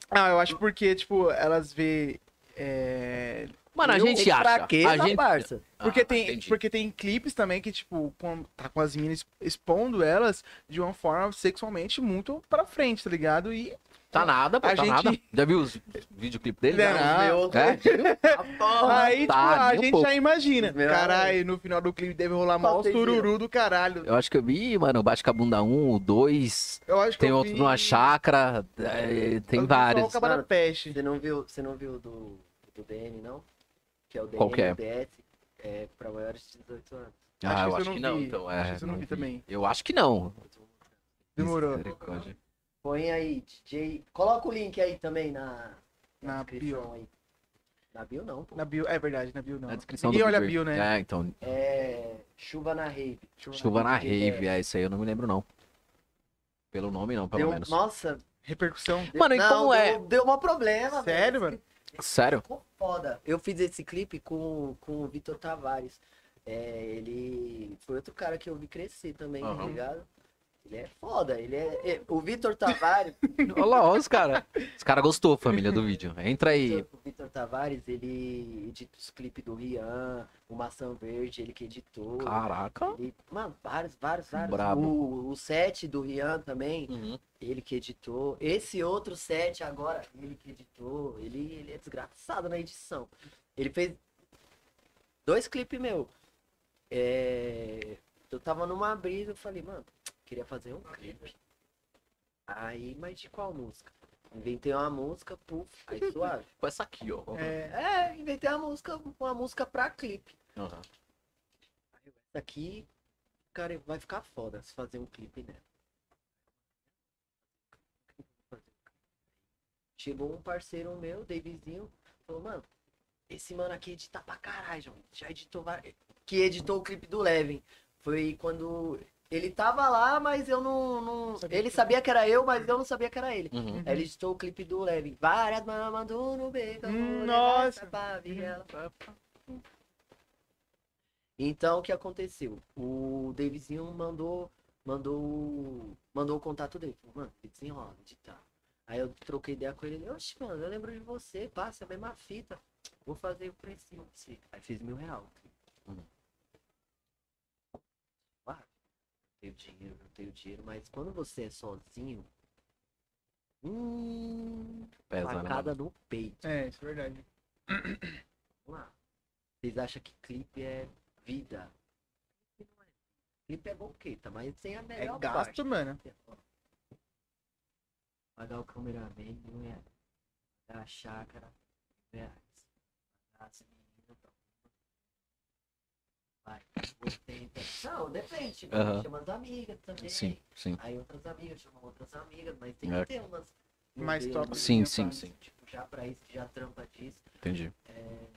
Ah, eu acho porque, tipo, elas vê é, Mano, a gente acha. fraqueza, a gente... parça. Porque, Ah, tem, entendi. porque tem clipes também que, tipo, com, tá com as meninas expondo elas de uma forma sexualmente muito pra frente, tá ligado? E. Tá nada, pô, A tá gente- nada. [LAUGHS] Já viu os videoclipes dele? Não, Já? Meu, É? a [LAUGHS] porra. aí, tipo, tá, a nem um gente pouco. já imagina. Caralho, no final do clipe deve rolar mó sururu do caralho. Eu acho que eu vi, mano, o Bate com a Bunda 1, o 2, Eu acho que tem eu outro vi- numa chácara, é, eu tem só vários. o Mano, Peste. Você não viu, você não viu do, do DN, não? Que é o DN, Qual que é? o DS, é pra maiores de 18 anos. Ah, Acho eu que acho eu que não não, vi. então. Acho É, que isso eu não vi também. Eu acho que não. Demorou. Misericórdia. Põe aí, DJ. Coloca o link aí também na, Na descrição bio. aí. Na bio não, pô. Na bio, é verdade, na bio não. Na descrição Ninguém do olha a bio, né? É, então. É. Chuva na rave. Chuva na DJ Rave, é isso aí, eu não me lembro não. Pelo nome não, pelo Deu, menos. nossa, Repercussão. deu- Mano, e não, como é? Deu, deu um problema, Sério, velho. Sério? Ficou foda. Eu fiz esse clipe com, com o Vitor Tavares. É, ele foi outro cara que eu vi crescer também, tá Aham. ligado? Ele é foda, ele é. é- o Vitor Tavares. [LAUGHS] Olha lá, olha os caras. Os caras gostou, família do vídeo. Entra aí. O Vitor Tavares, ele edita os clipes do Rian, o Maçã Verde, ele que editou. Caraca. Ele- mano, vários, vários, vários. Brabo. O, o set do Rian também, Uhum. ele que editou. Esse outro set agora, ele que editou. Ele, ele é desgraçado na edição. Ele fez dois clipes meu. É, Eu tava numa brisa, eu falei, mano, queria fazer um clipe. Aí, mas de qual música? Inventei uma música, puf, aí [LAUGHS] suave. Com essa aqui, ó. É, É, inventei uma música, uma música pra clipe. Aham. Essa aqui, cara, vai ficar foda se fazer um clipe nela. Chegou um parceiro meu, Davizinho, falou, mano, esse mano aqui edita pra caralho, já editou. Que editou o clipe do Levin. Foi quando ele tava lá, mas eu não. não- Sabia Ele que- sabia que era eu, mas eu não sabia que era ele. Uhum. Aí ele editou o clipe do Levin. Várias mamas no beco. Hum, nossa. Então, o que aconteceu? O Davizinho mandou, mandou, mandou o contato dele. Falou, mano, desenrola, editar. Aí eu troquei ideia com ele. Oxe, mano, eu lembro de você, passa a mesma fita. Vou fazer o precinho pra você. Aí fiz mil real. Hum. Claro, não tenho dinheiro, não tenho dinheiro, mas quando você é sozinho, hum, Pesa, né? facada no peito. é, isso é verdade. Vamos lá. Vocês acham que clipe é vida? Clipe não é. Clipe é boqueta, mas sem a É melhor gasto, parte. mano. Pagar o cameraman, não é. Pagar a chácara, não é. Pagar as tá. Vai, 80. Não, depende. tipo, Aham. Chama as amigas também. Sim, sim. Aí outras amigas chamam outras amigas, mas tem É. que ter umas. Mais top. Sim, sim, faço. sim. Tipo, já pra isso, que já trampa disso. Entendi. É,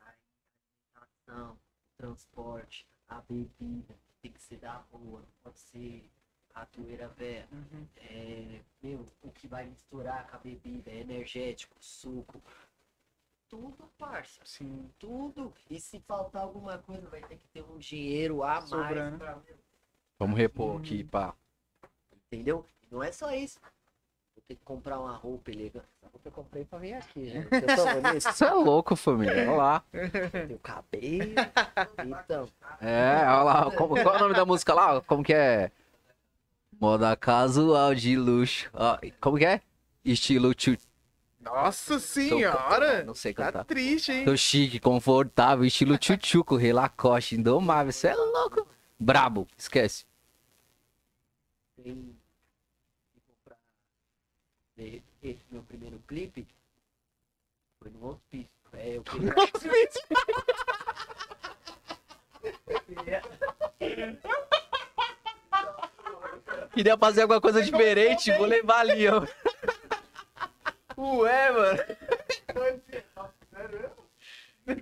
a alimentação, o transporte, a bebida, tem que ser da rua, não pode ser ratoeira velha. Uhum. É, meu, o que vai misturar com a bebida, é energético, suco. Tudo, parça. Sim. Tudo. E se faltar alguma coisa, vai ter que ter um dinheiro a mais. Sobrando. Pra, meu, Vamos repor Hum. aqui, pá. entendeu? Não é só isso. Vou ter que comprar uma roupa elegante. Essa roupa eu comprei pra vir aqui, gente. Tô bonito. Você é louco, família. Olha lá. O cabelo. Então. É, olha lá. Como, qual é o nome da música lá? Como que é? Moda casual de luxo. Ó, como que é? Estilo tchu. Nossa Tô- senhora! Não sei Tá cantar. triste, hein? Tô chique, confortável, estilo tchutchuco, relacoste, indomável. Você é louco. Brabo, esquece. tem que comprar esse meu primeiro clipe foi no hospício. É, eu [LAUGHS] queria, eu queria- Queria fazer alguma coisa diferente, vou levar ali, ó. Ué, mano.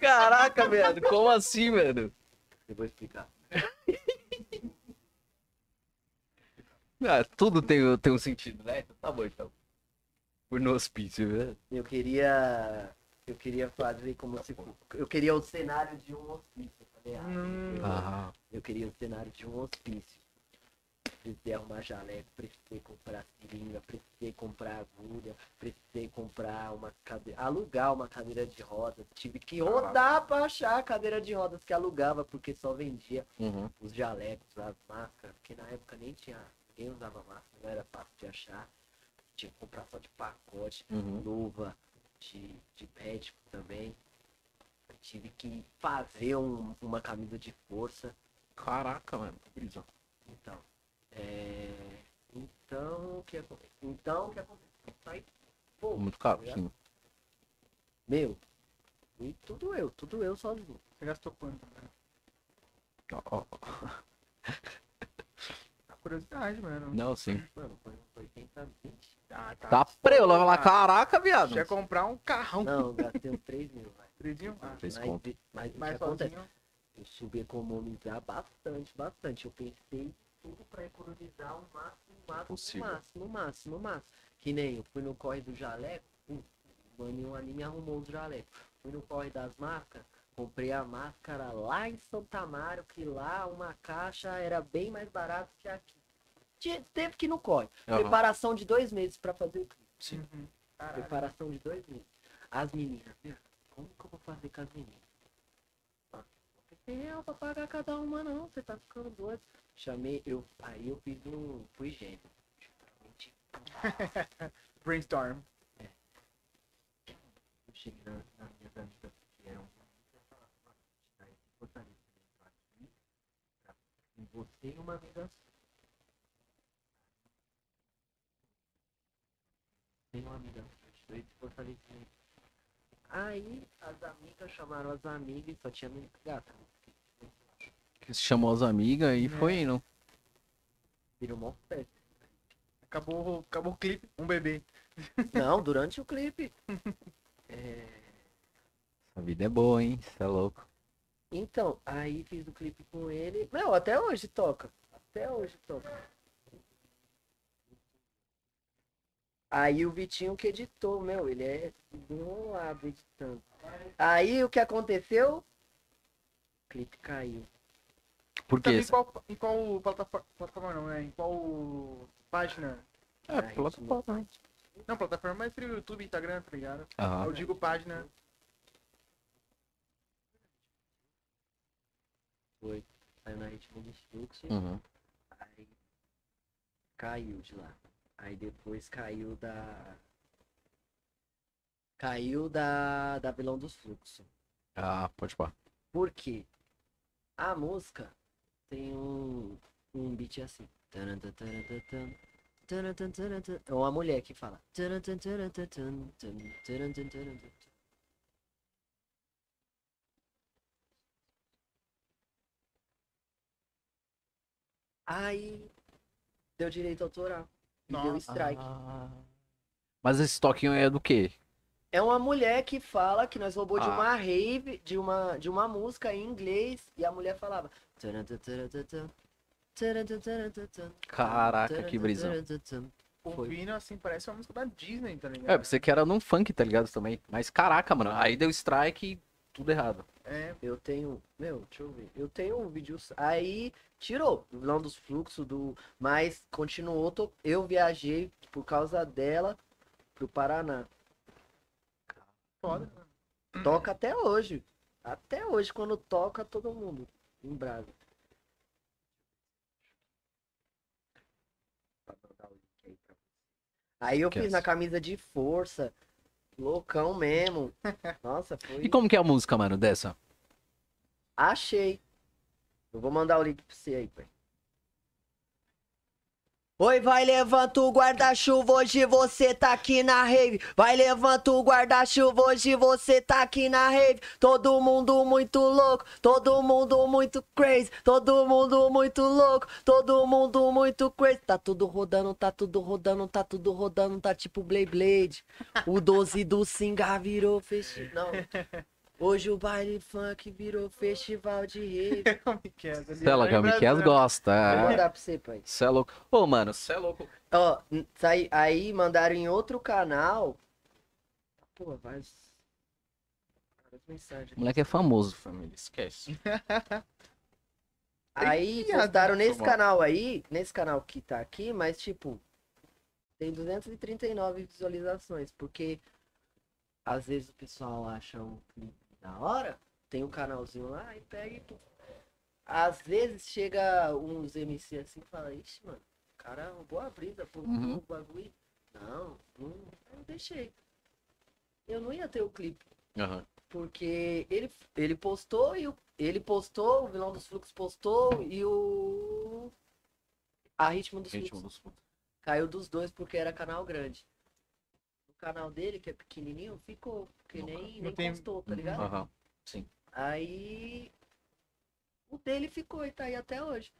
Caraca, velho. Como assim, mano? eu vou explicar. Ah, tudo tem, tem um sentido, né? Então Tá bom, então. Por no hospício, né? Eu queria eu queria fazer como se fo- eu queria o cenário de um hospício. Falei, ah, Hum. eu- Ah, Eu queria o cenário de um hospício. Precisei arrumar jaleco, precisei comprar seringa, precisei comprar agulha, precisei comprar uma cadeira, alugar uma cadeira de rodas. Tive que rodar pra achar a cadeira de rodas que alugava, porque só vendia Uhum. os jalecos, as máscaras, porque na época nem tinha, ninguém usava máscara, não era fácil de achar. Tinha que comprar só de pacote, Uhum. luva de, de médico também. Tive que fazer um- uma camisa de força. Caraca, mano. que brisa. Então, é... Então, o que acontece? Então, o que acontece? Pô, Muito caro, sim. meu, e tudo eu, tudo eu sozinho. Você gastou quanto? né? Ó, ó, ó. A [LAUGHS] curiosidade, mano. Não, sim. Mano, foi 80, 20. Ah, Tá preso, lá, lá, Ah, caraca, viado. Quer comprar um carrão. Não, eu gastei uns 3 mil, vai. [LAUGHS] Tridinho? Ah, Três mas, conto. mas o que mais acontece? Eu bastante, bastante. Eu pensei tudo pra economizar o máximo, o máximo, Possível. o máximo, o máximo, o máximo. Que nem eu fui no corre do jaleco, pum, o maninho ali me arrumou os jalecos. Fui no corre das máscaras, comprei a máscara lá em Santa Amaro, que lá uma caixa era bem mais barato que aqui. Tinha- Teve que ir no corre. Aham. Preparação de dois meses pra fazer o clipe. Sim. Uhum. Preparação de dois meses. As meninas, viu? Como que eu vou fazer com as meninas? Ah, Não tem real pra pagar cada uma não, você tá ficando doido. Chamei, eu, aí eu fiz um, fui gênio. [LAUGHS] Brainstorm. Eu cheguei na, nas minhas amigas que eram você e uma amiga. Tem uma amiga esse fortalecimento. Aí as amigas chamaram as amigas e só tinha gata. Chamou as amigas e É. foi indo. Virou mó festa. Acabou, acabou o clipe. Um bebê. Não, durante o clipe. [LAUGHS] É, A vida é boa, hein? Você é louco. Então, aí fiz o clipe com ele. Meu, até hoje toca. Até hoje toca. Aí o Vitinho que editou, meu, ele é lado editando. Aí o que aconteceu? O clipe caiu. Por Sabe quê? em qual, em qual plataforma, plataforma não, né? Em qual página? É, Aí, plataforma. Não, plataforma mais pro YouTube, Instagram, tá ligado? Aham. Eu digo página. Foi. Saiu na ritmo dos fluxos. Uhum. Aí caiu de lá. Aí depois caiu da. Caiu da, da vilão dos fluxos. Ah, pode pá. Por quê? A música tem um, um beat assim. É uma mulher que fala. Aí deu direito autoral. E deu Nossa. strike. Ah. Mas esse toquinho é do quê? É uma mulher que fala que nós roubou de Ah. uma rave, de uma, de uma música em inglês, e a mulher falava. "Tarantataratatam, tarantataratatam, Caraca, que brisão. tarantataratatam". Foi. Ouvindo assim, parece uma música da Disney, tá ligado? É, você que era num funk, tá ligado? Também. Mas caraca, mano. Aí deu strike e tudo errado. É, Eu tenho. Meu, deixa eu ver. Eu tenho um vídeo. Aí tirou. o Vilão dos fluxos do. Mas continuou. to- Eu viajei por causa dela pro Paraná. foda. Toca até hoje. Até hoje, quando toca, todo mundo. Em Brasa. Aí eu fiz na camisa de força. Loucão mesmo. [LAUGHS] Nossa, foi. E como que é a música, mano, dessa? Achei. Eu vou mandar o link pra você aí, pai. Oi, vai, levanta o guarda-chuva, hoje você tá aqui na rave. Vai, levanta o guarda-chuva, hoje você tá aqui na rave. Todo mundo muito louco, todo mundo muito crazy. Todo mundo muito louco, todo mundo muito crazy. Tá tudo rodando, tá tudo rodando, tá tudo rodando, tá tipo Blade Blade. O 12 do Singa virou festival. Não. [LAUGHS] Hoje o baile funk virou festival de. Como [LAUGHS] que é? tá louco, Miquel gosta. Vou mandar pra você, pai. Cê é louco. Ô, mano, cê é louco. Ó, n- sai- aí mandaram em outro canal. Pô, mensagens. O moleque é famoso, família. Esquece. [LAUGHS] Aí postaram Adilson, nesse canal aí, nesse canal que tá aqui, mas tipo. Tem 239 visualizações, porque às vezes o pessoal acha um clipe da hora, tem um canalzinho lá e pega e pô. Às vezes chega uns MC assim e fala, ixi, mano, cara, roubou a brisa, pô, Uhum. o bagulho. Não, não, deixei. Eu não ia ter o clipe. Aham. Porque ele, ele postou e o, ele postou, o vilão dos fluxos postou e o. A ritmo dos Ritmo fluxos dos... caiu dos dois porque era canal grande. Canal dele, que é pequenininho, ficou. Porque nem, não nem tem- postou, tá ligado? Aham. Aí. O dele ficou e tá aí até hoje.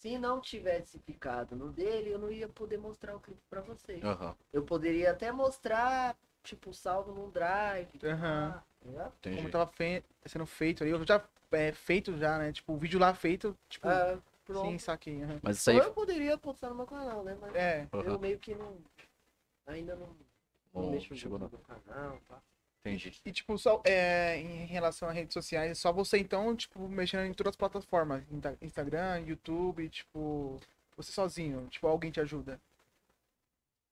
Se não tivesse ficado no dele, eu não ia poder mostrar o clipe pra vocês. Aham. Eu poderia até mostrar, tipo, salvo num drive. Aham. tá ligado? Entendi. Como tava fe- sendo feito ali. Eu já é, feito já, né? Tipo, o vídeo lá feito, tipo, Ah, pronto. sim, saquei. aham. Mas isso Ou aí... eu poderia postar no meu canal, né? Mas É. eu Aham. meio que não. Ainda não, não mexo chegou no canal, tá? Entendi. E, tipo, só, é, em relação a redes sociais, é só você, então, tipo, mexendo em todas as plataformas. Insta- Instagram, YouTube, tipo, você sozinho. Tipo, alguém te ajuda.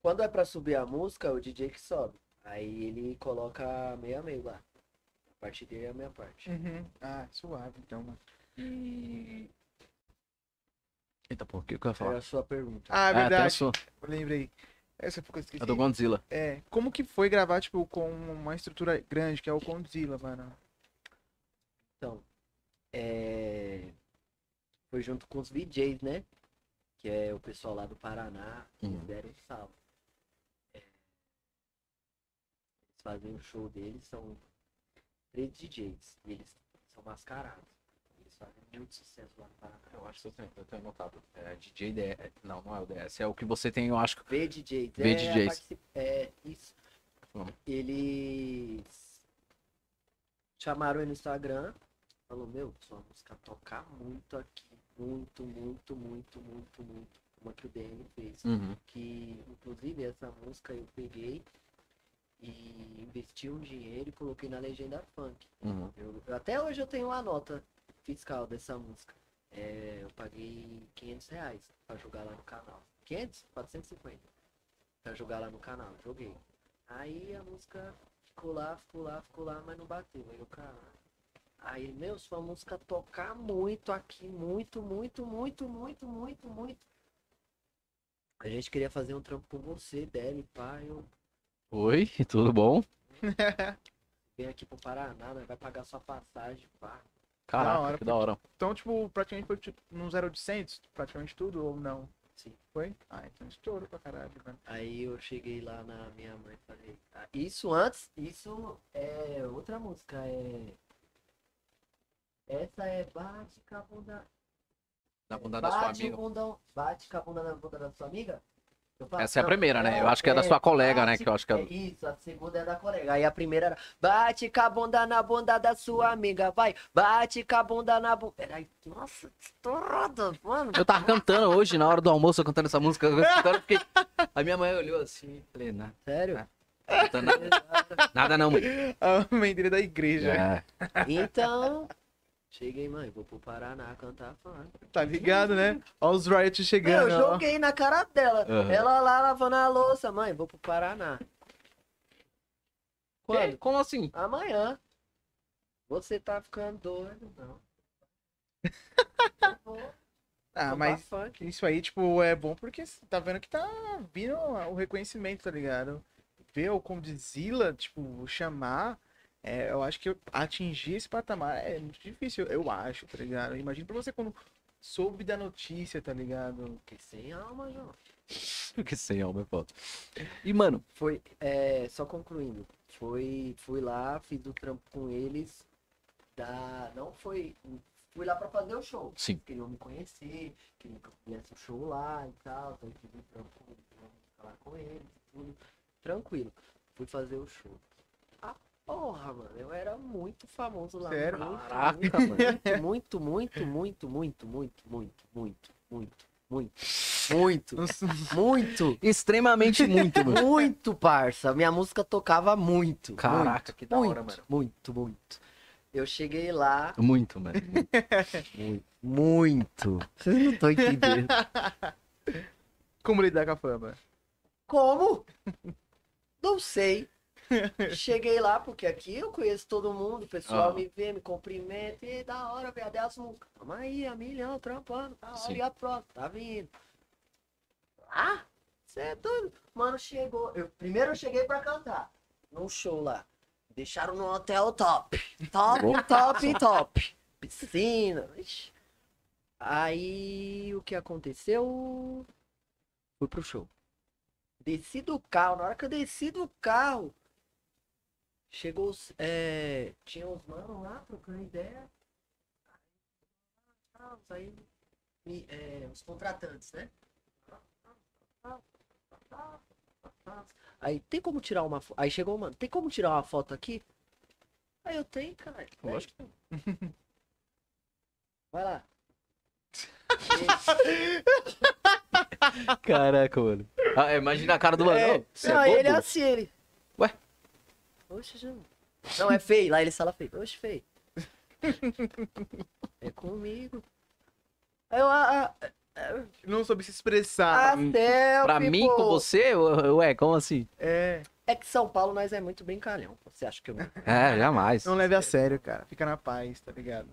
Quando é pra subir a música, o DJ que sobe. Aí ele coloca meio a meio lá. A parte dele é a minha parte. Uhum. Ah, suave, então, mano. E Eita, por que que eu ia falar? era a sua pergunta. Ah, é tem a verdade. sua. Lembrei. Essa foi que eu esqueci. A do Godzilla. É, como que foi gravar, tipo, com uma estrutura grande, que é o Condzilla, mano? Então, é... foi junto com os VJs, né? Que é o pessoal lá do Paraná. Eles Uhum. deram um salve. É, Eles fazem o show deles, são três DJs. E eles são mascarados. Eles fazem muito sucesso lá no Paraná. Eu acho que eu tenho, eu tenho anotado. É DJ DS. Não, não é o DS. É o que você tem, eu acho. que- VDJs. VDJs. É, particip- é isso. Eles chamaram ele no Instagram. Falou, meu, sua música toca muito aqui. Muito, muito, muito, muito, muito. Como a que o DM fez. Uhum. Que, inclusive, essa música eu peguei e investi um dinheiro e coloquei na legenda funk. Uhum. Eu- até hoje eu tenho a nota fiscal dessa música. É, eu paguei 500 reais pra jogar lá no canal. 500? 450 pra jogar lá no canal. Joguei. Aí a música ficou lá, ficou lá, ficou lá, mas não bateu. Aí o cara. Aí, meu, sua música tocar muito aqui, muito, muito, muito, muito, muito, muito. A gente queria fazer um trampo com você, Deli, pá. Eu Oi, tudo bom? [LAUGHS] venho aqui pro Paraná, né? vai pagar sua passagem, pá. Caraca, hora, que da hora. Então, tipo, praticamente foi tipo, no 0800, praticamente tudo, ou não? Sim. Foi? Ah, então estourou pra caralho, mano. Aí eu cheguei lá na minha mãe e falei. ah, isso antes, isso é outra música, é. Essa é Bate com a bunda. Na bunda da sua bate amiga. o bundão, bate com a bunda na bunda da sua amiga? Essa é a primeira, né? Eu acho que é da sua colega, né? Que eu acho que é. é isso, a segunda é da colega. Aí a primeira era Bate com a bunda na bunda da sua amiga, vai. Bate com a bunda na bunda. Peraí, nossa, estourada, mano. Eu tava cantando hoje, na hora do almoço, eu cantando essa música. Eu cantando, fiquei... A minha mãe olhou assim, falei, nada, Sério? [LAUGHS] cantando nada, não, mãe. [LAUGHS] A mãe dele é da igreja, É. Então, cheguei, mãe, vou pro Paraná cantar funk. tá ligado, né? Ó os riots Eu chegando, ó. joguei na cara dela. Aham. Ela lá lavando a louça, mãe, vou pro Paraná. Quando? Quando? Como assim? Amanhã. Você tá ficando doido, não. Eu [LAUGHS] vou Ah, mas funk. isso aí, tipo, é bom porque tá vendo que tá vindo o reconhecimento, tá ligado? Ver o Condzilla, tipo, chamar, é, eu acho que atingir esse patamar é muito difícil, eu acho, tá ligado? Imagina pra você quando soube da notícia, tá ligado? Fiquei sem alma, João. [LAUGHS] Que sem alma é foda. E, mano, Foi, é, só concluindo. Foi, fui lá, fiz o trampo com eles. Da, não foi. Fui lá pra fazer o show. sim. queriam me conhecer, queriam que eu fizesse o show lá e tal, então eu fiz um trampo falar com eles, tudo tranquilo. Fui fazer o show. Porra, mano, eu era muito famoso lá. Sério? Muito, Caraca, muito, muito, muito, muito, muito, muito, muito, muito, muito, muito, muito, muito, Extremamente muito, mano. muito, parça. Minha música tocava muito. Caraca, que da muito, hora, mano. Muito, muito. Eu cheguei lá, Muito, mano. muito, muito. Vocês não estão entendendo. Como lidar com a fama? Como? Não sei. Cheguei lá, porque aqui eu conheço todo mundo, o pessoal Ah. me vê, me cumprimenta, e da hora, velho, músicas. Tamo aí, a milhão, trampando, da hora, e a próxima, tá vindo. Ah, você é doido. Mano, chegou, eu, primeiro eu cheguei pra cantar, num show lá. Deixaram no hotel top, top, top, top. Piscina, ixi. Aí, o que aconteceu? Fui pro show. Desci do carro, na hora que eu desci do carro, chegou os. É, tinha os manos lá trocando ideia. Aí, me- é, os contratantes, né? Aí, tem como tirar uma foto? Aí chegou, mano, tem como tirar uma foto aqui? Aí eu tenho, cara. Lógico. [LAUGHS] Vai lá. Caraca, mano. Ah, imagina a cara do mano. É, Ô, Você não, é aí ele é assim, ele. Oxe, João. Não, é feio. Lá ele fala feio. Oxe, feio. [LAUGHS] é comigo. Eu, ah, ah, Não soube se expressar. ah, selfie, Pra mim, pô. com você, ué, como assim? É. É que São Paulo nós é muito brincalhão. Você acha que eu não? É, jamais. Não leve a sério, cara. Fica na paz, tá ligado?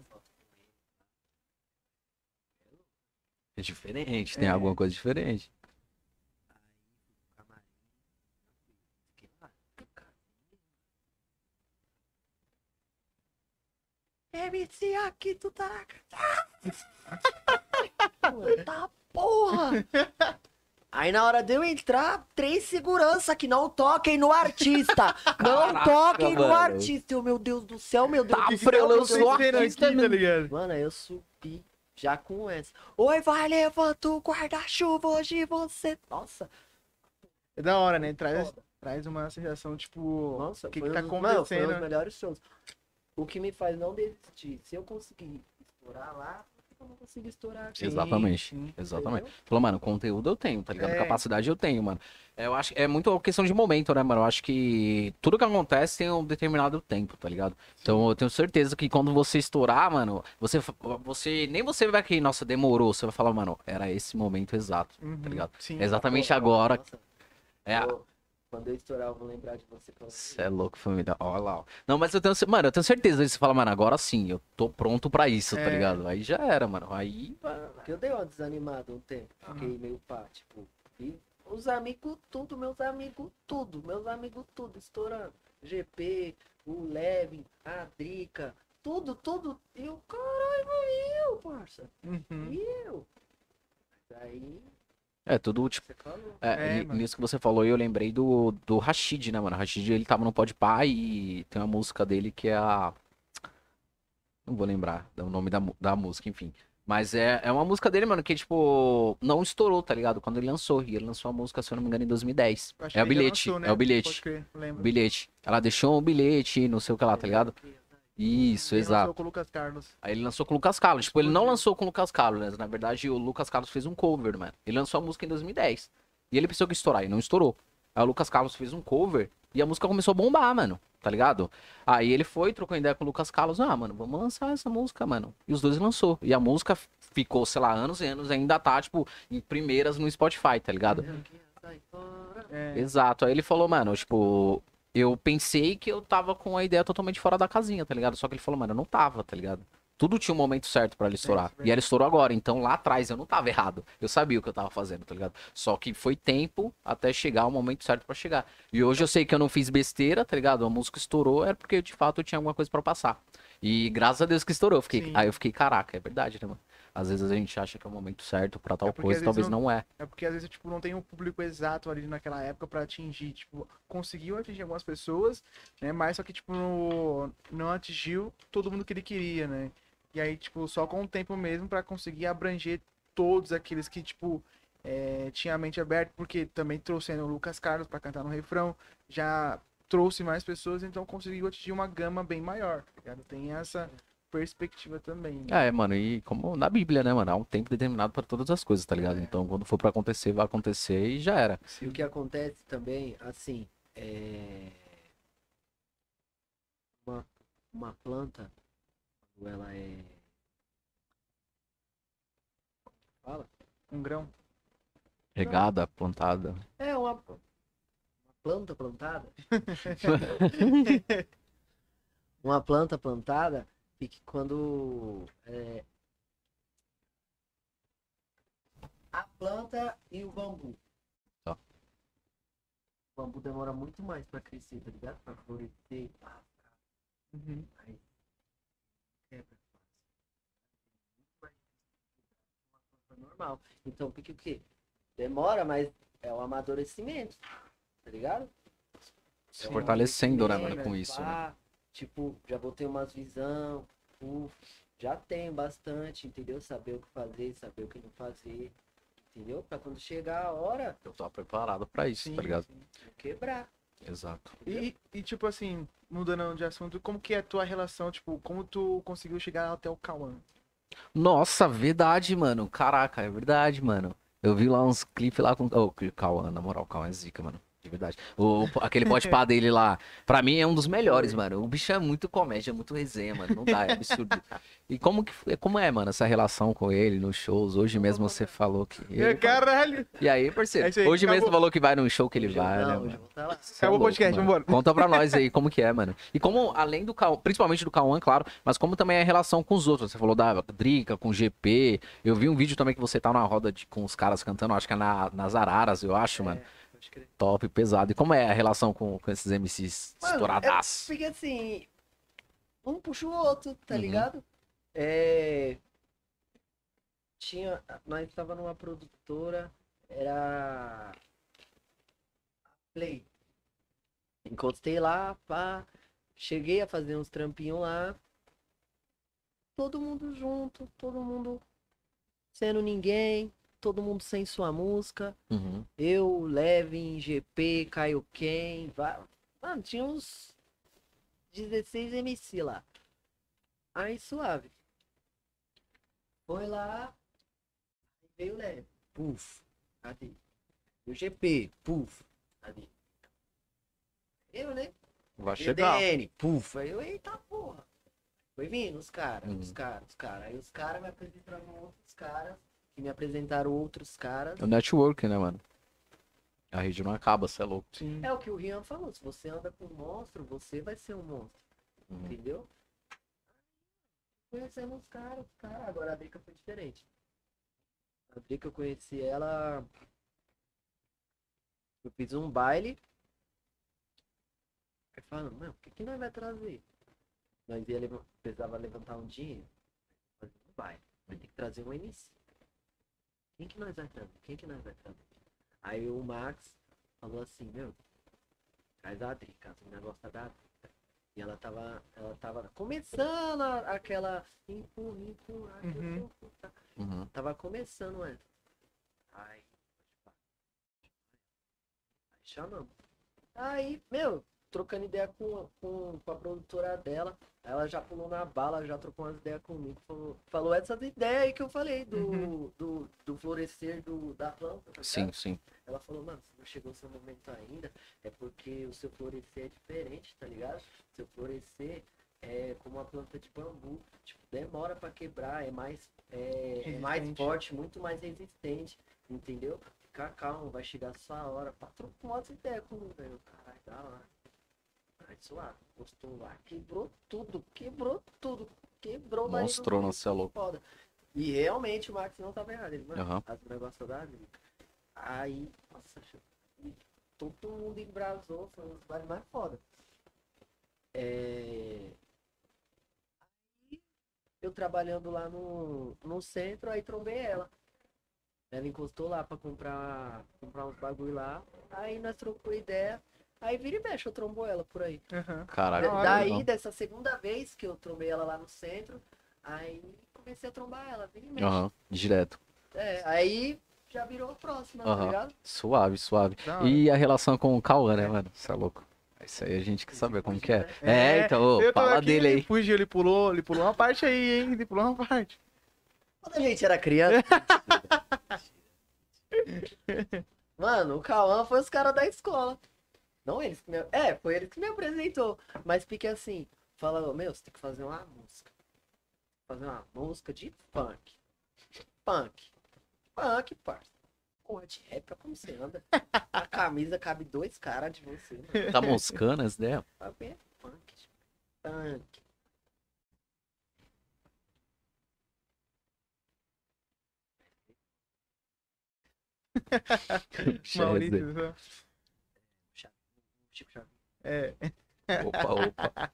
É diferente, tem É. alguma coisa diferente. MC aqui, tu tá [LAUGHS] Tá porra! Aí na hora de eu entrar, três segurança que não toquem no artista! Não Caraca, toquem no mano. artista! Eu, meu Deus do céu, meu Deus Tá do céu! eu céu. artista, aqui, tá ligado? Mano, aí eu subi já com essa. Oi, vai, levanta o guarda-chuva hoje você. Nossa, É da hora, né? Traz, foda. traz uma sensação, tipo, Nossa, o que, que tá um mano, foi um acontecendo? dos melhores shows. O que me faz não desistir. Se eu conseguir estourar lá, por que eu não consigo estourar aqui? Sim, Exatamente. sim. Exatamente. Falou, mano, conteúdo eu tenho, tá ligado? É. Capacidade eu tenho, mano. Eu acho é muito questão de momento, né, mano? Eu acho que tudo que acontece tem um determinado tempo, tá ligado? Então eu tenho certeza que quando você estourar, mano, você, você nem você vai que, nossa, demorou. Você vai falar, mano, era esse momento exato. Uhum, ligado? Sim. É exatamente agora. nossa, É, eu- quando eu estourar, eu vou lembrar de você. falando Cê é louco, família. Olha lá. ó. Não, mas eu tenho, mano, eu tenho certeza. Você fala, mano, agora sim, eu tô pronto pra isso, tá É. ligado? Aí já era, mano. Aí. Porque eu dei uma desanimada um tempo. Fiquei meio pá, tipo. E os amigos, tudo, meus amigos, tudo. Meus amigos, tudo, estourando. GP, o Levin, a Drica, tudo, tudo. E o caralho, eu, parça. Uhum. E eu? Daí, É, tudo tipo. É, É, nisso que você falou, eu lembrei do, do Rashid, né, mano? O Rashid, ele tava no Podpah e tem uma música dele que é a. Não vou lembrar o nome da, da música, enfim. Mas é, é uma música dele, mano, que, tipo, não estourou, tá ligado? Quando ele lançou. E ele lançou a música, se eu não me engano, em 2010. Acho É o bilhete, lançou, né? é o bilhete. Pode crer, bilhete. Ela deixou um bilhete, não sei o que lá, tá ligado? Isso, Ele exato. lançou com o Lucas Carlos. Aí ele lançou com o Lucas Carlos. Tipo, ele não lançou com o Lucas Carlos, né? Na verdade, o Lucas Carlos fez um cover, mano. Ele lançou a música em 2010. E ele pensou que ia estourar, e não estourou. Aí o Lucas Carlos fez um cover e a música começou a bombar, mano. Tá ligado? Aí ele foi, trocou ideia com o Lucas Carlos. Ah, mano, vamos lançar essa música, mano. E os dois lançou. E a música ficou, sei lá, anos e anos, ainda tá, tipo, em primeiras no Spotify, tá ligado? É, Exato. Aí ele falou, mano, tipo, eu pensei que eu tava com a ideia totalmente fora da casinha, tá ligado? Só que ele falou, mano, eu não tava, tá ligado? Tudo tinha um momento certo pra ele estourar. é e ela estourou agora. Então lá atrás eu não tava errado. Eu sabia o que eu tava fazendo, tá ligado? Só que foi tempo até chegar o momento certo pra chegar. E hoje eu sei que eu não fiz besteira, tá ligado? A música estourou, era porque de fato eu tinha alguma coisa pra passar. E graças a Deus que estourou. Eu fiquei, Sim. aí eu fiquei, caraca, é verdade, né, mano? Às vezes a gente acha que é o momento certo pra tal É coisa, talvez não- não é. É porque às vezes, tipo, não tem um público exato ali naquela época pra atingir. Tipo, conseguiu atingir algumas pessoas, né? Mas só que, tipo, no- não atingiu todo mundo que ele queria, né? E aí, tipo, só com o tempo mesmo pra conseguir abranger todos aqueles que, tipo, é, tinha a mente aberta, porque também trouxeram o Lucas Carlos pra cantar no refrão, já trouxe mais pessoas, então conseguiu atingir uma gama bem maior, tá? Tem essa perspectiva também. né? É, mano, e como na Bíblia, né, mano? Há um tempo determinado pra todas as coisas, tá ligado? É. Então, quando for pra acontecer, vai acontecer e já era. E o que acontece também, assim, é. Uma, uma planta, quando ela é. Fala? Um grão. Regada, plantada. É uma. planta plantada. uma planta plantada [LAUGHS] [LAUGHS] e que quando é, a planta e o bambu. Tá. O bambu demora muito mais pra crescer, tá ligado? Pra florescer. Uhum. Aí quebra fácil. Muito mais difícil que uma planta normal. Então, porque o quê? Demora, mas é o amadurecimento. Tá ligado? Se É fortalecendo, né, mano, com isso, né? Tipo, já vou ter umas visão. uf, já tenho bastante, entendeu? Saber o que fazer, saber o que não fazer. Entendeu? Pra quando chegar a hora, Eu tava preparado pra isso, Sim, tá ligado? sim. quebrar. Exato. E, e, tipo assim, mudando de assunto, como que é a tua relação, tipo, como tu conseguiu chegar até o Cauã? Nossa, verdade, mano. Caraca, é verdade, mano. Eu vi lá uns clipes lá com. Ô, oh, Cauã, na moral, Cauã é zica, mano. De verdade. O, aquele pode pá dele lá, pra mim é um dos melhores, mano. O bicho é muito comédia, é muito resenha, mano. Não dá, é absurdo. E como que como é, mano, essa relação com ele nos shows? Hoje mesmo você falou que. É, caralho! E aí, É parceiro? isso aí, hoje mesmo acabou. você falou que vai num show que ele vai, não, né, mano? vou tá é Acabou o podcast, mano. vambora. Conta pra nós aí como que é, mano. E como, além do Cauã, principalmente do Cauã, claro, mas como também é a relação com os outros. Você falou da Drica, com o GP. Eu vi um vídeo também que você tá na roda de- com os caras cantando, acho que é na, nas Araras, eu acho, mano. É, crer. Top, pesado. E como é a relação com, com esses MCs Mano, estouradaços? Porque assim, um puxa o outro, tá Uhum. ligado? É. Tinha. Nós tava numa produtora, era. Play. Encostei lá, pá. Cheguei a fazer uns trampinhos lá. Todo mundo junto, todo mundo sendo ninguém, todo mundo sem sua música. Uhum. Eu, Levin, GP, Caio Ken, va- mano, tinha uns 16 MC lá. Aí suave. Foi lá, veio o Levin, puf, cadê? E o GP, puf, cadê? Eu, né? Vai DDN, puf, aí eu, eita porra. Foi vindo os caras, Uhum. os caras, os caras. Aí os caras me apresentaram outros caras, que me apresentaram outros caras. É o network, né, mano? A rede não acaba, você é louco. Sim. É o que o Rian falou, se você anda com um monstro, você vai ser um monstro, Uhum. entendeu? Conhecendo os caras, os caras. Agora a Drica foi diferente. A Drica eu conheci ela. Eu fiz um baile. Aí falando, mano, o que, que nós vai trazer? Nós ia levar, precisava levantar um dinheiro. Fazer um baile. Vai ter que trazer um MC. Quem que nós trazer? Quem que nós vai trazer? Aí o Max falou assim, meu, traz a Drica, o negócio da Drica. E ela tava, ela tava começando a- aquela empurra, empurra, Uhum. empurra. Uhum. Tava começando ela. Aí, aí chamamos. Aí, meu, trocando ideia com, com, com a produtora dela, ela já pulou na bala, já trocou umas ideias comigo, falou, falou essas ideias aí que eu falei, do, Uhum. do, do florescer do, da planta. tá Sim, sim. Ela falou, mano, se não chegou o seu momento ainda, é porque o seu florescer é diferente, tá ligado? Seu florescer é como uma planta de bambu. Tipo, demora pra quebrar, é mais, é, é mais forte, muito mais resistente, entendeu? Fica calmo, vai chegar a sua hora. Patrão com umas ideias comigo, velho. Caralho, da hora. Aí suave, postou lá, quebrou tudo, quebrou tudo, quebrou no Mostrou, vídeo, nossa, é louco. foda. E realmente o Max não tava errado, ele, mano, Aham. as negócios da Drica. Aí, nossa, todo mundo embrasou, foi um dos bares mais foda. É... Aí, eu trabalhando lá no, no centro, aí trombei ela. Ela encostou lá pra comprar, comprar uns bagulho lá. Aí nós trocou ideia. Aí vira e mexe, eu trombou ela por aí. Caralho. Da Daí, legal. dessa segunda vez que eu trombei ela lá no centro, aí comecei a trombar ela, vira e mexe. Aham. Direto. É, aí já virou a próxima, tá Aham. ligado? Suave, suave. Hora. E a relação com o Cauã, né, mano? Você é louco. Isso aí a gente quer saber como que é. É, É, então, ô, fala aqui, dele ele aí. fugiu, ele pulou, ele pulou uma parte aí, hein? Ele pulou uma parte. Quando a gente era criança. [LAUGHS] Mano, o Cauã foi os caras da escola. Não eles que me... É, foi ele que me apresentou. Mas fique assim, fala, meu, você tem que fazer uma música. Fazer uma música de funk. Punk. Punk, parça. Porra, de rap, olha como você anda. A camisa cabe dois caras de você, mano. Tá moscando essa ideia? Tá bem funk, tipo, funk. [LAUGHS] Maurício. Chico Xavier. É. Opa, opa.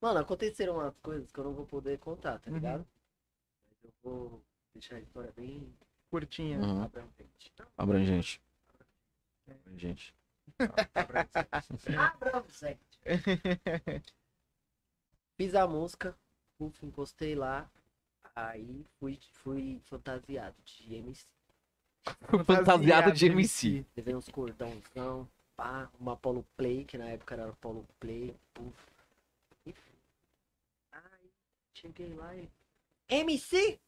Mano, aconteceram umas coisas que eu não vou poder contar, tá Uhum. ligado? Mas eu vou deixar a história bem Curtinha. Uhum. abrangente. Não, Abrangente. Abrangente. abrangente. Fiz a música, uf, encostei lá, aí fui, fui fantasiado de MC. Fantasiado de MC. Levei uns cordãozão, pá, uma Polo Play, que na época era Polo Play, puf. E. Aí, cheguei lá e... MC?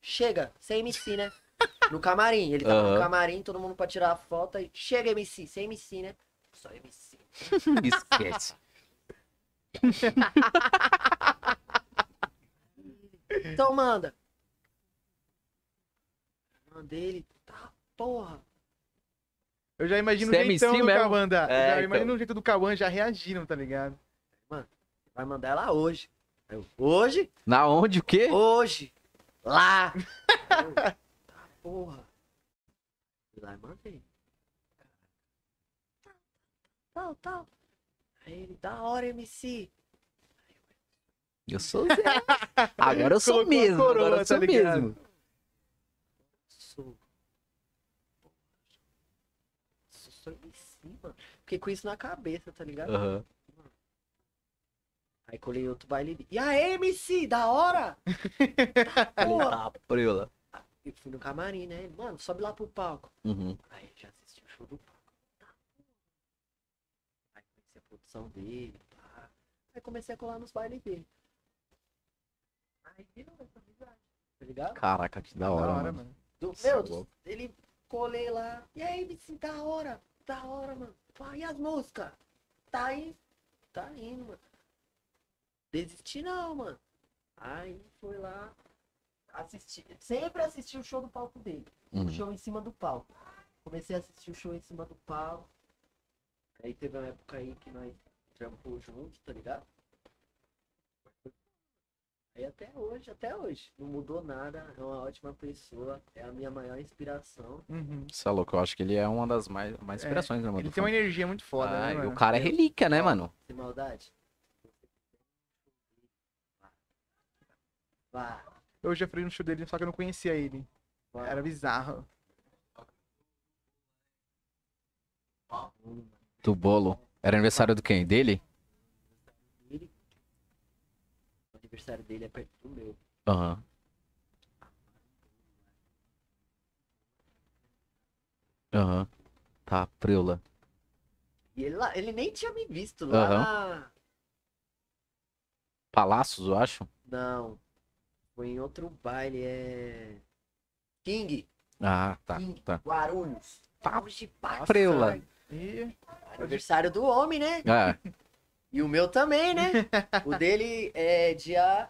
Chega, sem MC, né? No camarim, ele tava no camarim, todo mundo pra tirar a foto, aí chega MC, sem MC, né? Só MC. [LAUGHS] Esquece. Então manda. Mandei ele, tá, porra. Eu já imagino o Você é jeitão do mesmo? Cauã. da- É, já então. imagino o jeito do Cauã já reagindo, tá ligado? Vai mandar ela hoje. Eu, hoje? Na onde, o quê? Hoje! Lá! [LAUGHS] Eu, tá, porra. Fui lá e mandei. Tal, tal. Aí ele, da hora, MC. Eu sou Zé. Agora eu sou Colocou mesmo. coroa, Agora eu tá sou ligado? mesmo. Sou. Sou, sou MC, mano. Fiquei com isso na cabeça, tá ligado? Aham. Aí colei outro baile. E aí, MC, da hora! [LAUGHS] Porra! Tá, preula. E fui no camarim, né? Ele, Mano, sobe lá pro palco. Uhum. Aí já assisti o show do palco. Tá. Aí conheci a produção dele, pá. Aí comecei a colar nos bailes dele. Aí virou essa amizade. Tá ligado? Caraca, que da hora, mano. mano. Do, é meu, ele colei lá. E aí, MC, da hora. Da hora, mano. Pá, e as músicas? Tá aí. Tá indo, mano. Desisti não, mano. Aí foi lá. Assisti. Sempre assisti o show do palco dele. O Uhum. show em cima do palco. Comecei a assistir o show em cima do palco. Aí teve uma época aí que nós trampou junto, tá ligado? Aí até hoje, até hoje. Não mudou nada, é uma ótima pessoa, é a minha maior inspiração. Uhum. Você é louco, eu acho que ele é uma das mais, mais É, inspirações, né, mano? Ele tem uma energia muito foda, Ah, né, e mano? o cara é relíquia, né, mano? Sem maldade. Vá, Eu já fui no show dele, só que eu não conhecia ele. vá. Era bizarro. Do bolo. Era aniversário do quem? Dele? Ele- O aniversário dele é perto do meu. Aham. Aham. Tá, preula. E ele, lá, ele nem tinha me visto lá. na- Palácios, eu acho. Não. Foi em outro baile, é. King. Ah, tá, King. tá. Guarulhos. Tá Hoje passa. preula. E Aniversário do homem, né? É. [LAUGHS] E o meu também, né? [LAUGHS] o dele é dia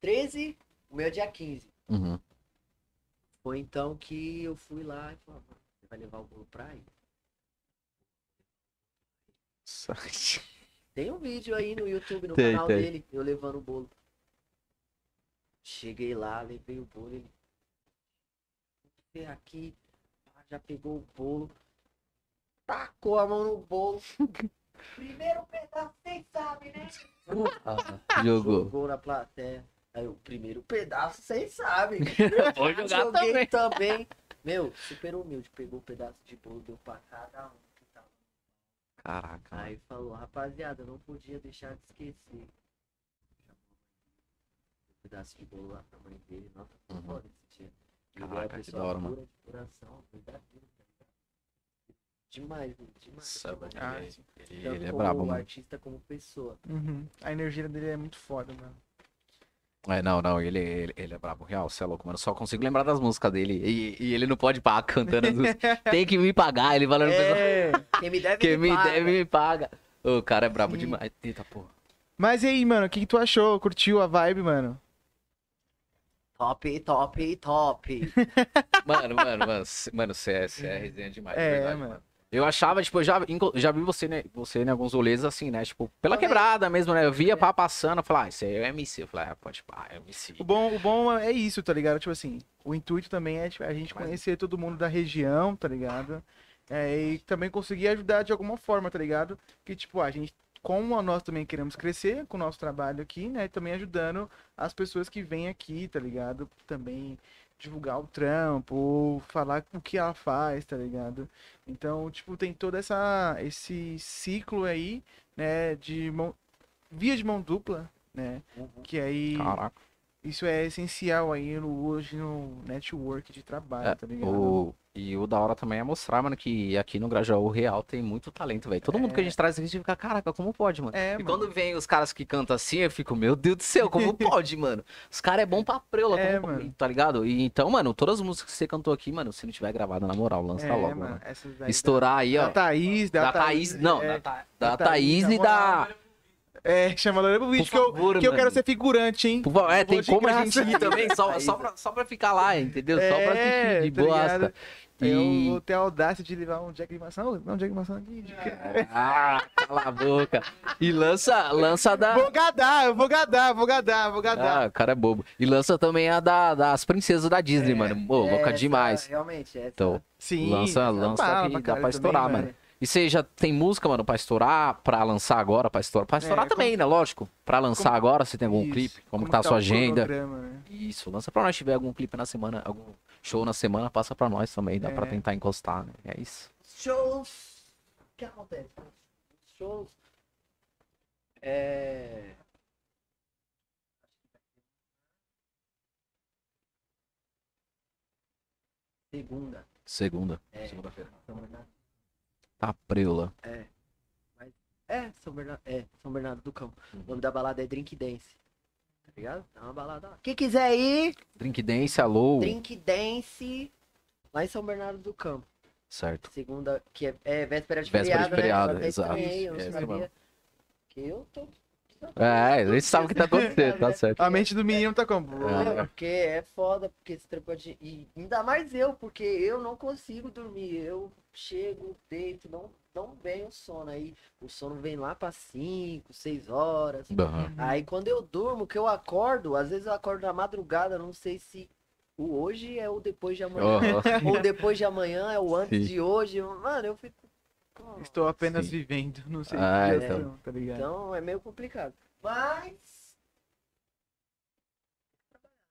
13, o meu é dia 15. Uhum. Foi então que eu fui lá e falei, "Mano, você vai levar o bolo pra aí. Tem um vídeo aí no YouTube, no Tem, canal tem. dele, eu levando o bolo. Cheguei lá, levei o bolo, ele. Vem aqui, pá, já pegou o bolo, tacou a mão no bolo. [LAUGHS] Primeiro pedaço, vocês sabem, né? Ah, [LAUGHS] jogou. Jogou na plateia. Aí o primeiro pedaço, vocês sabem. [LAUGHS] Vou jogar Joguei também. também. Meu, super humilde, pegou um pedaço de bolo, deu pra cada um. que tava Caraca. Aí falou, rapaziada, eu não podia deixar de esquecer. Um pedaço de bolo lá pra mãe dele. Nossa, Uhum. foda esse dia. É Caraca, que da hora, mano. de coração, verdadeiro, Demais, mano, demais. Nossa, mano, Ah, ele, ele- é como brabo, mano. artista como pessoa. Uhum. A energia dele é muito foda, mano. É, não, não, ele, ele, ele é brabo real, você é louco, mano. Só consigo lembrar das músicas dele. E, e ele não pode parar cantando as músicas. [LAUGHS] Tem que me pagar, ele falando pro pessoal. É. Quem me deve Quem me paga. deve me paga. O cara é brabo Sim. demais. Eita, porra. Mas e aí, mano, o que, que tu achou? Curtiu a vibe, mano? Top, top, top. [LAUGHS] Mano, mano, mano, c- mano, você é, é resenha demais. de É, verdade, mano. Eu achava, tipo, eu já, já vi você, né, você em alguns rolês assim, né? Tipo, pela quebrada mesmo, né? Eu É. via pá passando, eu falava, ah, isso aí é MC. Eu falei, ah, pode pá, é o MC. O bom, o bom é isso, tá ligado? Tipo assim, o intuito também é tipo, a gente conhecer todo mundo da região, tá ligado? É, e também conseguir ajudar de alguma forma, tá ligado? Que, tipo, a gente, como nós também queremos crescer com o nosso trabalho aqui, né? Também ajudando as pessoas que vêm aqui, tá ligado? Também divulgar o trampo, ou falar o que ela faz, tá ligado? Então, tipo, tem todo essa, esse ciclo aí, né? De mão, via de mão dupla, né? Que aí Caraca. isso é essencial aí no, hoje no network de trabalho, É, tá ligado? O... E o da hora também é mostrar, mano, que aqui no Grajaú Real tem muito talento, velho. Todo mundo que a gente traz aqui, a gente fica, caraca, como pode, mano? É, e mano. quando vem os caras que cantam assim, eu fico, meu Deus do céu, como [LAUGHS] pode, mano? Os caras é bom pra preula, É, como- mano. tá ligado? E então, mano, todas as músicas que você cantou aqui, mano, se não tiver gravado, na moral, lança É, logo, mano. Estourar aí, da, ó. da Thaís, da, Da Thaís, não, é, da, Tha- da Thaís Thaís, e da. É, chama a Lorena pro vídeo, que, eu, que eu quero ser figurante, hein? Por favor, é, tem como a graça. gente ir também, só, [LAUGHS] só, pra, só pra ficar lá, entendeu? Só pra É, assistir de tá ligado? Eu vou ter a audácia de levar um Jack de maçã. Não, Jack de maçã aqui. de- Ah, cala a boca. E lança, lança da. Vou gadar, eu vou gadar, vou gadar, vou gadar. Ah, o cara é bobo. E lança também a da, das princesas da Disney, mano. Pô, louca Essa, demais. Realmente, essa. Então, Sim. lança, lança bala que pra dá pra estourar, também, mano. E você já tem música, mano, pra estourar, pra lançar agora, pra estourar? Pra estourar É, também, né? Lógico. Pra lançar como- agora, você tem algum Isso. clipe? Como, que tá a sua agenda? cronograma, né? Isso, lança pra nós. Se tiver algum clipe na semana, algum show na semana, passa pra nós também. Dá pra É. tentar encostar, né? É isso. Shows. O que acontece? Shows. É. Segunda. Segunda. É. Segunda-feira. São Bernardo. Tá preula. É. Mas- É, São Bernardo. É, São Bernardo do Campo. Uhum. O nome da balada é Drink Dance. Tá ligado? É uma balada lá. Quem quiser ir, Drink Dance, alô. Drink Dance lá em São Bernardo do Campo. Certo. Segunda, que é, é véspera de Véspera de feriado, feriado, né? Eu até exato. eu É, isso. Que eu tô... É, a gente sabe o que tá acontecendo, tá certo. A mente do menino tá como? É. Porque é foda, porque esse trampo de... E ainda mais eu, porque eu não consigo dormir. Eu chego, deito, não, não vem o sono. Aí o sono vem lá pra 5, 6 horas. Aham. Aí quando eu durmo, que eu acordo, às vezes eu acordo na madrugada, não sei se o hoje é o depois de amanhã. [LAUGHS] Ou depois de amanhã é o antes Sim. de hoje. Mano, eu fico. "Pô, Estou apenas Sim. vivendo, não sei Ah, que então. tá ligado? Então é meio complicado. Mas.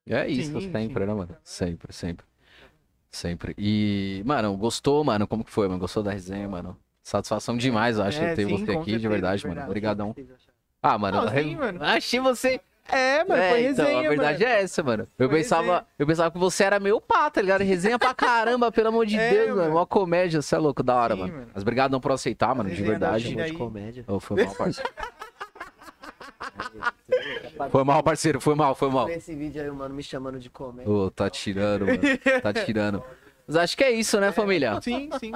É isso Sim, sempre, né, mano? Sempre, sempre. Sempre. E, mano, gostou, mano? Como que foi, mano? Gostou da resenha, mano? Satisfação demais, eu acho, É, ter sim, você aqui, de certeza, verdade, de mano. verdade. Obrigadão. vocês acharam? Ah, mano, Não, sim, mano. achei você. É, mano, é, foi então, resenha, a verdade mano. é essa, mano. Eu Foi pensava, resenha. eu pensava que você era meu pá, tá ligado? Resenha pra caramba, pelo amor de [LAUGHS] É, Deus, mano. mano. Uma comédia, você é louco, da hora, Sim, mano. mano. Mas obrigado não por aceitar, mano, de verdade. Chamou de comédia. Ô, foi mal, parceiro. [LAUGHS] Foi mal, parceiro, foi mal, foi mal. Esse vídeo aí, o mano me chamando de comédia. Ô, tá tirando, mano. Tá tirando. Mas acho que é isso, né, família? Sim, sim.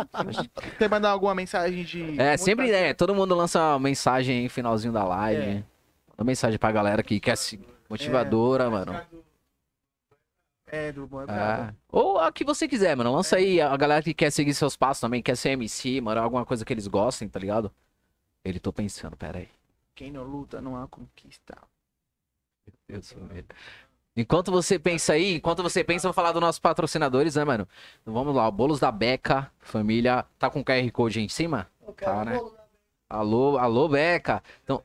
Quer mandar alguma mensagem de. É, sempre, né? Todo mundo lança uma mensagem aí no finalzinho da live. É. Manda mensagem pra galera que quer se. Motivadora, mano. É, do bom é É. brabo. Ou a que você quiser, mano. Lança aí a galera que quer seguir seus passos também, quer ser MC, mano. Alguma coisa que eles gostem, tá ligado? Ele tô pensando, pera aí. Quem não luta não há conquista. Meu Deus, família. Enquanto você pensa aí, enquanto você pensa, eu vou falar dos nossos patrocinadores, né, mano? Então, vamos lá, o Bolos da Beca, família. Tá com o QR Code aí em cima? Tá, né? né? Alô, alô, Beca. Então,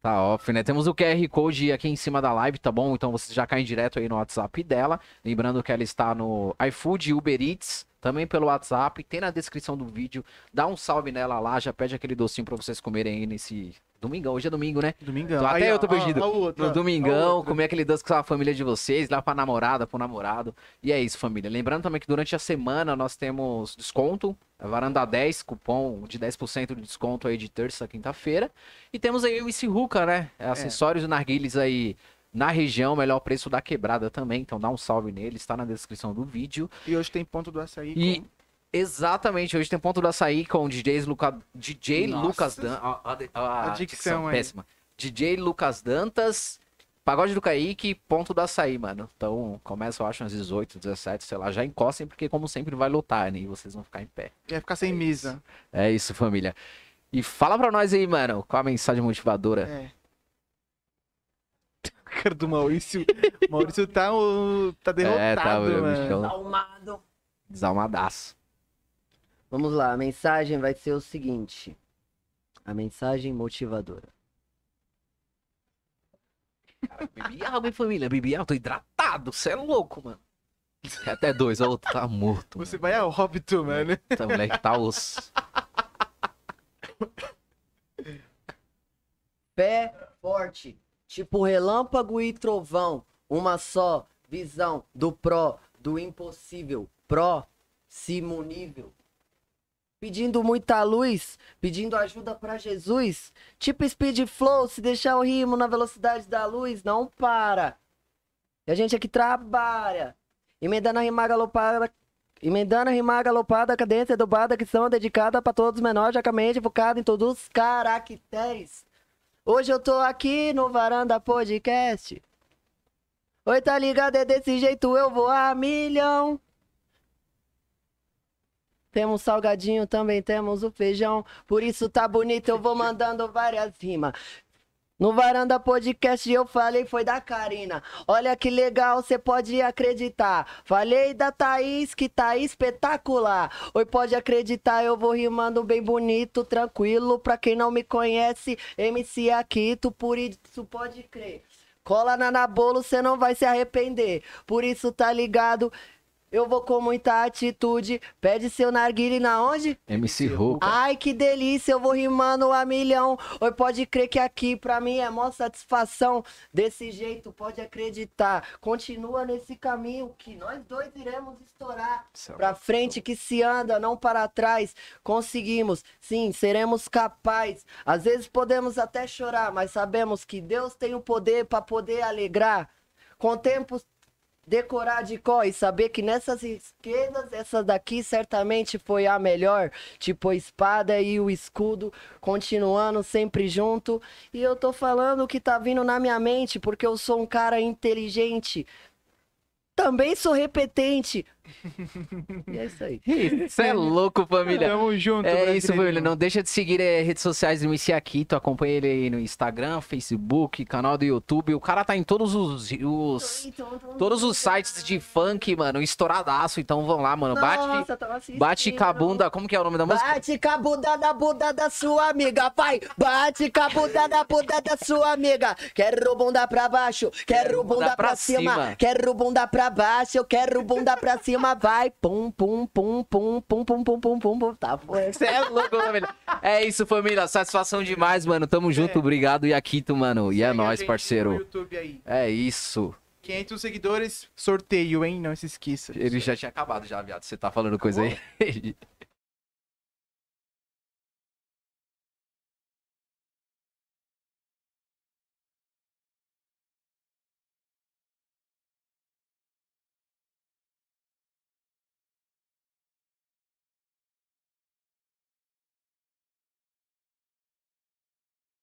tá off, né? Temos o QR Code aqui em cima da live, tá bom? Então você já cai direto aí no WhatsApp dela. Lembrando que ela está no iFood Uber Eats, também pelo WhatsApp. Tem na descrição do vídeo. Dá um salve nela lá, já pede aquele docinho pra vocês comerem aí nesse domingão. Hoje é domingo, né? Domingão. Até eu tô perdido. ó, ó o outro, No domingão, comer aquele doce com a família de vocês, lá pra namorada, pro namorado. E é isso, família. Lembrando também que durante a semana nós temos desconto, a varanda 10, cupom de 10% de desconto aí de terça a quinta-feira. E temos aí o Ruka, né? É, acessórios e narguilhos aí na região, melhor preço da quebrada também. Então dá um salve nele, está na descrição do vídeo. E hoje tem ponto do açaí. E com- exatamente, hoje tem ponto do açaí com DJs Luca... DJ Nossa. Lucas Dan... A, a- a- a dicção aí. péssima. DJ Lucas Dantas Pagode do Kaique, ponto do açaí, mano. Então, começa, eu acho, às 18, 17, sei lá. Já encostem, porque como sempre vai lotar, né? E vocês vão ficar em pé. Ia ficar sem mesa. É isso, família. E fala pra nós aí, mano, qual a mensagem motivadora? É. [LAUGHS] Cara do Maurício. Maurício tá, o- tá derrotado, É, tá, o mano. bichão. Salmado. Desalmadaço. Vamos lá, a mensagem vai ser o seguinte. A mensagem motivadora. Bebi água, hein, família? Bebi água, tô hidratado. Você é louco, mano. É Até dois, o outro tá morto. Você vai a óbito, mano. mano. Essa moleque tá osso. Pé forte, tipo relâmpago e trovão. Uma só visão do pró, do impossível. Próximo nível. Pedindo muita luz, pedindo ajuda pra Jesus. Tipo speed flow, se deixar o rimo na velocidade da luz, não para. E a gente aqui trabalha. Emendando a rima galopada. Emendando a rima galopada, cadência dobrada, que são dedicadas pra todos os menores, jacamente focado em todos os caracteres. Hoje eu tô aqui no Varanda Podcast. Oi, tá ligado? É desse jeito eu vou a milhão. Temos salgadinho, também temos o feijão. Por isso tá bonito, eu vou mandando várias rimas. No Varanda Podcast eu falei foi da Karina. Olha que legal, você pode acreditar. Falei da Thaís que tá espetacular. Oi, pode acreditar, eu vou rimando bem bonito, tranquilo. Pra quem não me conhece, MC Akito, por isso pode crer. Cola na Nabolo, cê não vai se arrepender. Por isso tá ligado, eu vou com muita atitude. Pede seu narguile na onde? MC Ruka. Ai, que delícia, eu vou rimando a milhão. Oi, pode crer que aqui pra mim é mó satisfação. Desse jeito, pode acreditar. Continua nesse caminho que nós dois iremos estourar. Pra frente que se anda, não para trás. Conseguimos, sim, seremos capazes. Às vezes podemos até chorar, mas sabemos que Deus tem o poder pra poder alegrar. Com tempo decorar de cor e saber que nessas esquerdas, essa daqui certamente foi a melhor. Tipo a espada e o escudo, continuando sempre junto. E eu tô falando o que tá vindo na minha mente, porque eu sou um cara inteligente. Também sou repetente. E é isso aí. [LAUGHS] Isso é louco, família. Tamo junto, É isso, família. Não deixa de seguir é, redes sociais do MC Akito. Acompanha ele aí no Instagram, Facebook, canal do YouTube. O cara tá em todos os, os- todos os sites de funk, mano, estouradaço. Então vão lá, mano. Bate, Nossa, assistindo. bate com a bunda. Como que é o nome da música? Bate com a bunda da bunda da sua amiga, vai! Bate com a bunda da bunda da sua amiga. Quero bunda pra baixo, quero bunda pra cima, quero bunda pra baixo, eu quero bunda pra cima, vai! Pum, pum, pum, pum, pum, pum, pum, pum, pum, pum. Tá, foi. Você é louco, família. É isso, família. Satisfação demais, mano. Tamo junto. É. Obrigado, Yakito, mano. E é Segue a nóis, parceiro. YouTube aí. É isso. 500 seguidores, sorteio, hein? Não se esqueça. Ele já tinha acabado já, viado. Você tá falando coisa aí?